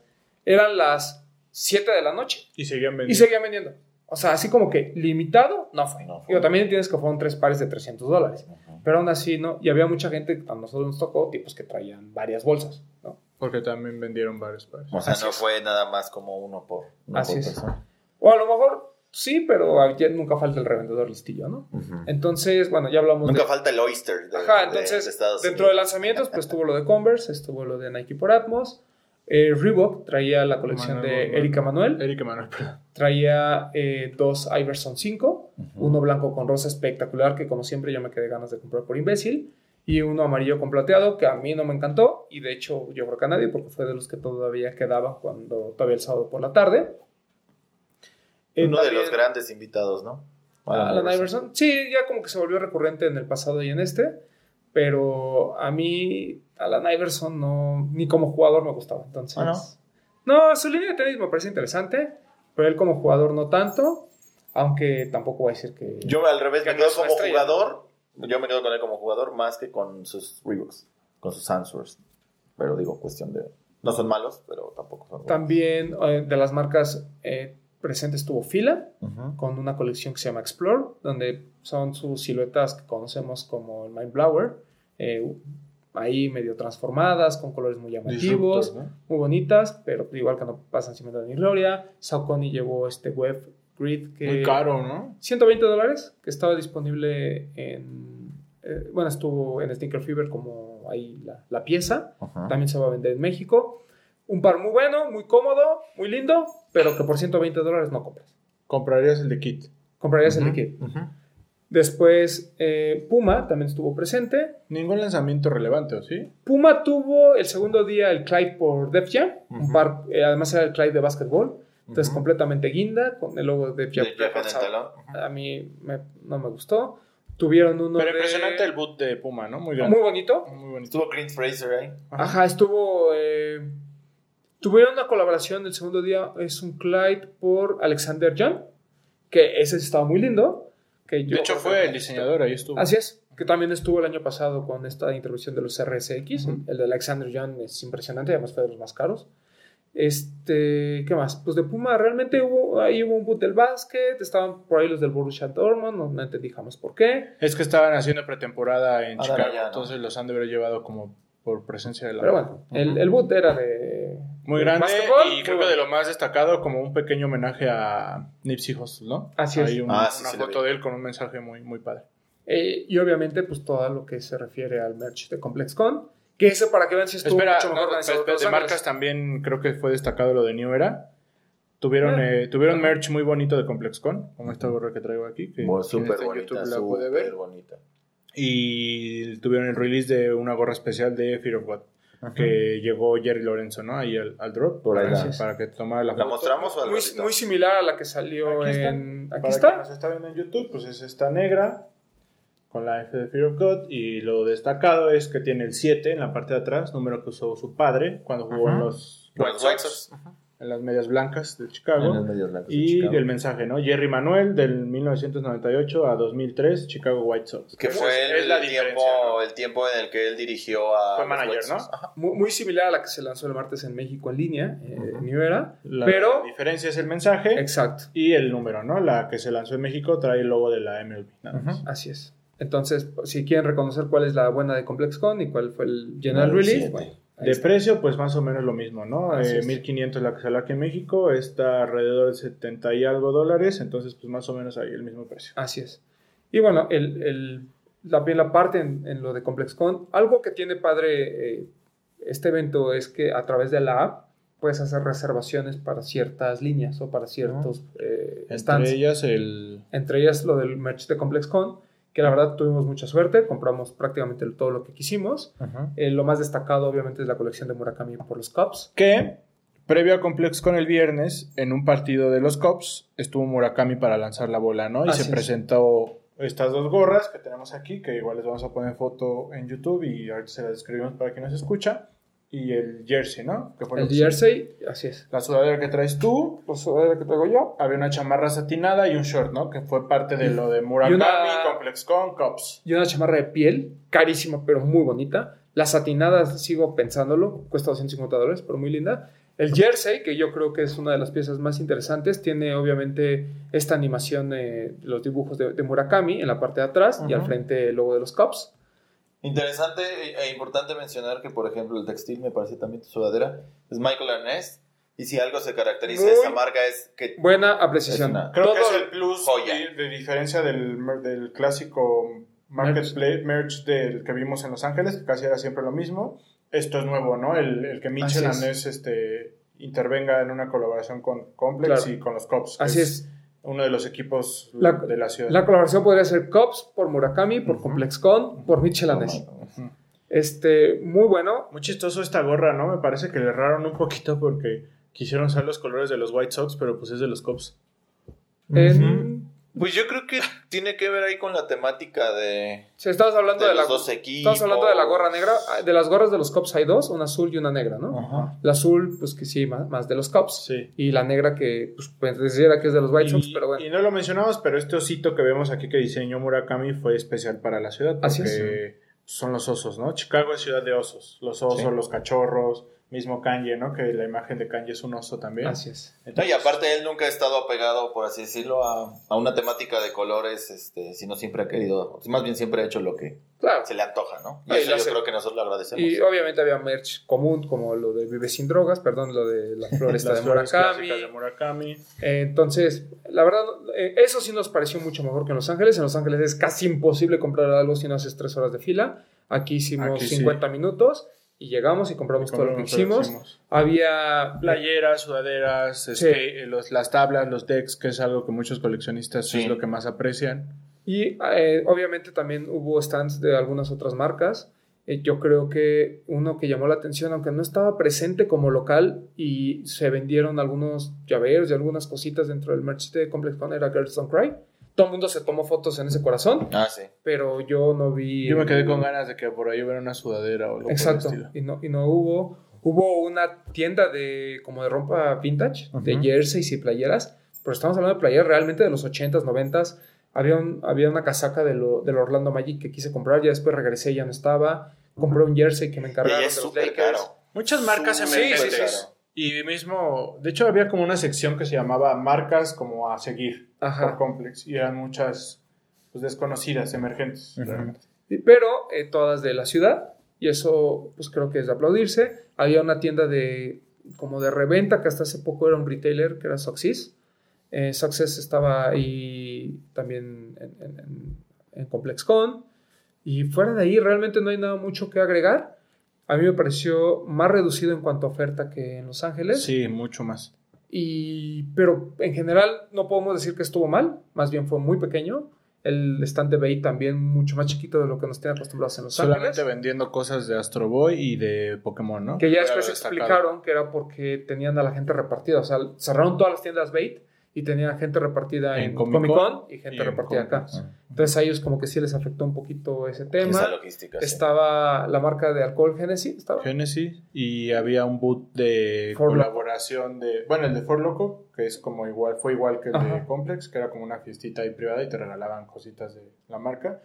Eran las 7 de la noche Y seguían y vendiendo. seguían vendiendo. O sea, así como que limitado, no fue. No fue. Digo, también entiendes que fueron tres pares de 300 dólares. Pero aún así, ¿no? Y había mucha gente, a nosotros nos tocó, tipos que traían varias bolsas, ¿no? Porque también vendieron varios pares. O sea, Así no es. fue nada más como uno por, uno Así por es. persona. O a lo mejor sí, pero aquí nunca falta el revendedor listillo, ¿no? Entonces, bueno, ya hablamos Nunca de... falta el oyster de, Ajá, entonces, de Estados dentro de lanzamientos, pues estuvo lo de Converse, estuvo lo de Nike por Atmos. Eh, Reebok traía la colección Manuel de. Erika Manuel. Erika Manuel, perdón. Traía eh, dos Iverson 5, Ujú. uno blanco con rosa espectacular, que como siempre yo me quedé ganas de comprar por imbécil, y uno amarillo con plateado, que a mí no me encantó, y de hecho yo creo que a nadie, porque fue de los que todavía quedaba cuando todavía el sábado por la tarde. Uno de los grandes invitados, ¿no? Alan Iverson. Sí, ya como que se volvió recurrente en el pasado y en este, pero a mí Alan Iverson no, ni como jugador me gustaba. Entonces, Ah, no, su línea de tenis me parece interesante, pero él como jugador no tanto, aunque tampoco voy a decir que... Yo al revés Que me quedo como estrella. jugador. Yo me quedo con él como jugador más que con sus Reeboks, con sus Answers. Pero digo, cuestión de. No son malos, pero tampoco son. También eh, de las marcas eh, presentes tuvo Fila, Ujú. con una colección que se llama Explore, donde son sus siluetas que conocemos como el Mind Blower, eh, ahí medio transformadas, con colores muy llamativos, muy bonitas, pero igual que no pasan sin pena ni gloria. Saucony llevó este web grid que... Muy caro, ¿no? 120 dólares, que estaba disponible en... eh, bueno, estuvo en Sneaker Fever como ahí la, la pieza. También se va a vender en México. Un par muy bueno, muy cómodo, muy lindo, pero que por 120 dólares no compras. Comprarías el de kit. Comprarías el de. Ujú. Después, eh, Puma también estuvo presente. Ningún lanzamiento relevante, ¿o sí? Puma tuvo el segundo día el Clyde por Def Jam, un par, eh, además era el Clyde de básquetbol, entonces Ujú. completamente guinda, con el logo de. De Jeff en el reforzado. talón. A mí me- no me gustó. Tuvieron uno Pero de- impresionante el boot de Puma, ¿no? Muy grande. Muy bonito. Muy bonito. Estuvo Clint Fraser ahí. Ajá, estuvo... eh, tuvieron una colaboración el segundo día, es un Clyde por Alexander John, que ese estaba muy lindo. Que yo De hecho, fue el diseñador, ahí estuvo. Así es, que también estuvo el año pasado con esta introducción de los RSX. Ujú. El de Alexander John es impresionante, además fue de los más caros. Este, ¿qué más? Pues de Puma realmente hubo, ahí hubo un boot del básquet, estaban por ahí los del Borussia Dortmund, no, no entendí jamás por qué. Es que estaban haciendo pretemporada en Ah, Chicago, ya, ¿no? entonces los han de haber llevado como por presencia de la... Pero bueno, el, el boot era de... Muy de grande y muy creo que de lo más destacado como un pequeño homenaje a Nipsey Hussle, ¿no? Así es. Hay un- Ah, sí, una sí foto de él con un mensaje muy, muy padre. Eh, y obviamente, pues todo lo que se refiere al merch de ComplexCon, que ese para que vean si estuvo Espera, mucho no, mejor organizado de, marcas también creo que fue destacado lo de New Era. Tuvieron, eh, tuvieron merch muy bonito de ComplexCon, como esta gorra que traigo aquí, que Muy- quien Súper esté en bonita, YouTube la puede ver. bonita. Y tuvieron el release de una gorra especial de Fear of God, que llegó Jerry Lorenzo, ¿no? Ahí al, al drop, Por ahí para, la- para que tomara la ¿La foto. mostramos o Muy, muy similar a la que salió Aquí está. en... Aquí Para está. quien nos está viendo en YouTube, pues es esta negra con la F de Fear of God y lo destacado es que tiene el 7 en la parte de atrás, número que usó su padre cuando jugó en Ajá. los Con los White Sox. en las medias blancas de En Chicago. los medios blancos de Y Chicago. del mensaje, ¿no? Jerry Manuel del 1998 a 2003, Chicago White Sox. Que fue el, es la tiempo, ¿no? el tiempo en el que él dirigió a. Fue manager. ¿no? Muy, muy similar a la que se lanzó el martes en México en línea, eh, Ujú. New Era. La pero, diferencia es el mensaje exacto, y el número, ¿no? La que se lanzó en México trae el logo de la MLB. nada más. Ujú. así es. Entonces, si quieren reconocer cuál es la buena de ComplexCon y cuál fue el General El Release, siete. bueno, De está. precio, pues más o menos lo mismo, ¿no? Eh, es. 1500 la que sale aquí en México, está alrededor de 70 y algo dólares, entonces pues más o menos ahí el mismo precio. Así es. Y bueno, el, el- la, la parte en, en lo de ComplexCon, algo que tiene padre eh, este evento es que a través de la app puedes hacer reservaciones para ciertas líneas o para ciertos eh, stands. Entre ellas el... Entre ellas lo del merch de ComplexCon, que la verdad tuvimos mucha suerte, compramos prácticamente todo lo que quisimos. Eh, lo más destacado obviamente es la colección de Murakami por los Cubs. Que, previo a Complex con el viernes, en un partido de los Cubs, estuvo Murakami para lanzar la bola, ¿no? Y Así se es. presentó estas dos gorras que tenemos aquí, que igual les vamos a poner foto en YouTube y ahorita se las describimos para quien nos escucha. Y el jersey, ¿no? Que fue El que- jersey, así es. La sudadera que traes tú, La sudadera que traigo yo. había una chamarra satinada y un short, ¿no? Que fue parte de lo de Murakami, una- ComplexCon, Cops. Y una chamarra de piel, carísima, pero muy bonita. Las satinadas, sigo pensándolo, cuesta 250 dólares, pero muy linda. El jersey, que yo creo que es una de las piezas más interesantes, tiene obviamente esta animación de los dibujos de, de Murakami en la parte de atrás y al frente el logo de los Cubs. Interesante e e importante mencionar que, por ejemplo, el textil, me parece también tu sudadera, es Michael Ernest. Y si algo se caracteriza de esa marca es que Buena apreciación. Una- Creo Todo- que es el plus joya. de, de diferencia del, del clásico marketplace merch del que vimos en Los Ángeles, que casi era siempre lo mismo. Esto es nuevo, ¿no? El, el que Mitchell Así es. Este, intervenga en una colaboración con Complex Claro. y con los Cops. Así es. Uno de los equipos La- de la ciudad. La colaboración podría ser Cubs por Murakami, por Ujú. ComplexCon, por Mitchell. Ujú. Este, muy bueno. Muy chistoso esta gorra, ¿no? Me parece que le erraron un poquito porque quisieron usar los colores de los White Sox, pero pues es de los. En- Pues yo creo que tiene que ver ahí con la temática de, si estabas hablando de de, la, dos equipos. estabas hablando de la gorra negra, ah, de las gorras de los Cubs hay dos, una azul y una negra, ¿no? Ajá. La azul, pues que sí, más, más de los Cubs. Sí. Y la negra que, pues, pareciera que es de los White Sox, pero bueno. y no lo mencionamos, pero este osito que vemos aquí que diseñó Murakami fue especial para la ciudad. Porque Así es. son los osos, ¿no? Chicago es ciudad de osos. Los osos, Sí. los cachorros, mismo Kanye, ¿no? Que la imagen de Kanye es un oso también. Así es. No, y aparte él nunca ha estado apegado, por así decirlo, a, a una temática de colores, este, sino siempre ha querido, más bien siempre ha hecho lo que Claro. se le antoja, ¿no? Y eso yo hace. creo que nosotros lo agradecemos. Y obviamente había merch común, como lo de Vive sin drogas, perdón, lo de la floresta Las de flores Murakami. de Murakami. Eh, Entonces, la verdad, eh, eso sí nos pareció mucho mejor que en Los Ángeles. En Los Ángeles es casi imposible comprar algo si no haces tres horas de fila. Aquí hicimos Aquí sí. 50 minutos y llegamos y compramos todo lo que Compramos todo lo que quisimos. Había Playeras, sudaderas, Sí. este, los- las tablas, los decks, que es algo que muchos coleccionistas Sí. es lo que más aprecian. Y eh, obviamente también hubo stands de algunas otras marcas. Eh, yo creo que uno que llamó la atención, aunque no estaba presente como local y se vendieron algunos llaveros y algunas cositas dentro del merch de Complex Con, era Girls Don't Cry. Todo el mundo se tomó fotos en ese corazón, Ah, sí. pero yo no vi. Yo me quedé con ganas de que por ahí hubiera una sudadera o algo Exacto. por el estilo. Y no, y no hubo. Hubo una tienda de como de ropa vintage, de jerseys y playeras, pero estamos hablando de playeras realmente de los 80s, 90s. Había, un- había una casaca de lo, del Orlando Magic que quise comprar, ya después regresé y ya no estaba. Compré un jersey que me Y encargaron es de los Lakers. caro. Muchas marcas Sí, sí, sí. Y mismo, de hecho había como una sección que se llamaba marcas como a seguir Ajá. por Complex y eran muchas pues, desconocidas, emergentes. Pero eh, todas de la ciudad, y eso pues creo que es de aplaudirse. Había una tienda de como de reventa que hasta hace poco era un retailer que era Success. Eh, Success estaba ahí también en, en, en- en ComplexCon. Y fuera de ahí realmente no hay nada mucho que agregar. A mí me pareció más reducido en cuanto a oferta que en Los Ángeles. Sí, mucho más. Y, pero en general no podemos decir que estuvo mal, más bien fue muy pequeño. El stand de Bay también mucho más chiquito de lo que nos tienen acostumbrados en Los Solamente Ángeles. vendiendo cosas de Astro Boy y de Pokémon, ¿no? Que ya después explicaron que era porque tenían a la gente repartida. O sea, cerraron todas las tiendas Bait y tenían gente repartida en, En Comic Comic Con y gente y en repartida acá. Entonces a ellos como que sí les afectó un poquito ese tema. Esa logística. sí. Estaba la marca de alcohol Genesis. Estaba. Genesis y había un boot de Loco. colaboración de bueno el de Ford Loco que es como igual fue igual que el de. Complex que era como una fiestita ahí privada y te regalaban cositas de la marca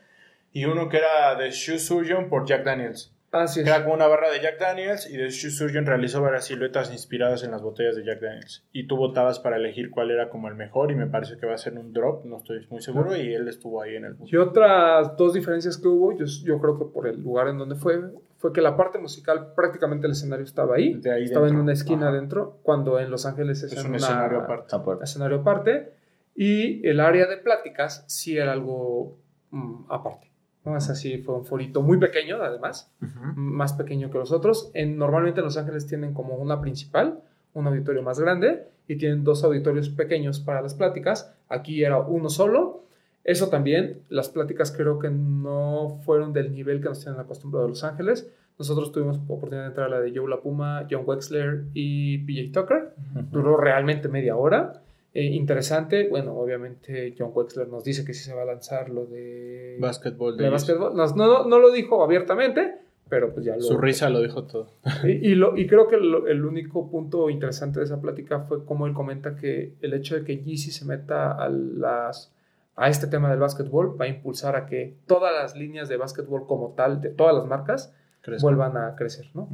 y uno que era de Shoe Surgeon por Jack Daniels Así que es. era como una barra de Jack Daniels y de Surgeon realizó varias siluetas inspiradas en las botellas de Jack Daniels y tú votabas para elegir cuál era como el mejor y me parece que va a ser un drop no estoy muy seguro y él estuvo ahí en el boot. Y otras dos diferencias que hubo, yo, yo creo que por el lugar en donde fue, fue que la parte musical prácticamente el escenario estaba ahí. De ahí estaba en dentro. una esquina Ajá. adentro, cuando en Los Ángeles es, es en un una- escenario aparte Aparte. escenario aparte. Y el área de pláticas sí era algo mm, aparte. ¿No? Es así, fue un forito muy pequeño, además, más pequeño que los otros. En, normalmente en Los Ángeles tienen como una principal, un auditorio más grande, y tienen dos auditorios pequeños para las pláticas. Aquí era uno solo. Eso también, las pláticas creo que no fueron del nivel que nos tienen acostumbrados Los Ángeles. Nosotros tuvimos oportunidad de entrar a la de Joe La Puma, John Wexler y PJ Tucker. Duró realmente media hora. Eh, interesante. Bueno, obviamente John Wexler nos dice que sí se va a lanzar lo de Básquetbol de de básquetbol. Nos- no, no lo dijo abiertamente, pero pues ya lo... Su risa lo dijo todo. Y, y lo, y creo que lo- el único punto interesante de esa plática fue cómo él comenta que el hecho de que Yeezy se meta a, las, a este tema del básquetbol va a impulsar a que todas las líneas de básquetbol como tal, de todas las marcas, vuelvan a crecer, ¿no?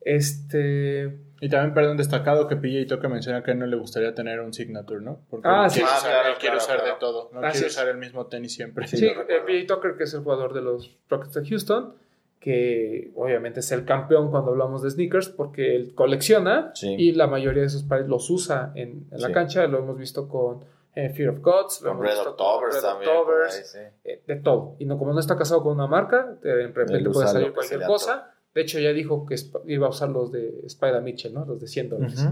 Este... Y también, perdón, destacado que PJ Tucker menciona que a él no le gustaría tener un signature, ¿no? Porque Ah, sí. quiere Ah, usar, claro, él quiere claro, usar claro. de todo. No Así quiere es. usar el mismo tenis siempre. Sí, recuerdo. eh, PJ Tucker, que es el jugador de los Rockets de Houston, que obviamente es el campeón cuando hablamos de sneakers, porque él colecciona Sí. y la mayoría de esos pares los usa en, en la Sí. cancha. Lo hemos visto con eh, Fear of Gods, lo Con hemos Red visto Octobers Red también. Octobers, ahí, sí. eh, de todo. Y no, como no está casado con una marca, de repente puede salir cualquier cosa. De hecho, ya dijo que iba a usar los de Spider Mitchell, ¿no? Los de 100 dólares.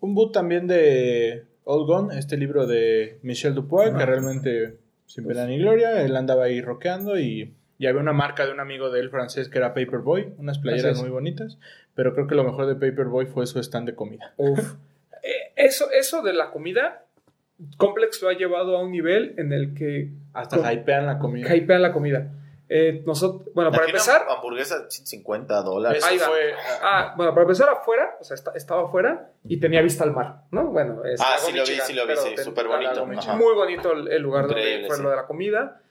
Un boot también de Old Gone, este libro de Michel Dupois, que Ah. realmente sin pena ni gloria, él andaba ahí rockeando y, y había una marca de un amigo de él francés que era Paperboy, unas playeras muy bonitas, pero creo que lo mejor de Paperboy fue su stand de comida. Uf. Eh, eso, eso de la comida, Complex lo ha llevado a un nivel en el que Hasta hypean la comida. hypean la comida. Eh, nosotros, bueno, para empezar, Hamburguesa 50 dólares. Ahí va. fue- ah, bueno, para empezar afuera, o sea, esta- estaba afuera y tenía vista al mar, ¿no? Bueno, es Ah, sí lo vi, sí lo vi, sí, súper bonito. Muy bonito el, el lugar donde Increíble, fue sí. lo de la comida.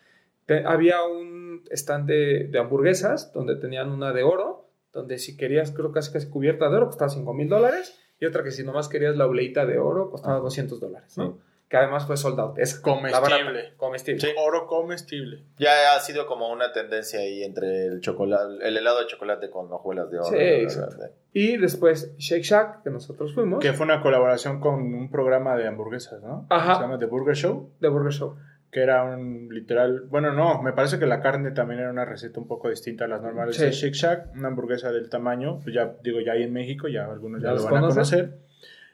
Te- había un stand de, de hamburguesas donde tenían una de oro, donde si querías, creo casi casi cubierta de oro, costaba 5 mil dólares, y otra que si nomás querías la obleita de oro, costaba 200 dólares, ¿no? Que además fue sold out. Es Comestible. comestible. Sí. Oro comestible. Ya ha sido como una tendencia ahí entre el chocolate, el helado de chocolate con hojuelas de oro. Sí, exacto. verdad. Y después Shake Shack, que nosotros fuimos, Que fue una colaboración con un programa de hamburguesas, ¿no? Ajá. Se llama The Burger Show. de Burger Show. que era un literal, bueno, no, me parece que la carne también era una receta un poco distinta a las normales Sí. de Shake Shack, una hamburguesa del tamaño, pues ya digo, ya hay en México, ya algunos ya, ¿Ya lo van a conocer.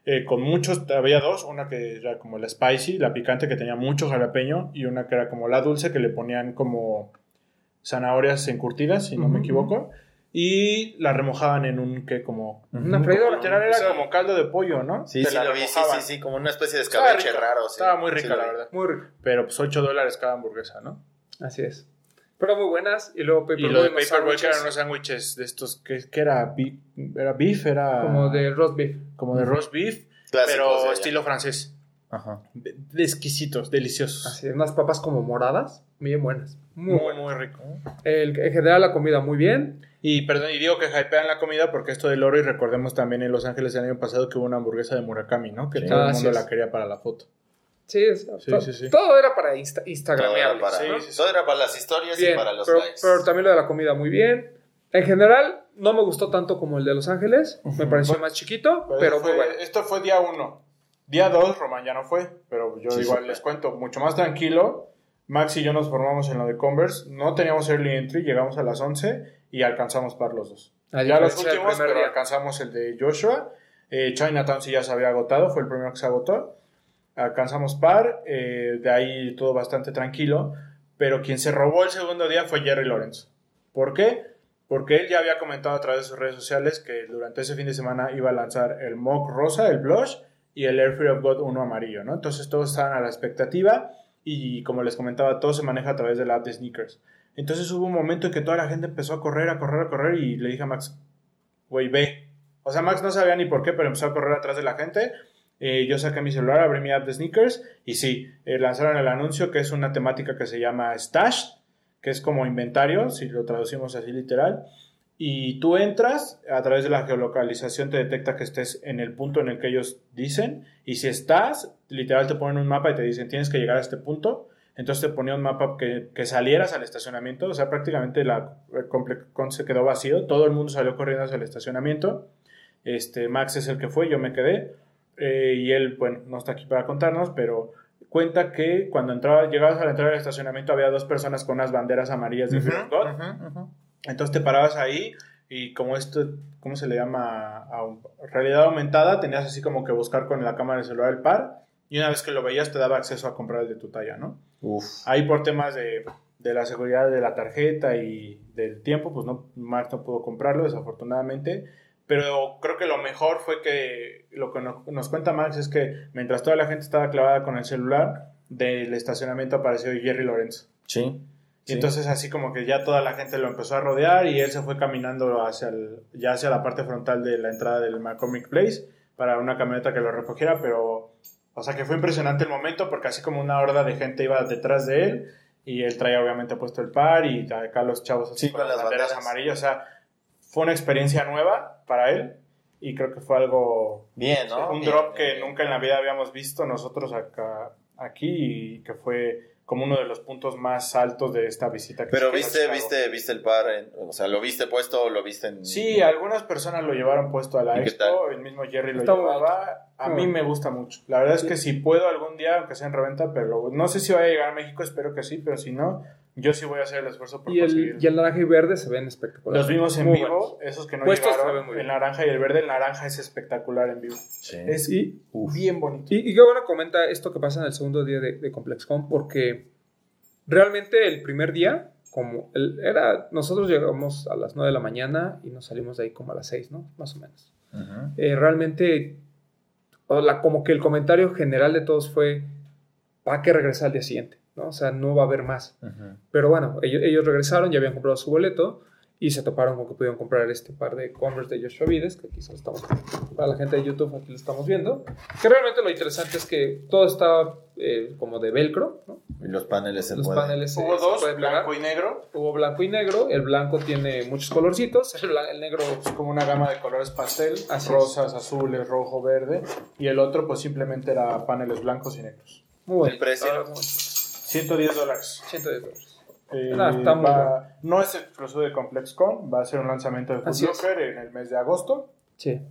Eh, con muchos, había dos, una que era como la spicy, la picante que tenía mucho jalapeño, y una que era como la dulce que le ponían como zanahorias encurtidas, si no me equivoco, y la remojaban en un que como... Una freidora. Literal era O sea, como caldo de pollo, ¿no? Sí, Te sí la lo vi, sí, sí, sí, como una especie de Estaba escabeche rica, raro. sí. Estaba muy rica, la verdad. Muy rico. Pero pues 8 dólares cada hamburguesa, ¿no? Así es. Pero muy buenas. Y luego Y Paperboy. lo de Paperboy eran unos sándwiches de estos, que, que era, beef, era beef, era Como de roast beef. como de roast beef, Clásicos pero estilo francés. Ajá. De- de exquisitos, deliciosos. Así, unas papas como moradas. Bien buenas. Muy, Muy, buenas. muy rico. El- en general la comida muy bien. Y perdón, y digo que hypean la comida porque esto del oro, y recordemos también en Los Ángeles el año pasado que hubo una hamburguesa de Murakami, ¿no? Que Sí. todo Ah, el sí mundo es. la quería para la foto. Sí, Sí, to- sí, sí. todo era para Insta Todo era Instagrameable. para, Sí, ¿no? sí, sí. todo era para las historias Bien, y para los pero, likes. pero también lo de la comida muy bien. En general, no me gustó tanto como el de Los Ángeles. Me pareció más chiquito, Pero, pero fue- muy bueno. esto fue día uno. Día dos, Román ya no fue, pero yo Sí, igual les cuento, mucho más tranquilo. Max y yo nos formamos en lo de Converse. No teníamos early entry, llegamos a las 11 y alcanzamos par los dos. A ya los últimos, pero día. alcanzamos el de Joshua. Eh, Chinatown sí ya se había agotado, fue el primero que se agotó. Alcanzamos par, eh, de ahí todo bastante tranquilo. Pero quien se robó el segundo día fue Jerry Lawrence. ¿Por qué? Porque él ya había comentado a través de sus redes sociales que durante ese fin de semana iba a lanzar el Mock Rosa, el Blush, y el Air Fear of God uno amarillo, ¿no? Entonces todos estaban a la expectativa y como les comentaba, todo se maneja a través de la app de sneakers. Entonces hubo un momento en que toda la gente empezó a correr, a correr, a correr y le dije a Max, güey, ve. O sea, Max no sabía ni por qué, pero empezó a correr atrás de la gente. Eh, yo saqué mi celular, abrí mi app de sneakers y sí, eh, lanzaron el anuncio que es una temática que se llama Stash, que es como inventario, si lo traducimos así literal. Y tú entras, a través de la geolocalización te detecta que estés en el punto en el que ellos dicen. Y si estás, literal te ponen un mapa y te dicen tienes que llegar a este punto. Entonces te ponía un mapa que, que salieras al estacionamiento. O sea, prácticamente la, el complecón se quedó vacío. Todo el mundo salió corriendo hacia el estacionamiento. Este, Max es el que fue, yo me quedé. Eh, y él, bueno, no está aquí para contarnos, pero cuenta que cuando entraba, llegabas a la entrada del estacionamiento había dos personas con unas banderas amarillas de Fear of God. Ujú, ujú. Entonces te parabas ahí y como esto, ¿cómo se le llama? A un- realidad aumentada, tenías así como que buscar con la cámara del celular el par y una vez que lo veías te daba acceso a comprar el de tu talla, ¿no? Uf. Ahí por temas de, de la seguridad de la tarjeta y del tiempo, pues no, Max no pudo comprarlo desafortunadamente, pero creo que lo mejor fue que lo que no- nos cuenta Max es que mientras toda la gente estaba clavada con el celular, del estacionamiento apareció Jerry Lorenzo. Sí. Y entonces así como que ya toda la gente lo empezó a rodear y él se fue caminando hacia el- ya hacia la parte frontal de la entrada del McCormick Place para una camioneta que lo recogiera, pero o sea que fue impresionante el momento porque así como una horda de gente iba detrás de él y él traía obviamente puesto el par y acá los chavos así Sí, con las banderas banderas. amarillas, o sea, fue una experiencia nueva para él y creo que fue algo Bien, ¿no? un Bien, drop bien, que bien. nunca en la vida habíamos visto nosotros acá aquí y que fue como uno de los puntos más altos de esta visita. que Pero viste, viste, viste el par, en- o sea, lo viste puesto o lo viste en... Sí, algunas personas lo llevaron puesto a la ¿Y qué expo, tal? el mismo Jerry lo Está llevaba. A mí me gusta mucho. La verdad es que si puedo algún día, aunque sea en reventa, pero no sé si vaya a llegar a México, espero que sí, pero si no, yo sí voy a hacer el esfuerzo por Y conseguir. el, y el naranja y verde se ven espectaculares. Los vimos en Muy vivo, buenos. esos que no Puestos se llegaron, ven muy el naranja y el verde, el naranja es espectacular en vivo. Sí. Es Y, bien bonito. y, y qué bueno comenta esto que pasa en el segundo día de, de ComplexCon, porque realmente el primer día, como el- era, nosotros llegamos a las 9 de la mañana y nos salimos de ahí como a las 6, ¿no? Más o menos. Ujú. Eh, realmente, o la- como que el comentario general de todos fue, ¿para qué regresar al día siguiente? ¿No? O sea, no va a haber más. Ujú. Pero bueno, ellos, ellos regresaron, ya habían comprado su boleto y se toparon con que pudieron comprar este par de Converse de Joshua Vides, que aquí se lo estamos, para la gente de YouTube aquí lo estamos viendo. Que realmente lo interesante es que todo está eh, como de velcro, ¿no? Y los paneles se Los pueden. paneles Hubo se dos, blanco y negro. Hubo blanco y negro. El blanco tiene muchos colorcitos. El, el negro Es como una gama de colores pastel, Así es. rosas, azules, rojo, verde. Y el otro, pues simplemente era paneles blancos y negros. muy bueno. ¿El precio? Ah, muy- 110 dólares. 110 dólares. Eh, Ah, está muy va- no es exclusivo de ComplexCon, va a ser un lanzamiento de Así Foot es. Locker en el mes de agosto, Sí.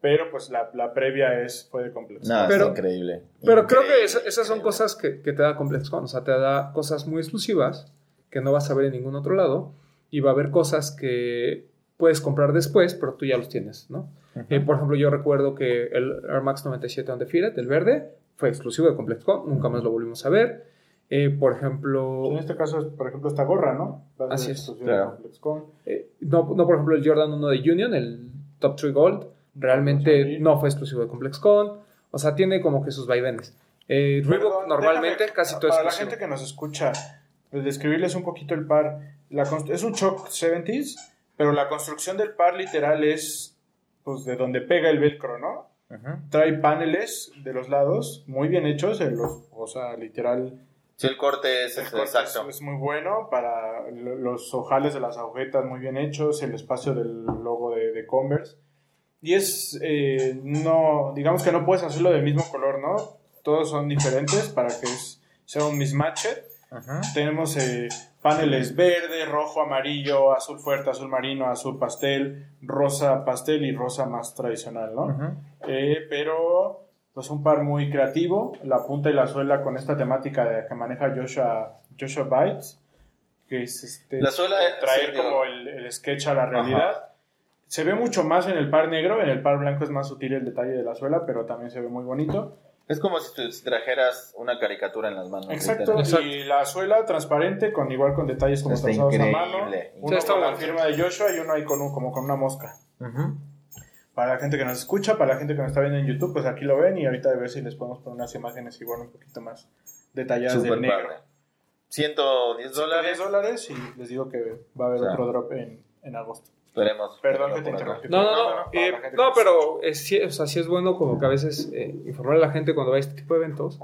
pero pues la, la previa es, fue de ComplexCon. No, Pero- está increíble. Pero creo que Increíble, esa- esas son increíble. cosas que, que te da ComplexCon. O sea, te da cosas muy exclusivas que no vas a ver en ningún otro lado. Y va a haber cosas que puedes comprar después, pero tú ya los tienes, ¿no? Eh, por ejemplo, yo recuerdo que el Air Max 97 Undefeated, el verde, fue exclusivo de ComplexCon. Nunca más lo volvimos a ver. Eh, por ejemplo, En este caso, por ejemplo, esta gorra, ¿no? Va a ser Así es, claro. de ComplexCon. eh, no, no, por ejemplo, el Jordan 1 de Union, el Top 3 Gold, realmente no fue exclusivo de ComplexCon. O sea, tiene como que sus vaivenes. Eh, Reebok Perdón, normalmente déjame, casi todo es Para la gente que nos escucha, describirles un poquito el par. La es un Choc 70s, pero la construcción del par literal es pues de donde pega el velcro, ¿no? Trae paneles de los lados muy bien hechos, en los, o sea, literal Sí, el corte es, el es corte exacto. Es, es muy bueno para lo- los ojales de las agujetas muy bien hechos, el espacio del logo de, de Converse. Y es, eh, no, digamos que no puedes hacerlo del mismo color, ¿no? Todos son diferentes para que es- sea un mismatch. Tenemos eh, paneles verde, rojo, amarillo, azul fuerte, azul marino, azul pastel, rosa pastel y rosa más tradicional, ¿no? Eh, pero pues un par muy creativo, la punta y la suela con esta temática de- que maneja Joshua, Joshua Bites, que es este, La suela, traer sí, como el, el sketch a la realidad. Se ve mucho más en el par negro, en el par blanco es más sutil el detalle de la suela, pero también se ve muy bonito. Es como si trajeras una caricatura en las manos. Exacto, Exacto. y la suela transparente, con igual con detalles como Está trazados a mano, uno está con la firma de Joshua y uno ahí con un- como con una mosca. Ujú. Para la gente que nos escucha, para la gente que nos está viendo en YouTube, pues aquí lo ven y ahorita a ver si les podemos poner unas imágenes igual un poquito más detalladas Súper del negro. padre. 110 110 dólares. dólares y les digo que va a haber O sea, otro drop en, en agosto. Esperemos. Perdón que te interrumpí. No, no, no. eh, no, pero es, sí, o sea, sí es bueno como que a veces eh, informar a la gente cuando va a este tipo de eventos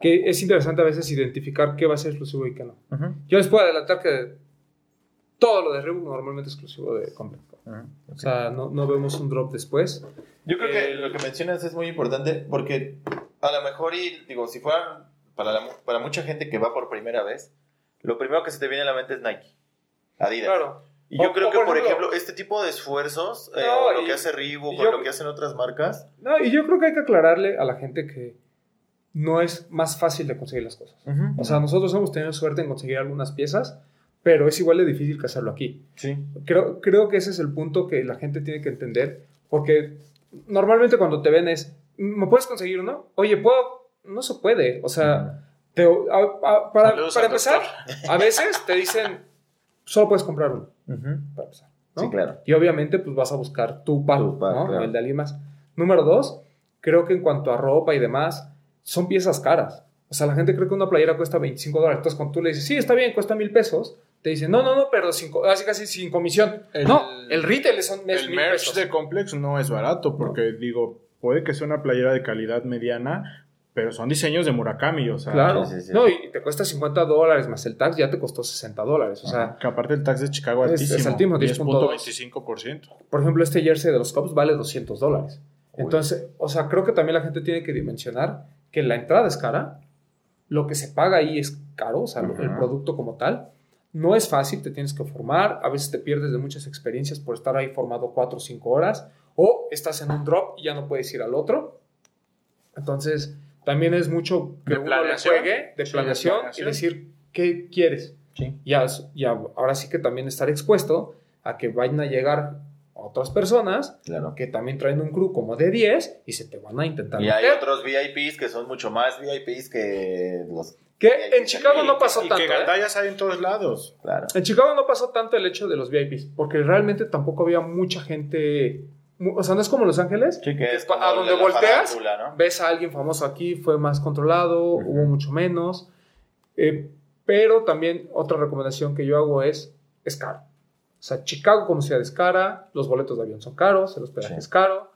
que es interesante a veces identificar qué va a ser exclusivo y qué no. Ujú. Yo les puedo adelantar que todo lo de Reebok normalmente es exclusivo de ComplexCon. Ujú. O sea, no, no vemos un drop después. Yo creo que Eh, lo que mencionas es muy importante porque a lo mejor, y digo, si fueran para, la para mucha gente que va por primera vez, lo primero que se te viene a la mente es Nike, Adidas. Claro. Y yo O- creo o, que, por ejemplo- ejemplo, este tipo de esfuerzos, eh, No, o lo y- que hace Reebok, y o yo- lo que hacen otras marcas, No, y yo creo que hay que aclararle a la gente que no es más fácil de conseguir las cosas. O sea, nosotros hemos tenido suerte en conseguir algunas piezas, pero es igual de difícil que hacerlo aquí. sí. Creo, creo que ese es el punto que la gente tiene que entender, porque normalmente cuando te ven es, ¿me puedes conseguir uno? Oye, ¿puedo? No se puede. O sea, te- a- a- para, Saludos para empezar, a veces te dicen, solo puedes comprar uno, Ujú. para empezar. ¿no? Sí, claro. Y obviamente, pues vas a buscar tu par, Tu par, ¿no? claro. El de alguien más. Número dos, creo que en cuanto a ropa y demás, son piezas caras. O sea, la gente cree que una playera cuesta 25 dólares. Entonces, cuando tú le dices, sí, está bien, cuesta mil pesos, te dicen, no, no, no, pero cinco, así casi sin comisión. El- no, el retail son es El mil merch pesos. de Complex no es barato porque, digo, puede que sea una playera de calidad mediana, pero son diseños de Murakami, o sea, Claro. Sí, sí, sí. No, y te cuesta 50 dólares más el tax, ya te costó 60 dólares. O sea, que aparte el tax de Chicago Es- altísimo, es altísimo, 10.25%. por ejemplo, este jersey de los Cubs vale 200 dólares. Entonces, o sea, creo que también la gente tiene que dimensionar que la entrada es cara, lo que se paga ahí es caro, o sea, el Ajá. producto como tal. No es fácil, te tienes que formar, a veces te pierdes de muchas experiencias por estar ahí formado 4 o 5 horas, o estás en un drop y ya no puedes ir al otro. Entonces, también es mucho que De uno le planeación. juegue, de Sí, de planeación, y planeación. decir qué quieres. Sí. Ya, ya, ahora sí que también estar expuesto a que vayan a llegar otras personas Claro. que también traen un crew como de 10 y se te van a intentar Y hay otros VIPs que son mucho más VIPs que los... Que en Chicago no pasó Y tanto. que ¿eh? gandallas hay en todos lados. Claro. En Chicago no pasó tanto el hecho de los VIPs, porque realmente tampoco había mucha gente. O sea, no es como Los Ángeles. Sí, que es como a donde volteas, ves a alguien famoso aquí, fue más controlado, hubo mucho menos. Eh, pero también otra recomendación que yo hago es, es caro. O sea, Chicago como ciudad es cara, los boletos de avión son caros, el hospedaje Sí. es caro,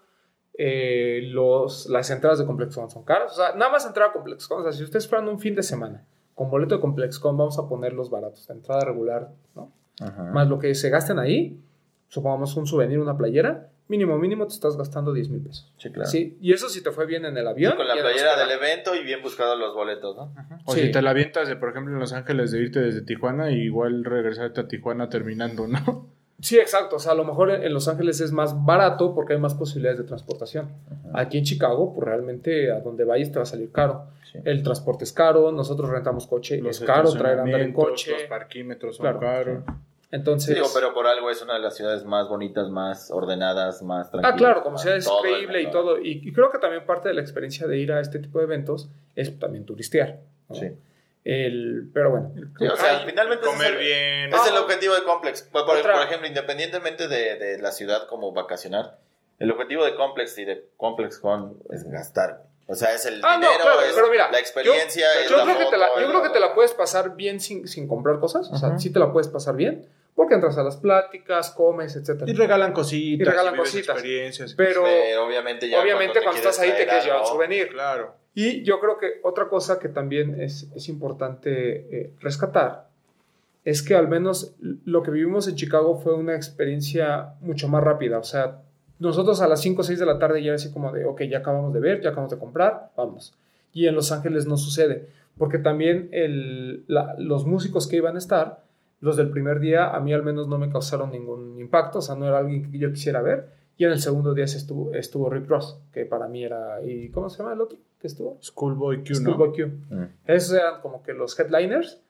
eh, los, las entradas de ComplexCon son caras. O sea, nada más entrar a ComplexCon, o sea, si ustedes fueran un fin de semana con boleto de ComplexCon, vamos a poner los baratos, la entrada regular, ¿no? Ajá. Más lo que se gasten ahí, supongamos un souvenir, una playera, mínimo, mínimo te estás gastando 10 mil pesos. Sí, claro. Sí, y eso si te fue bien en el avión. Con la playera del evento y bien buscados los boletos, ¿no? O Sí. si te la avientas de, por ejemplo, en Los Ángeles, de irte desde Tijuana y igual regresarte a Tijuana terminando, ¿no? Sí, exacto. O sea, a lo mejor en Los Ángeles es más barato porque hay más posibilidades de transportación. Aquí en Chicago, pues realmente a donde vayas te va a salir caro. Sí. El transporte es caro, nosotros rentamos coche, Los es caro traer andar en coche. Los parquímetros son Claro. caros. Entonces, Digo, pero por algo es una de las ciudades más bonitas, más ordenadas, más tranquilas. ah, claro, como sea, es todo el creíble y todo. Y, y creo que también parte de la experiencia de ir a este tipo de eventos es también turistear. ¿no? Sí. El, pero bueno. Sí, o sea, Ay, finalmente ese es Comer el- bien. Es el objetivo de Complex. Por, por- por ejemplo, independientemente de, de la ciudad como vacacionar, el objetivo de Complex y de Complex Con es gastar. O sea, es el Ah, no, dinero, claro, es pero mira, la experiencia, yo, es yo la creo que te la, yo creo que te la puedes pasar bien sin, sin comprar cosas. O sea, Ajá. sí te la puedes pasar bien. Porque entras a las pláticas, comes, etcétera. Y regalan cositas. Y regalan vives cositas. experiencias. Pero, Pero obviamente ya obviamente cuando, quieres estás ahí te quieres llevar un souvenir. Claro. Y yo creo que otra cosa que también es, es importante eh, rescatar es que al menos lo que vivimos en Chicago fue una experiencia mucho más rápida. O sea, nosotros a las 5 o 6 de la tarde ya era así como de, ok, ya acabamos de ver, ya acabamos de comprar, vamos. Y en Los Ángeles no sucede, porque también el- los músicos que iban a estar, los del primer día, a mí al menos no me causaron ningún impacto, o sea, no era alguien que yo quisiera ver. Y en el segundo día estuvo, estuvo Rick Ross, que para mí era... ¿Y cómo se llama el otro que estuvo? Schoolboy Q, ¿no? Schoolboy Q. Mm. Esos eran como que los headliners.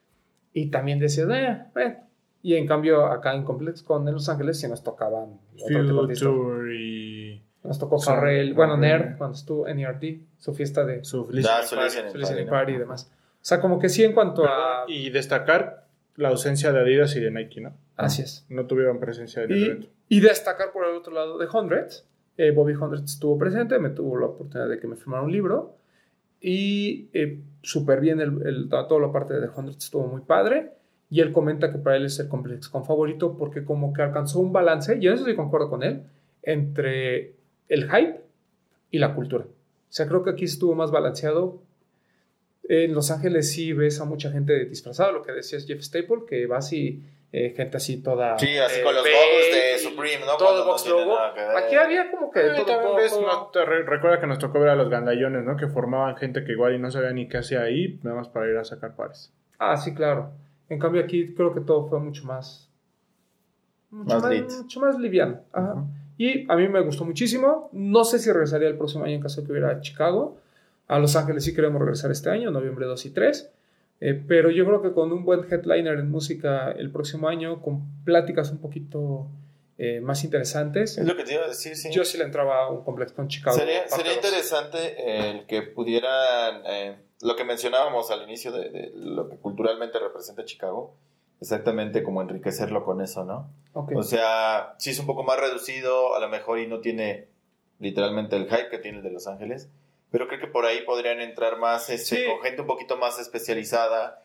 Y también decías, eh, eh. Y en cambio, acá en Complex con en Los Ángeles sí nos tocaban. Future y Nos tocó Farrell, bueno. Nerd, cuando estuvo en ERT, su fiesta de su listening su party. party, ¿no? party y demás. O sea, como que sí en cuanto a... Y destacar la ausencia de Adidas y de Nike, ¿no? Así es. No tuvieron presencia en el Y, evento. y destacar por el otro lado de Hundreds. Eh, Bobby Hundreds estuvo presente, me tuvo la oportunidad de que me firmara un libro. Y eh, súper bien, el, el- toda la parte de Hundreds estuvo muy padre. Y él comenta que para él es el complex con favorito porque como que alcanzó un balance, y en eso sí concuerdo con él, entre el hype y la cultura. O sea, creo que aquí estuvo más balanceado. En Los Ángeles sí ves a mucha gente disfrazada, lo que decías Jeff Staple, que vas y eh, gente así toda... Sí, así eh, con los logos de Supreme, ¿no? Todo no box tiene logo. Aquí había como que todo un también ves, poco- no, te re- recuerda que nos tocó ver a los gandallones, ¿no? Que formaban gente que igual y no sabía ni qué hacía ahí, nada más para ir a sacar pares. Ah, sí, claro. En cambio aquí creo que todo fue mucho más... Mucho Más mucho más liviano. Ajá. Y a mí me gustó muchísimo. No sé si regresaría el próximo año en caso de que hubiera a Chicago. A Los Ángeles sí queremos regresar este año, noviembre 2 y 3. Eh, pero yo creo que con un buen headliner en música el próximo año, con pláticas un poquito eh, más interesantes, Es lo que te iba a decir, sí. yo sí le entraba a un complex con Chicago. Sería, sería interesante el que pudieran, eh, lo que mencionábamos al inicio de, de lo que culturalmente representa Chicago, exactamente como enriquecerlo con eso, ¿no? O sea, si es un poco más reducido, a lo mejor y no tiene literalmente el hype que tiene el de Los Ángeles, pero creo que por ahí podrían entrar más este, Sí. con gente un poquito más especializada,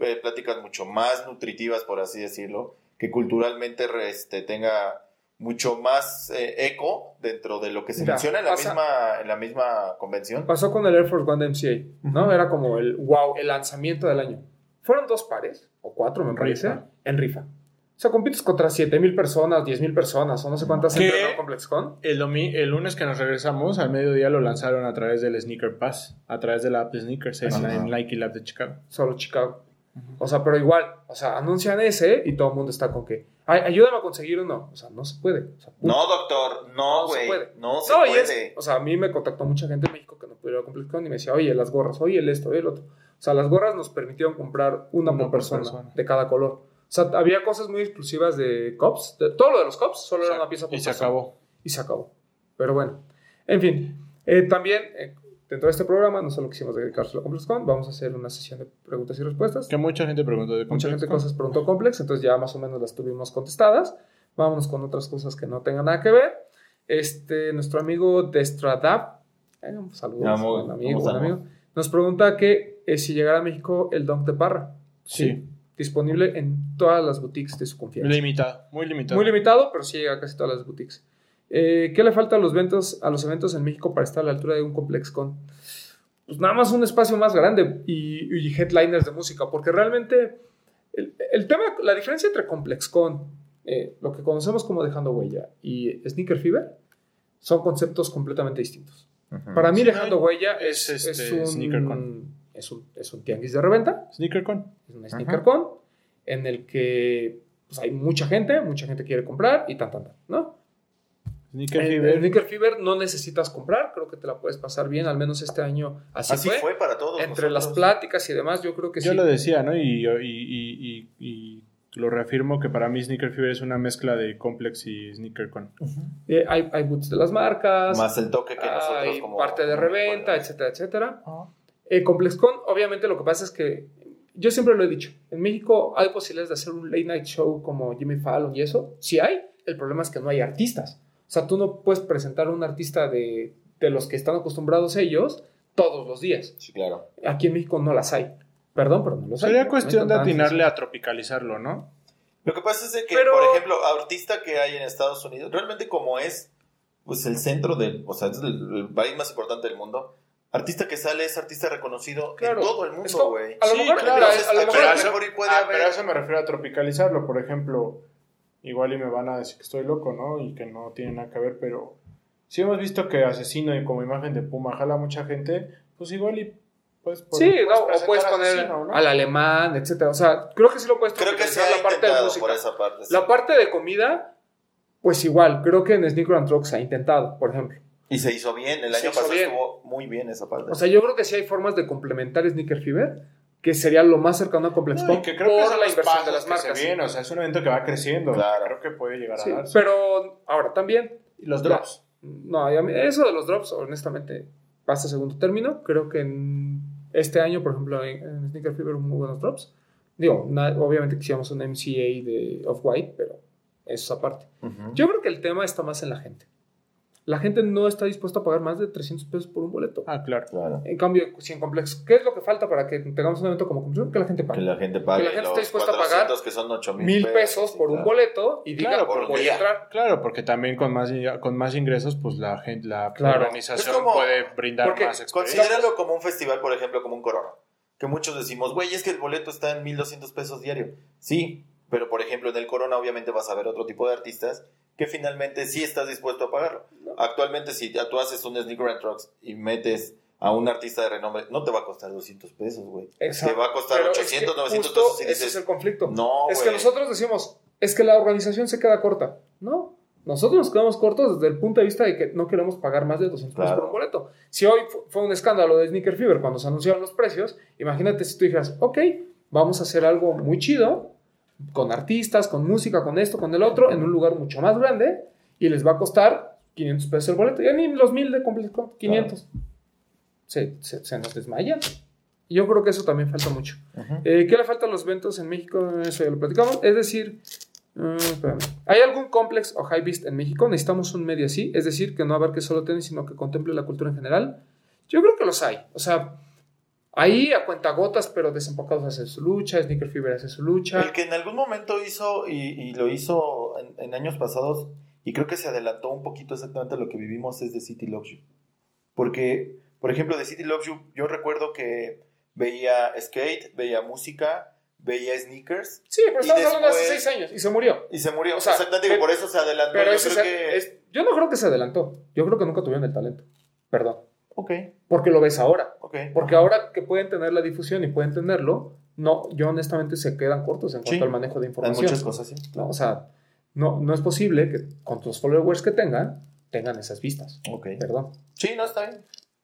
eh, pláticas mucho más nutritivas, por así decirlo, que culturalmente este, tenga mucho más eh, eco dentro de lo que se Mira, menciona en la, pasa- misma, en la misma convención. Pasó con el Air Force One de MCA, ¿no? Era como el wow, el lanzamiento del año. Fueron dos pares, o cuatro, me En parece, rifa. en rifa. O sea, compites contra 7000 personas, 10000 personas, o no sé cuántas ¿Qué? entran en ComplexCon. El, lunes que nos regresamos, al mediodía lo lanzaron a través del Sneaker Pass, a través de la app de Sneakers en, en Nike Lab de Chicago. Solo Chicago. O sea, pero igual, o sea, anuncian ese y todo el mundo está con que, "Ay, ayúdame a conseguir uno. O sea, no se puede. O sea, punto. No, doctor, no, No se güey. puede. No se puede. es, o sea, a mí me contactó mucha gente en México que no pudiera ir a ComplexCon y me decía, oye, las gorras, oye, el esto, oye, el otro. O sea, las gorras nos permitieron comprar una Una por por persona, persona. de cada color. O sea, había cosas muy exclusivas de Cops. De, todo lo de los Cops solo era una pieza por Y se acabó. Y se acabó. Pero bueno, en fin. eh, también, eh, dentro de este programa, no solo quisimos dedicarse a ComplexCon, vamos a hacer una sesión de preguntas y respuestas. Que mucha gente preguntó de Mucha gente cosas preguntó complex, entonces ya más o menos las tuvimos contestadas. Vámonos con otras cosas que no tengan nada que ver. Este, nuestro amigo Destradap, eh, saludos, buen amigo, ¿cómo buen amigo, nos pregunta que eh, si llegara a México el Dunk de Parra. Sí. Disponible en todas las boutiques de su confianza. Limitado, muy limitado. Muy limitado, pero sí llega a casi todas las boutiques. Eh, ¿Qué le falta a los, eventos, a los eventos en México para estar a la altura de un ComplexCon? Pues nada más un espacio más grande y, y headliners de música, porque realmente el, el tema, la diferencia entre ComplexCon, eh, lo que conocemos como Dejando Huella, y Sneaker Fever, son conceptos completamente distintos. Ujú. Para mí, Sí, Dejando no, Huella es es, este, es un, SneakerCon. Es, un, es un tianguis de reventa, SneakerCon. es una SneakerCon, en el que pues, hay mucha gente, mucha gente quiere comprar y tan, tan, tan, ¿no? Sneaker Fever. Sneaker Fever no necesitas comprar, creo que te la puedes pasar bien, al menos este año así, Así fue. fue para todos. Entre las nosotros. pláticas y demás, yo creo que Yo sí. lo decía, ¿no? Y, y, y, y- y lo reafirmo que para mí Sneaker Fever es una mezcla de Complex y SneakerCon. Eh, hay, hay boots de las marcas, Más el toque que nosotros hay como... parte de reventa, etcétera, etcétera. Eh, ComplexCon, obviamente lo que pasa es que yo siempre lo he dicho, en México hay posibilidades de hacer un late night show como Jimmy Fallon y eso, sí hay, el problema es que no hay artistas. O sea, tú no puedes presentar a un artista de, de los que están acostumbrados ellos todos los días. Sí, claro. Aquí en México no las hay. Perdón, pero no los hay. Sería cuestión de atinarle a tropicalizarlo, ¿no? Lo que pasa es de que, Pero- por ejemplo, artista que hay en Estados Unidos, realmente como es pues el centro del, o sea, es el, el país más importante del mundo, artista que sale es artista reconocido Claro. en todo el mundo, güey. a lo Sí, mejor, claro, a lo mejor- a puede haber- pero a eso me refiero a tropicalizarlo. Por ejemplo, igual y me van a decir que estoy loco, ¿no? Y que no tiene nada que ver, pero si hemos visto que Asesino y como imagen de Puma jala a mucha gente, pues igual y pues Sí, no, o puedes poner Asesino, ¿no? al alemán, etcétera. O sea, creo que sí lo puedes Creo que se la parte de música. por esa parte. sí. La parte de comida, pues igual, creo que en Sneaker and Truck se ha intentado, por ejemplo. Y se hizo bien, el Se año pasado bien. estuvo muy bien esa parte. O sea, yo creo que sí hay formas de complementar Sneaker Fever, que sería lo más cercano a Complex No, y que creo que por son la inversión de las que marcas. se vienen, o sea, es un evento que va creciendo. Claro. Creo que puede llegar a Sí, darse. pero ahora también. Y los la- drops. No, eso de los drops, honestamente, pasa a segundo término. Creo que en este año, por ejemplo, en, en Sneaker Fever hubo muy buenos drops. Digo, obviamente quisiéramos un MCA de Off-White, pero eso es aparte. Yo creo que el tema está más en la gente. La gente no está dispuesta a pagar más de 300 pesos por un boleto. Ah, claro. Claro. En cambio, si en Complex, ¿qué es lo que falta para que tengamos un evento como Complex? Que la gente Que pague. la gente pague Que la gente esté dispuesta a 400 que son 8 Mil pesos por un boleto y diga, Claro, por por voy a entrar. Claro, porque también con más, con más ingresos, pues la gente, la Claro. organización como- puede brindar porque más experiencia. Considéralo como un festival, por ejemplo, como un corona. Que muchos decimos, güey, es que el boleto está en 1200 pesos diario. Sí, pero por ejemplo, en el corona obviamente vas a ver otro tipo de artistas que finalmente sí estás dispuesto a pagarlo. Actualmente, si tú haces un Sneaker and Trucks y metes a un artista de renombre, no te va a costar 200 pesos, güey. Te va a costar Pero 800, es que 900 justo pesos y Ese es el conflicto. no, es que nosotros decimos, es que la organización se queda corta. No, nosotros nos quedamos cortos desde el punto de vista de que no queremos pagar más de 200 pesos Claro. por un boleto. Si hoy fu- fue un escándalo de Sneaker Fever cuando se anunciaron los precios, imagínate si tú dijeras, ok, vamos a hacer algo muy chido, con artistas, con música, con esto, con el otro, en un lugar mucho más grande, y les va a costar 500 pesos el boleto. Ya ni los 1000 de completo, 500. Se, se, se nos desmayan. Yo creo que eso también falta mucho. Ujú. Eh, ¿Qué le falta a los eventos en México? Eso ya lo platicamos. Es decir, espérame. ¿hay algún complex o high beast en México? Necesitamos un medio así, es decir, que no abarque solo tenis, sino que contemple la cultura en general. Yo creo que los hay. O sea, ahí a cuentagotas, pero desempacados hacen su lucha, Sneaker Fever hace su lucha. El que en algún momento hizo y, y lo hizo en, en años pasados, y creo que se adelantó un poquito exactamente a lo que vivimos, es de City Loves You. Porque, por ejemplo, de City Loves You, yo recuerdo que veía skate, veía música, veía sneakers, Sí, pero estamos hablando hace seis años y se murió. y se murió. O sea, exactamente, pero- por eso se adelantó. Pero yo creo se- que... es- yo no creo que se adelantó. Yo creo que nunca tuvieron el talento. Perdón. Ok, Porque lo ves ahora. ok. Porque ahora que pueden tener la difusión y pueden tenerlo, no, yo honestamente se quedan cortos en cuanto Sí. al manejo de Hay información. muchas cosas, sí. ¿no? O sea, no, no es posible que con los followers que tengan, tengan esas vistas. Ok. Perdón. Sí, no, está bien.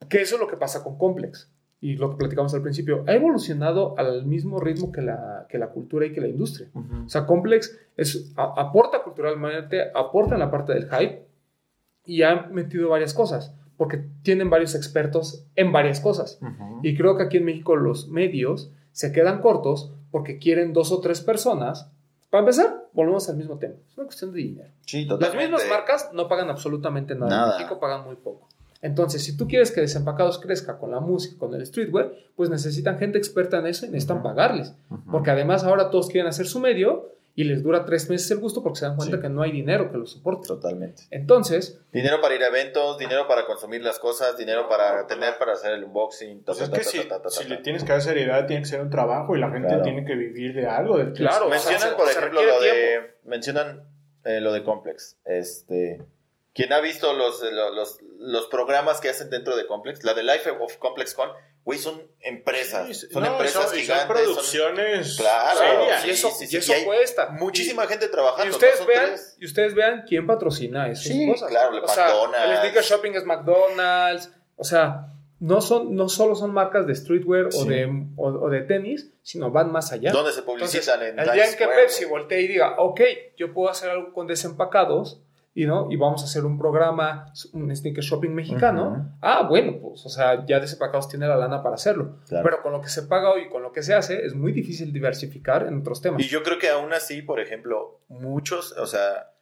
Que eso es lo que pasa con Complex. Y lo que platicamos al principio, ha evolucionado al mismo ritmo que la, que la cultura y que la industria. O sea, Complex es, a- aporta culturalmente, aporta en la parte del hype y ha metido varias cosas, porque tienen varios expertos en varias cosas. Y creo que aquí en México los medios se quedan cortos porque quieren dos o tres personas. Para empezar, volvemos al mismo tema. Es una cuestión de dinero. Sí, Las mismas marcas no pagan absolutamente nada. Nada. En México pagan muy poco. Entonces, si tú quieres que Desempacados crezca con la música, con el streetwear, pues necesitan gente experta en eso y necesitan Ujú. pagarles. Porque además ahora todos quieren hacer su medio y les dura tres meses el gusto porque se dan cuenta Sí. que no hay dinero que lo soporte. Totalmente. Entonces, Dinero para ir a eventos, dinero para consumir las cosas, dinero para tener para hacer el unboxing. ta, Pues ta, es que ta, si, ta, ta, ta, si le tienes que dar seriedad, tiene que ser un trabajo y la gente Claro. tiene que vivir de algo. De Claro, o sea, Mencionan, por ejemplo, lo de. Mencionan eh, lo de Complex. Este. Quien ha visto los, los, los, programas que hacen dentro de Complex, la de Life of Complex Con, güey, son empresas. Sí, son no, empresas son- y son gigantes. son- producciones Claro, serias. sí, y eso, sí, y eso y hay cuesta. muchísima gente trabajando. y ustedes no son vean, tres. y ustedes vean quién patrocina esas Sí, cosas. claro, el o sea, McDonald's. el sneaker shopping es McDonald's. O sea, no, son, no solo son marcas de streetwear o, de, o, o de tenis, sino van más allá. ¿Dónde se Entonces, publicitan? en el día en que Pepsi voltee y diga, ok, yo puedo hacer algo con desempacados y, ¿no? y vamos a hacer un programa, un sneaker shopping mexicano, ah, bueno, pues, o sea, ya desempacados tiene la lana para hacerlo. Claro. Pero con lo que se paga hoy y con lo que se hace, es muy difícil diversificar en otros temas. Y yo creo que aún así, por ejemplo, muchos, o sea,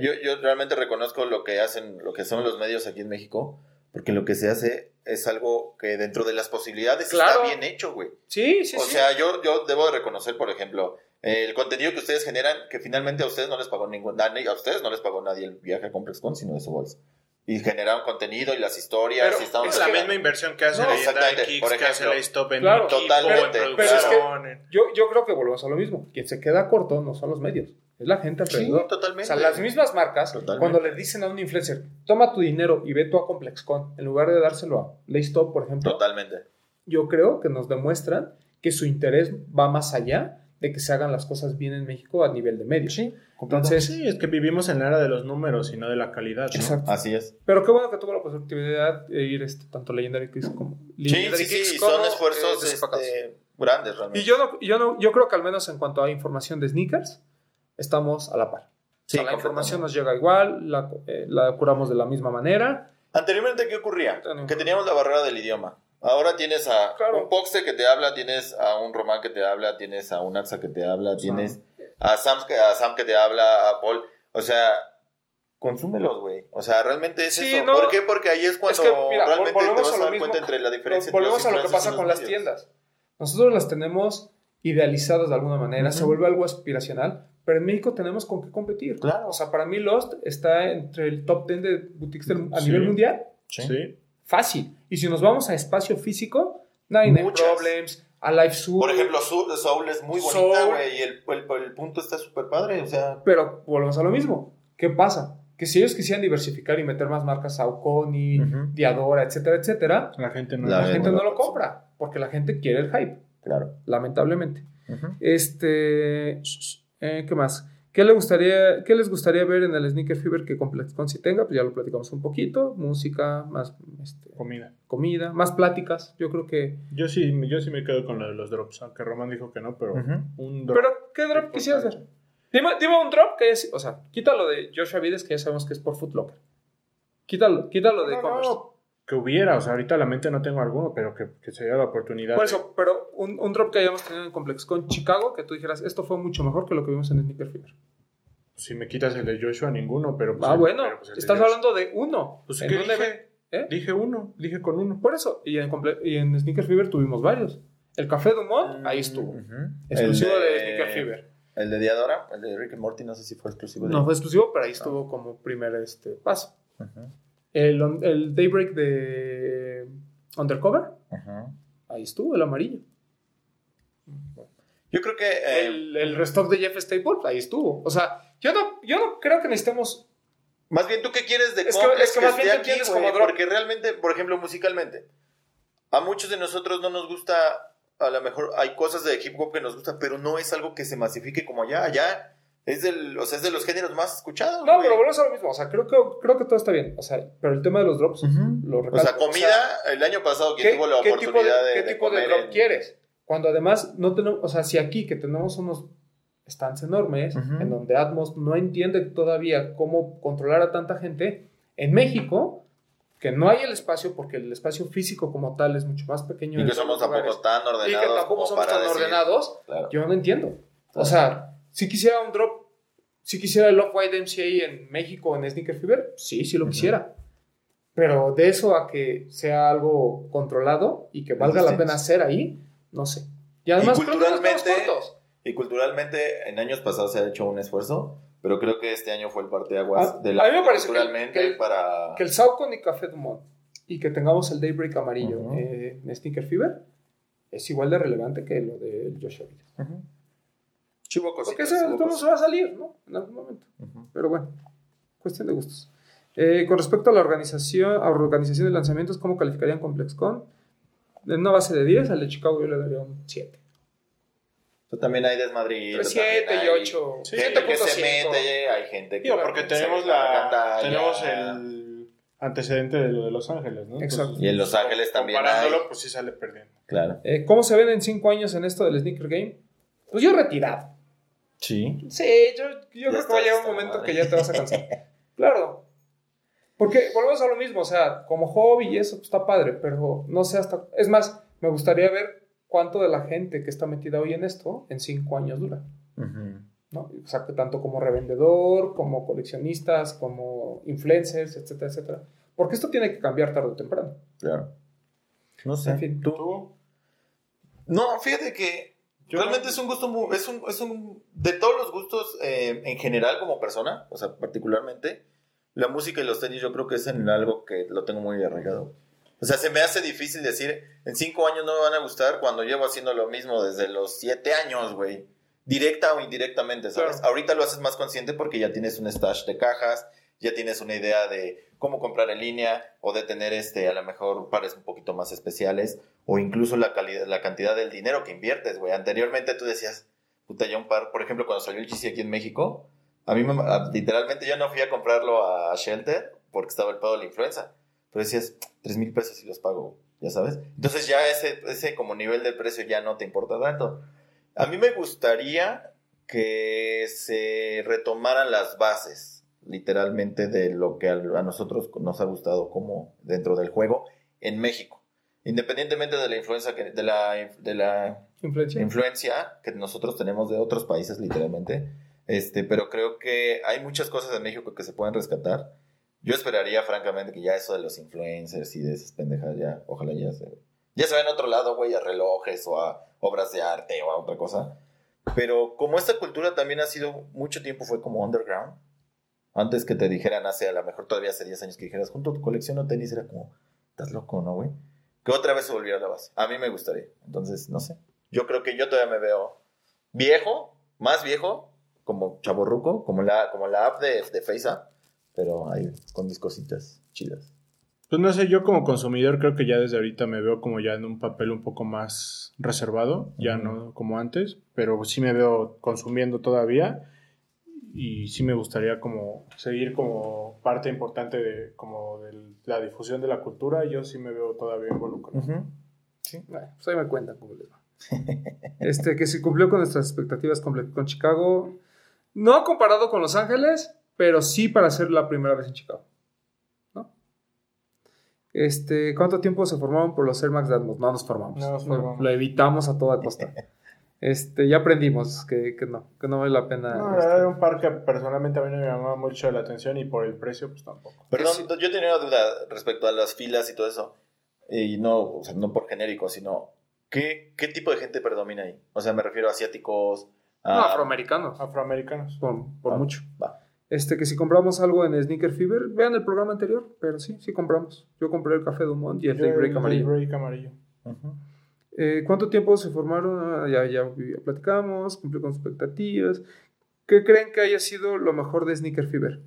yo, yo realmente reconozco lo que hacen, lo que son los medios aquí en México, porque lo que se hace es algo que dentro de las posibilidades Claro. está bien hecho, güey. sí, sí, o sí. sea, yo, yo debo de reconocer, por ejemplo, el contenido que ustedes generan, que finalmente a ustedes no les pagó ningún, a a ustedes no les pagó nadie el viaje a ComplexCon, sino de su bolsa. Y generaron contenido y las historias, Pero y Es la que- misma inversión que hace No, la exactamente, Kicks, por que hace la Stop en Claro, equipo, totalmente, en pero es que- producción, en- Yo, yo creo que volvemos a lo mismo. Quien se queda corto no son los medios, es la gente Sí, alrededor. totalmente. O sea, las mismas marcas, Totalmente. cuando le dicen a un influencer, toma tu dinero y ve tú a ComplexCon, en lugar de dárselo a Laystop, por ejemplo, Totalmente. yo creo que nos demuestran que su interés va más allá de que se hagan las cosas bien en México a nivel de medios. Sí, Entonces, sí, es que vivimos en la era de los números y no de la calidad. ¿no? Exacto. Así es. Pero qué bueno que tuvo la posibilidad de ir este, tanto Legendary Kicks como Sí, Legendary sí, Kicks sí, como, son esfuerzos eh, este, grandes realmente. Y yo no, yo no, yo creo que al menos en cuanto a información de sneakers, estamos a la par. Sí, o sea, la información nos llega igual, la, eh, la curamos de la misma manera. Anteriormente, ¿qué ocurría? Que teníamos la barrera del idioma. Ahora tienes a Claro. un Poxte que te habla, tienes a un Román que te habla, tienes a un Axa que te habla, tienes a Sam, que, a Sam que te habla, a Paul. O sea, consúmelos, güey. O sea, realmente es Sí, eso. no. ¿Por qué? Porque ahí es cuando Es que, mira, realmente te vas a dar mismo cuenta entre la diferencia entre Volvemos los a lo que pasa con los las medios. tiendas. Nosotros las tenemos idealizadas de alguna manera, se Ujú. vuelve algo aspiracional, pero en México tenemos con qué competir. Claro. O sea, para mí Lost está entre el top 10 de boutiques del- a Sí. nivel mundial. Sí. Fácil. Y si nos vamos a espacio físico, Nine Muchas. Problems, Alive Sur. Por ejemplo, Soul, Soul es muy bonita, Soul. güey, y el, el, el punto está súper padre. O sea, Pero volvemos a lo mismo. ¿Qué pasa? Que si ellos quisieran diversificar y meter más marcas, Saucony, Ujú. Diadora, etcétera, etcétera, La gente no La la, gente no lo compra. Porque la gente quiere el hype, claro. lamentablemente. Este. eh, ¿Qué más? ¿Qué, le gustaría, ¿Qué les gustaría ver en el Sneaker Fever que ComplexCon si tenga? Pues ya lo platicamos un poquito. Música, más este, comida. comida, más pláticas. Yo creo que. Yo sí, yo sí me quedo con lo de los drops, aunque Román dijo que no, pero un drop. Pero, ¿qué drop quisieras ver? Dime, dime un drop que es. O sea, quítalo de Joshua Vides, que ya sabemos que es por Foot Locker. Quítalo, quítalo de No, Converse. no, que hubiera, o sea, ahorita a la mente no tengo alguno, pero que, que se diera la oportunidad. Por de- eso, pero un, un drop que hayamos tenido en Complex con Chicago, que tú dijeras, esto fue mucho mejor que lo que vimos en Sneaker Fever. Si me quitas el de Joshua, ninguno, pero pues ah, el- bueno, pero, pues, de estás Joshua. hablando de uno. Pues, en ¿qué un dije? ¿Eh? Dije uno, dije con uno. Por eso. Y en, comple- y en Sneaker Fever tuvimos varios. El Café Dumont, ahí estuvo. Ujú. Exclusivo El de Sneaker Fever. El de Diadora, el de Rick and Morty, no sé si fue exclusivo de No fue exclusivo, pero ahí estuvo como primer este, paso. Ujú, El, el Daybreak de Undercover, ujú. ahí estuvo, el amarillo. Yo creo que eh, El, el restock de Jeff Staples, ahí estuvo. O sea, yo no, yo no creo que necesitemos. Más bien, ¿tú qué quieres de Es que- es que más bien entiendes güey? como. Porque realmente, por ejemplo, musicalmente, a muchos de nosotros no nos gusta, a lo mejor hay cosas de hip hop que nos gustan, pero no es algo que se masifique como allá. Allá es, del, o sea, es de los géneros más escuchados. No, güey. pero volvemos a lo mismo. O sea, creo que, creo que todo está bien. O sea, pero el tema de los drops, Ujú. lo O recalco. sea, comida, el año pasado, ¿quién ¿qué, tuvo la qué tipo de, oportunidad de, qué de tipo de comer drop en- quieres? Cuando además no tenemos. O sea, si aquí que tenemos unos stands enormes, Ujú. en donde Atmos no entiende todavía cómo controlar a tanta gente, en México, que no hay el espacio, porque el espacio físico como tal es mucho más pequeño. Y que somos los lugares, tampoco tan Y ordenados. que tampoco somos tan decir- ordenados. Claro. Yo no entiendo. O sea, si quisiera un drop, si quisiera el Off White MCA en México en Sneaker Fever, sí, sí lo quisiera. Pero de eso a que sea algo controlado y que valga la pena hacer ahí, no sé. Y además creo que culturalmente-. Y culturalmente, en años pasados se ha hecho un esfuerzo, pero creo que este año fue el parteaguas A- de a mí me parece que- culturalmente que el- para... Que el Saucon y Café Dumont y que tengamos el Daybreak amarillo eh, en Sneaker Fever es igual de relevante que lo de Joshua Vides. Ujú. Chivo Porque cositas, ese chivo todo se va a salir, ¿no? En algún momento. Pero bueno, cuestión de gustos. Eh, con respecto a la organización, a organización de lanzamientos, ¿cómo calificarían ComplexCon? En una base de 10, al de Chicago yo le daría un 7. Pero también hay desmadrillo. 7 también y hay 8. Gente que se mete, hay gente que... Digo, porque tenemos la tenemos el antecedente de lo de Los Ángeles, ¿no? Exacto. Y en Los Ángeles también Comparándolo, hay. pues sí sale perdiendo. Claro. Eh, ¿Cómo se ven en 5 años en esto del Sneaker Game? Pues yo retirado. Sí. Sí, yo, yo creo que va a llegar un momento madre. que ya te vas a cansar. claro. Porque volvemos a lo mismo, o sea, como hobby y eso pues, está padre, pero no sé hasta... Es más, me gustaría ver cuánto de la gente que está metida hoy en esto en cinco años dura. ¿no? O sea, que tanto como revendedor, como coleccionistas, como influencers, etcétera, etcétera. Porque esto tiene que cambiar tarde o temprano. Claro. No sé. En fin. ¿Tú? ¿Tú? No, fíjate que Yo realmente es un gusto muy, es un, es un, de todos los gustos eh, en general como persona, o sea, particularmente, la música y los tenis yo creo que es en algo que lo tengo muy arraigado. O sea, se me hace difícil decir, en cinco años no me van a gustar cuando llevo haciendo lo mismo desde los siete años, güey. Directa o indirectamente, ¿sabes? Claro. Ahorita lo haces más consciente porque ya tienes un stash de cajas, ya tienes una idea de cómo comprar en línea o de tener este a lo mejor pares un poquito más especiales o incluso la calidad la cantidad del dinero que inviertes, güey. Anteriormente tú decías, puta, ya un par, por ejemplo, cuando salió el GC aquí en México, a mí me- literalmente yo no fui a comprarlo a Shelter porque estaba el pedo de la influenza. Pero decías, tres mil pesos y los pago, ya sabes. Entonces ya ese, ese como nivel de precio ya no te importa tanto. A mí me gustaría que se retomaran las bases, literalmente, de lo que a nosotros nos ha gustado como dentro del juego en México. Independientemente de la influencia que, de la, de la Influencia. influencia que nosotros tenemos de otros países, literalmente. Este, pero creo que hay muchas cosas en México que se pueden rescatar. Yo esperaría, francamente, que ya eso de los influencers y de esas pendejas, ya, ojalá ya se, ya se va en otro lado, güey, a relojes o a obras de arte o a otra cosa. Pero como esta cultura también ha sido, mucho tiempo fue como underground. Antes que te dijeran hace, a lo mejor todavía hace 10 años que dijeras, junto tu colección o tenis, era como, estás loco, ¿no, güey? Que otra vez se volviera a la base. A mí me gustaría. Entonces, no sé. Yo creo que yo todavía me veo viejo, más viejo, como chaborruco, como la, como la app de, de FaceApp, pero ahí con mis cositas chidas. Pues no sé, yo como consumidor creo que ya desde ahorita me veo como ya en un papel un poco más reservado, ya no como antes, pero sí me veo consumiendo todavía y sí me gustaría como seguir como parte importante de como de la difusión de la cultura, yo sí me veo todavía involucrado. Bueno, pues ahí me cuentan cómo les va. Este, que se cumplió con nuestras expectativas con, con Chicago. No comparado con Los Ángeles, pero sí para ser la primera vez en Chicago. ¿No? Este, ¿cuánto tiempo se formaron por los Air Max de Atmos? No nos formamos. No nos formamos. Lo evitamos a toda costa. Este, ya aprendimos que, que no, que no vale la pena. No, la este, verdad era un par que personalmente a mí no me llamaba mucho la atención y por el precio, pues tampoco. Perdón, yo tenía una duda respecto a las filas y todo eso. Y no, o sea, no por genérico, sino ¿qué, ¿qué tipo de gente predomina ahí? O sea, me refiero a asiáticos, a... no, afroamericanos, Afroamericanos. por, por Ah, mucho. Va. Este, que si compramos algo en Sneaker Fever, vean el programa anterior, pero sí, sí compramos. Yo compré el café Dumont y el Daybreak el amarillo. Daybreak amarillo. Ujú. Eh, ¿Cuánto tiempo se formaron? Ah, Ya, ya, ya platicamos, cumplió con expectativas. ¿Qué creen que haya sido lo mejor de Sneaker Fever?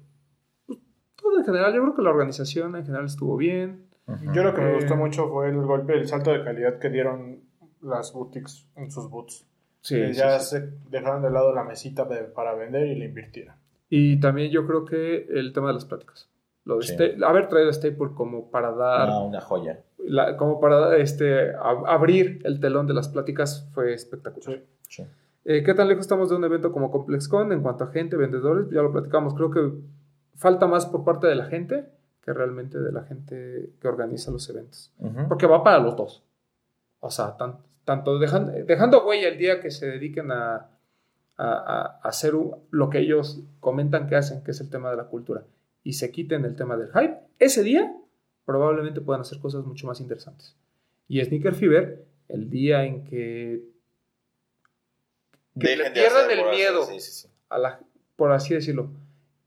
Pues, todo en general, yo creo que la organización en general estuvo bien. Ujú. Yo lo que me Eh. gustó mucho fue el golpe, el salto de calidad que dieron las boutiques en sus boots. que ya se dejaron de lado la mesita de- para vender y le invirtieron. Y también yo creo que el tema de las pláticas. Lo de Sí. Haber traído a Staple como para dar, Ah, una joya. La- como para este, ab- abrir el telón de las pláticas fue espectacular. Sí. Sí. Eh, ¿Qué tan lejos estamos de un evento como ComplexCon en cuanto a gente, vendedores? Ya lo platicamos. Creo que falta más por parte de la gente que realmente de la gente que organiza los eventos. Ujú. Porque va para los dos. O sea, tan- tanto dejan- dejando huella el día que se dediquen a, a- a- hacer lo que ellos comentan que hacen, que es el tema de la cultura, y se quiten el tema del hype, ese día probablemente puedan hacer cosas mucho más interesantes. Y Sneaker Fever, el día en que Dejen pierdan el hacer, miedo. sí, sí, sí. a la, por así decirlo,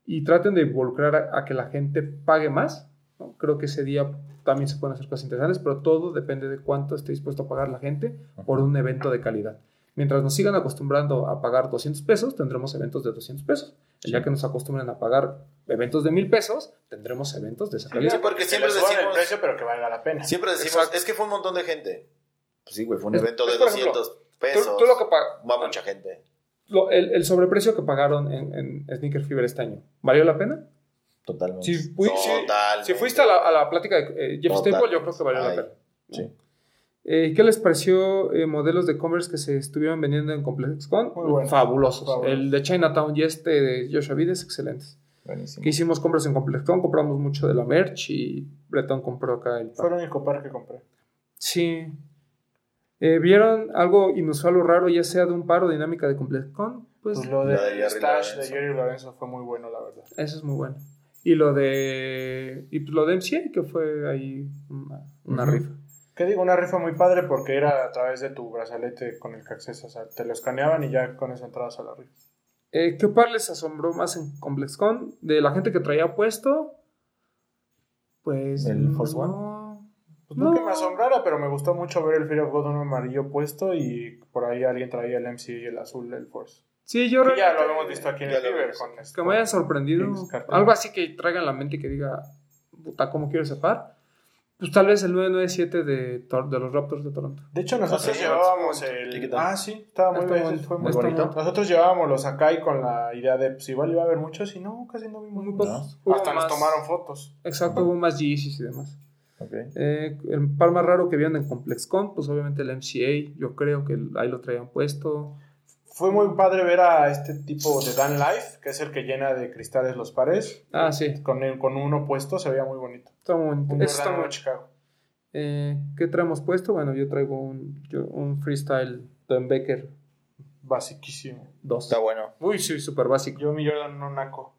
y traten de involucrar a, a que la gente pague más, ¿no? creo que ese día también se pueden hacer cosas interesantes, pero todo depende de cuánto esté dispuesto a pagar la gente por un evento de calidad. Mientras nos sigan acostumbrando a pagar 200 pesos, tendremos eventos de 200 pesos. Día que nos acostumbren a pagar eventos de 1000 pesos, tendremos eventos de esa calidad. Sí, porque Que siempre decimos- el precio, pero que valga la pena. Siempre decimos, Exacto. es que fue un montón de gente. Pues sí, güey, fue un Es- evento es de por ejemplo, 200 Tú, pesos. tú lo que Va mucha gente. lo- el, el sobreprecio que pagaron en, en Sneaker Fever este año, ¿valió la pena? Totalmente. Si, fui- si- Totalmente. si fuiste a la, a la plática de eh, Jeff Total. Staple, yo creo que valió la pena. Sí. Eh, ¿Qué les pareció eh, modelos de commerce que se estuvieron vendiendo en ComplexCon? Fabulosos. Fabulosos. El de Chinatown y este de Joshua Vides, excelentes. Buenísimo. Que hicimos compras en ComplexCon, compramos mucho de la merch y Breton compró acá el Fue el único par que compré. Sí. Eh, ¿Vieron algo inusual o raro, ya sea de un par o dinámica de ComplexCon? Pues, Pues lo de de Jerry Stash de Lorenzo. Jerry Lorenzo fue muy bueno, la verdad. eso es muy bueno. Y lo de. Y pues lo de MCA, que fue ahí una, rifa. ¿Qué digo? Una rifa muy padre porque era a través de tu brazalete con el que accesas. O sea, te lo escaneaban y ya con eso entrabas a la rifa. Eh, ¿Qué par les asombró más en ComplexCon? De la gente que traía puesto. Pues. ¿El Force no. Pues no, que me asombrara, pero me gustó mucho ver el Fear of God uno amarillo puesto y por ahí alguien traía el MC y el azul del Force. Sí, yo Que ya lo habíamos visto aquí en el vimos. Con este- Que me hayan sorprendido. Algo así que traiga en la mente y que diga, puta, ¿cómo quiero ese par? Pues tal vez el 997 de, Tor- de los Raptors de Toronto. De hecho, nosotros sí, llevábamos ¿Y el. Ah, sí, estaba muy bien. Fue muy bonito. bonito. Nosotros llevábamos los Akai con la idea de, pues igual iba a haber muchos y no, casi no vimos Muy muchos. pocos. Hubo Hasta nos tomaron fotos. Exacto, hubo más Yeezys y demás. Ok. Eh, el par más raro que vieron en ComplexCon, pues obviamente el MCA, yo creo que ahí lo traían puesto. Fue muy padre ver a este tipo de Dan Life, que es el que llena de cristales los pares. Ah, sí, Con, el- con uno puesto se veía muy bonito. está muy bonito. Un Eso está muy- Chicago. Eh, ¿Qué traemos puesto? Bueno, yo traigo un, yo- un freestyle Don Becker Basiquísimo. 2. Está bueno. Uy, sí, súper básico. Yo mi Jordan no naco.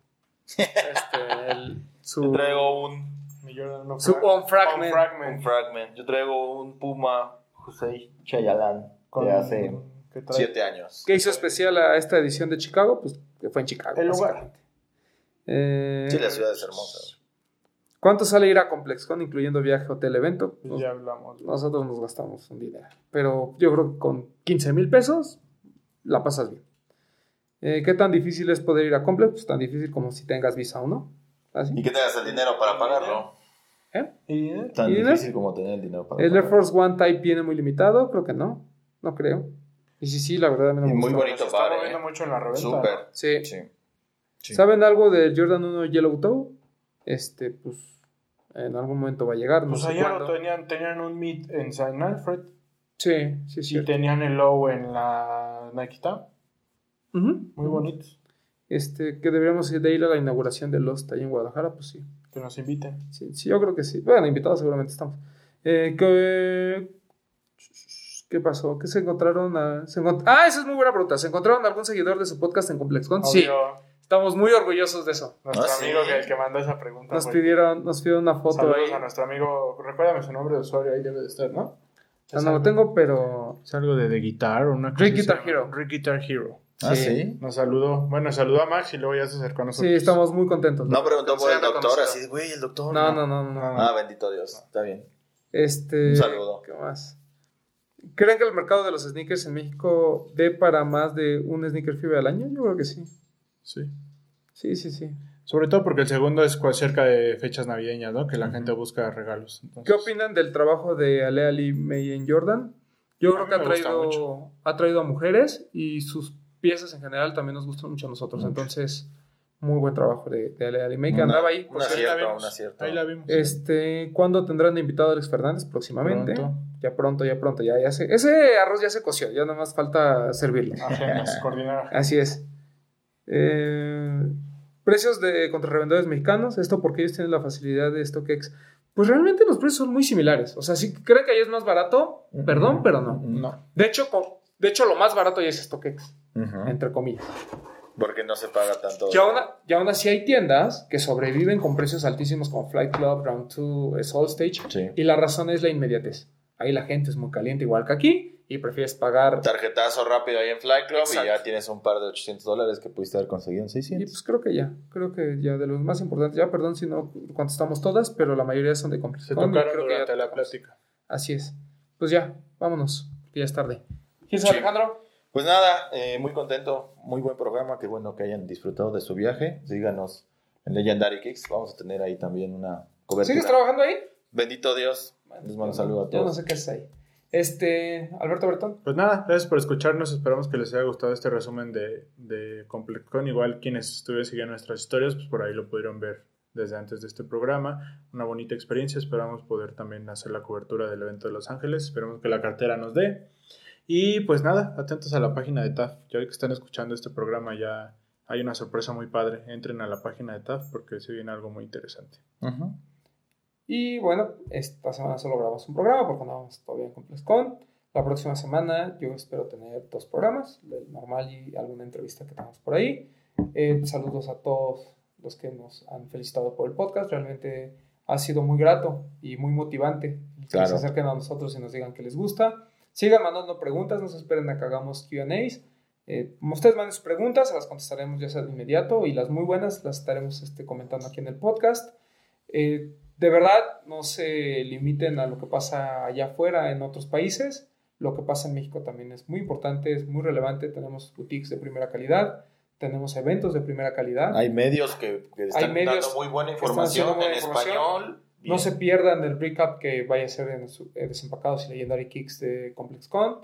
Este, el- su, Yo traigo un, Mi Jordan no su fra- On Fragment. On Fragment. un fragment. Yo traigo un Puma José Chayalan Con- de hace que trae- 7 años. ¿Qué hizo especial a esta edición de Chicago? Pues que fue en Chicago. El lugar. básicamente. Eh, Sí, la ciudad es hermosa. ¿Cuánto sale ir a ComplexCon, incluyendo viaje, hotel, evento? Nos- ya hablamos. Nosotros nos gastamos un dinero. Pero yo creo que con 15 mil pesos la pasas bien. Eh, ¿Qué tan difícil es poder ir a Complex? Pues tan difícil como si tengas visa o no. Así. Y que tengas el dinero para pagarlo. ¿Eh? Y, Tan ¿Y dinero? difícil como tener el dinero para ¿El Air pagarlo. Force One Type viene muy limitado? Creo que no. No creo. Y sí, sí, la verdad a mí no Y me muy bonito se está moviendo eh. mucho en la reventa. Súper. Sí. Sí. Sí. ¿Saben algo del Jordan 1 Yellow Toe? Este, pues en algún momento va a llegar. No Pues sé ayer lo tenían, tenían un meet en San Alfred Sí, sí, sí. y tenían el low en la Nike Town. Muy bonitos. Este, que deberíamos ir de ir a la inauguración de Lost ahí en Guadalajara, pues sí. Que nos inviten. Sí, sí, yo creo que sí. Bueno, invitados seguramente estamos. Eh, ¿qué, ¿Qué pasó? ¿Qué se encontraron? a- se encont- Ah, esa es muy buena pregunta. ¿Se encontraron algún seguidor de su podcast en ComplexCon? Sí, estamos muy orgullosos de eso. Nuestro Ah, sí. amigo que, que mandó esa pregunta. Nos güey. pidieron, nos pidieron una foto Saludos ahí. a nuestro amigo. Recuérdame su nombre de usuario, ahí debe de estar, ¿no? Ah, no lo tengo, pero Es algo de The Guitar o una cosa Rick Guitar. Hero. Rick Guitar Hero. Ah, Sí. sí. Nos saludó. Bueno, saludó a Max y luego ya se acercó a nosotros. sí, estamos muy contentos. No preguntó por el doctor, así, de, güey, el doctor. No, no, no, no. no. Ah, bendito Dios. Está bien. Este, Un saludo. ¿Qué más? ¿Creen que el mercado de los sneakers en México dé para más de un sneaker fever al año? Yo creo que sí. Sí. Sí, sí, sí. Sobre todo porque el segundo es cerca de fechas navideñas, ¿no? Que la gente busca regalos. Entonces, ¿Qué opinan del trabajo de Ale Ali May en Jordan? Yo creo que ha traído, ha traído a mujeres y sus piezas en general también nos gustan mucho a nosotros. Mucho. Entonces, muy buen trabajo de, de Ale Ali May, que Una- andaba ahí. por una ahí la vimos. un acierto. Ahí la vimos. Este, ¿cuándo tendrán de invitado a Alex Fernández? Próximamente. Pronto. Ya pronto, ya pronto, ya, ya se, ese arroz ya se coció, ya nada más falta servirlo. Coordinar. Así es. Eh, precios de contra revendedores mexicanos, esto porque ellos tienen la facilidad de StockX. Pues realmente los precios son muy similares. O sea, si creen que ahí es más barato, perdón, pero no. No. De hecho, de hecho lo más barato ya es StockX, entre comillas. Porque no se paga tanto. Y aún, y aún así hay tiendas que sobreviven con precios altísimos como Flight Club, Round 2, Soul Stage. Sí. Y la razón es la inmediatez. Ahí la gente es muy caliente, igual que aquí, y prefieres pagar. Tarjetazo rápido ahí en Fly Club Exacto. y ya tienes un par de 800 dólares que pudiste haber conseguido en Y 600. pues creo que ya, creo que ya de los más importantes, ya perdón si no contestamos todas, pero la mayoría son de Se complejo. tocaron creo que ya durante la tocamos. plática. Así es. Pues ya, vámonos, que ya es tarde. ¿Quién Sí. Alejandro? Pues nada, eh, muy contento, muy buen programa, qué bueno que hayan disfrutado de su viaje. Síganos en Legendary Kicks, vamos a tener ahí también una cobertura. ¿Sigues trabajando ahí? Bendito Dios, les mando un saludo a Yo no todos. sé qué es ahí. Este, Alberto Bertón. Pues nada, gracias por escucharnos. Esperamos que les haya gustado este resumen de, de ComplexCon. Igual quienes estuvieron siguiendo nuestras historias, pues por ahí lo pudieron ver desde antes de este programa. Una bonita experiencia. Esperamos poder también hacer la cobertura del evento de Los Ángeles. Esperamos que la cartera nos dé. Y pues nada, atentos a la página de TAF. Ya que están escuchando este programa, ya hay una sorpresa muy padre. Entren a la página de TAF porque se viene algo muy interesante. Ujú. Y bueno, esta semana solo grabamos un programa porque andamos todavía en ComplexCon. La próxima semana yo espero tener dos programas, el normal y alguna entrevista que tengamos por ahí. Eh, saludos a todos los que nos han felicitado por el podcast. Realmente ha sido muy grato y muy motivante que Claro. se acerquen a nosotros y nos digan que les gusta. Sigan mandando preguntas, no se esperen a que hagamos QAs. Eh, ustedes manden sus preguntas, se las contestaremos ya sea de inmediato y las muy buenas las estaremos este, comentando aquí en el podcast. Eh, de verdad, no se limiten a lo que pasa allá afuera en otros países. Lo que pasa en México también es muy importante, es muy relevante. Tenemos boutiques de primera calidad, tenemos eventos de primera calidad. Hay medios que, que están medios dando muy buena información en información. español. No se pierdan el recap que vaya a ser en su- eh, Desempacados y Legendary Kicks de ComplexCon.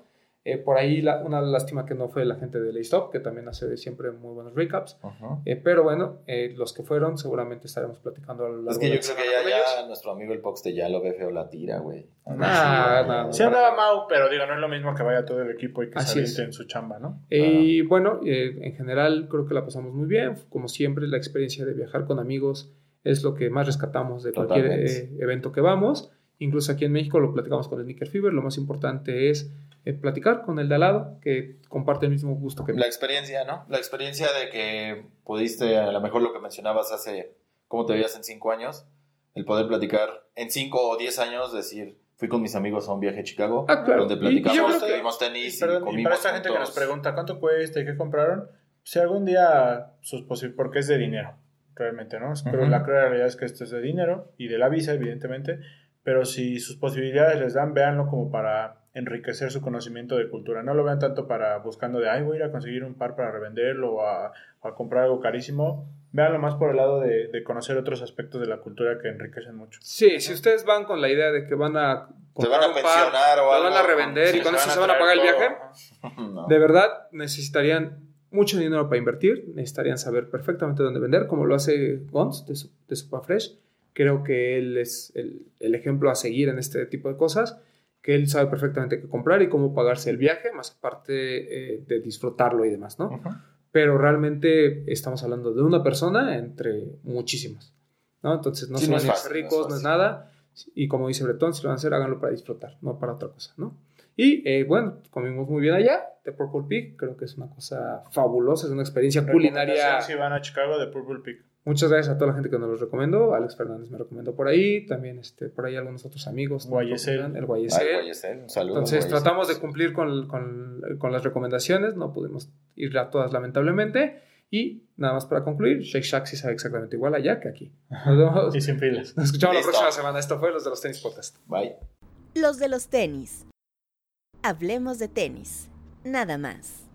Eh, por ahí la- una lástima que no fue la gente de Laystop, que también hace siempre muy buenos recaps. Eh, pero bueno, eh, los que fueron seguramente estaremos platicando a lo largo Es que de yo creo que ya, ya nuestro amigo el Pox de ya lo ve feo la tira, güey. Nah, nah, Sí andaba Mau, pero digo, no es lo mismo que vaya todo el equipo y que Así se en su chamba, ¿no? Y bueno, eh, en general creo que la pasamos muy bien. Como siempre, la experiencia de viajar con amigos es lo que más rescatamos de cualquier Totalmente. eh, evento que vamos. Incluso aquí en México lo platicamos con el Sneaker Fever. Lo más importante es eh, platicar con el de al lado, que comparte el mismo gusto que La experiencia, ¿no? La experiencia de que pudiste, a lo mejor lo que mencionabas hace, cómo te veías en cinco años, el poder platicar en cinco o diez años, decir, fui con mis amigos a un viaje a Chicago, Ah, claro. donde Y- y yo platicamos, creo que- vimos tenis y, Perdón, y comimos para esta gente que nos pregunta cuánto cuesta y qué compraron, si algún día sus posibilidades, porque es de dinero, realmente, ¿no? Pero Ujú. la cruda realidad es que esto es de dinero y de la visa, evidentemente, pero si sus posibilidades les dan, véanlo como para enriquecer su conocimiento de cultura. No lo vean tanto para buscando de, ay, voy a ir a conseguir un par para revenderlo o a, comprar algo carísimo. Véanlo más por el lado de, de conocer otros aspectos de la cultura que enriquecen mucho. Sí, si ustedes van con la idea de que van a Se van a par, o lo van a revender y con se eso van a se van a pagar el viaje, No. De verdad, necesitarían mucho dinero para invertir, necesitarían saber perfectamente dónde vender, como lo hace Gons de, su, de Superfresh. Creo que él es el, el ejemplo a seguir en este tipo de cosas, que él sabe perfectamente qué comprar y cómo pagarse el viaje, más aparte eh, de disfrutarlo y demás, ¿no? Ujú. Pero realmente estamos hablando de una persona entre muchísimas, ¿no? Entonces no Sí, se no van es a hacer fácil, no es ricos, no es nada. Y como dice Bretón, si lo van a hacer, háganlo para disfrutar, no para otra cosa, ¿no? Y eh, bueno, comimos muy bien allá, de Purple Pig. Creo que es una cosa fabulosa, es una experiencia culinaria. Si van a Chicago, de Purple Pig. Muchas gracias a toda la gente que nos lo recomendó. Alex Fernández me recomendó por ahí. También este, por ahí algunos otros amigos. Guayesel. El Guayesel. Ay, Guayesel, un saludo. Entonces Guayesel. tratamos de cumplir con, con- con las recomendaciones. No pudimos ir a todas lamentablemente. Y nada más para concluir, Shake Shack sí sabe exactamente igual allá que aquí. Nos, vemos- Y sin filas. nos escuchamos la próxima semana. Esto fue Los de los Tenis Podcast. Bye. Los de los tenis. Hablemos de tenis. Nada más.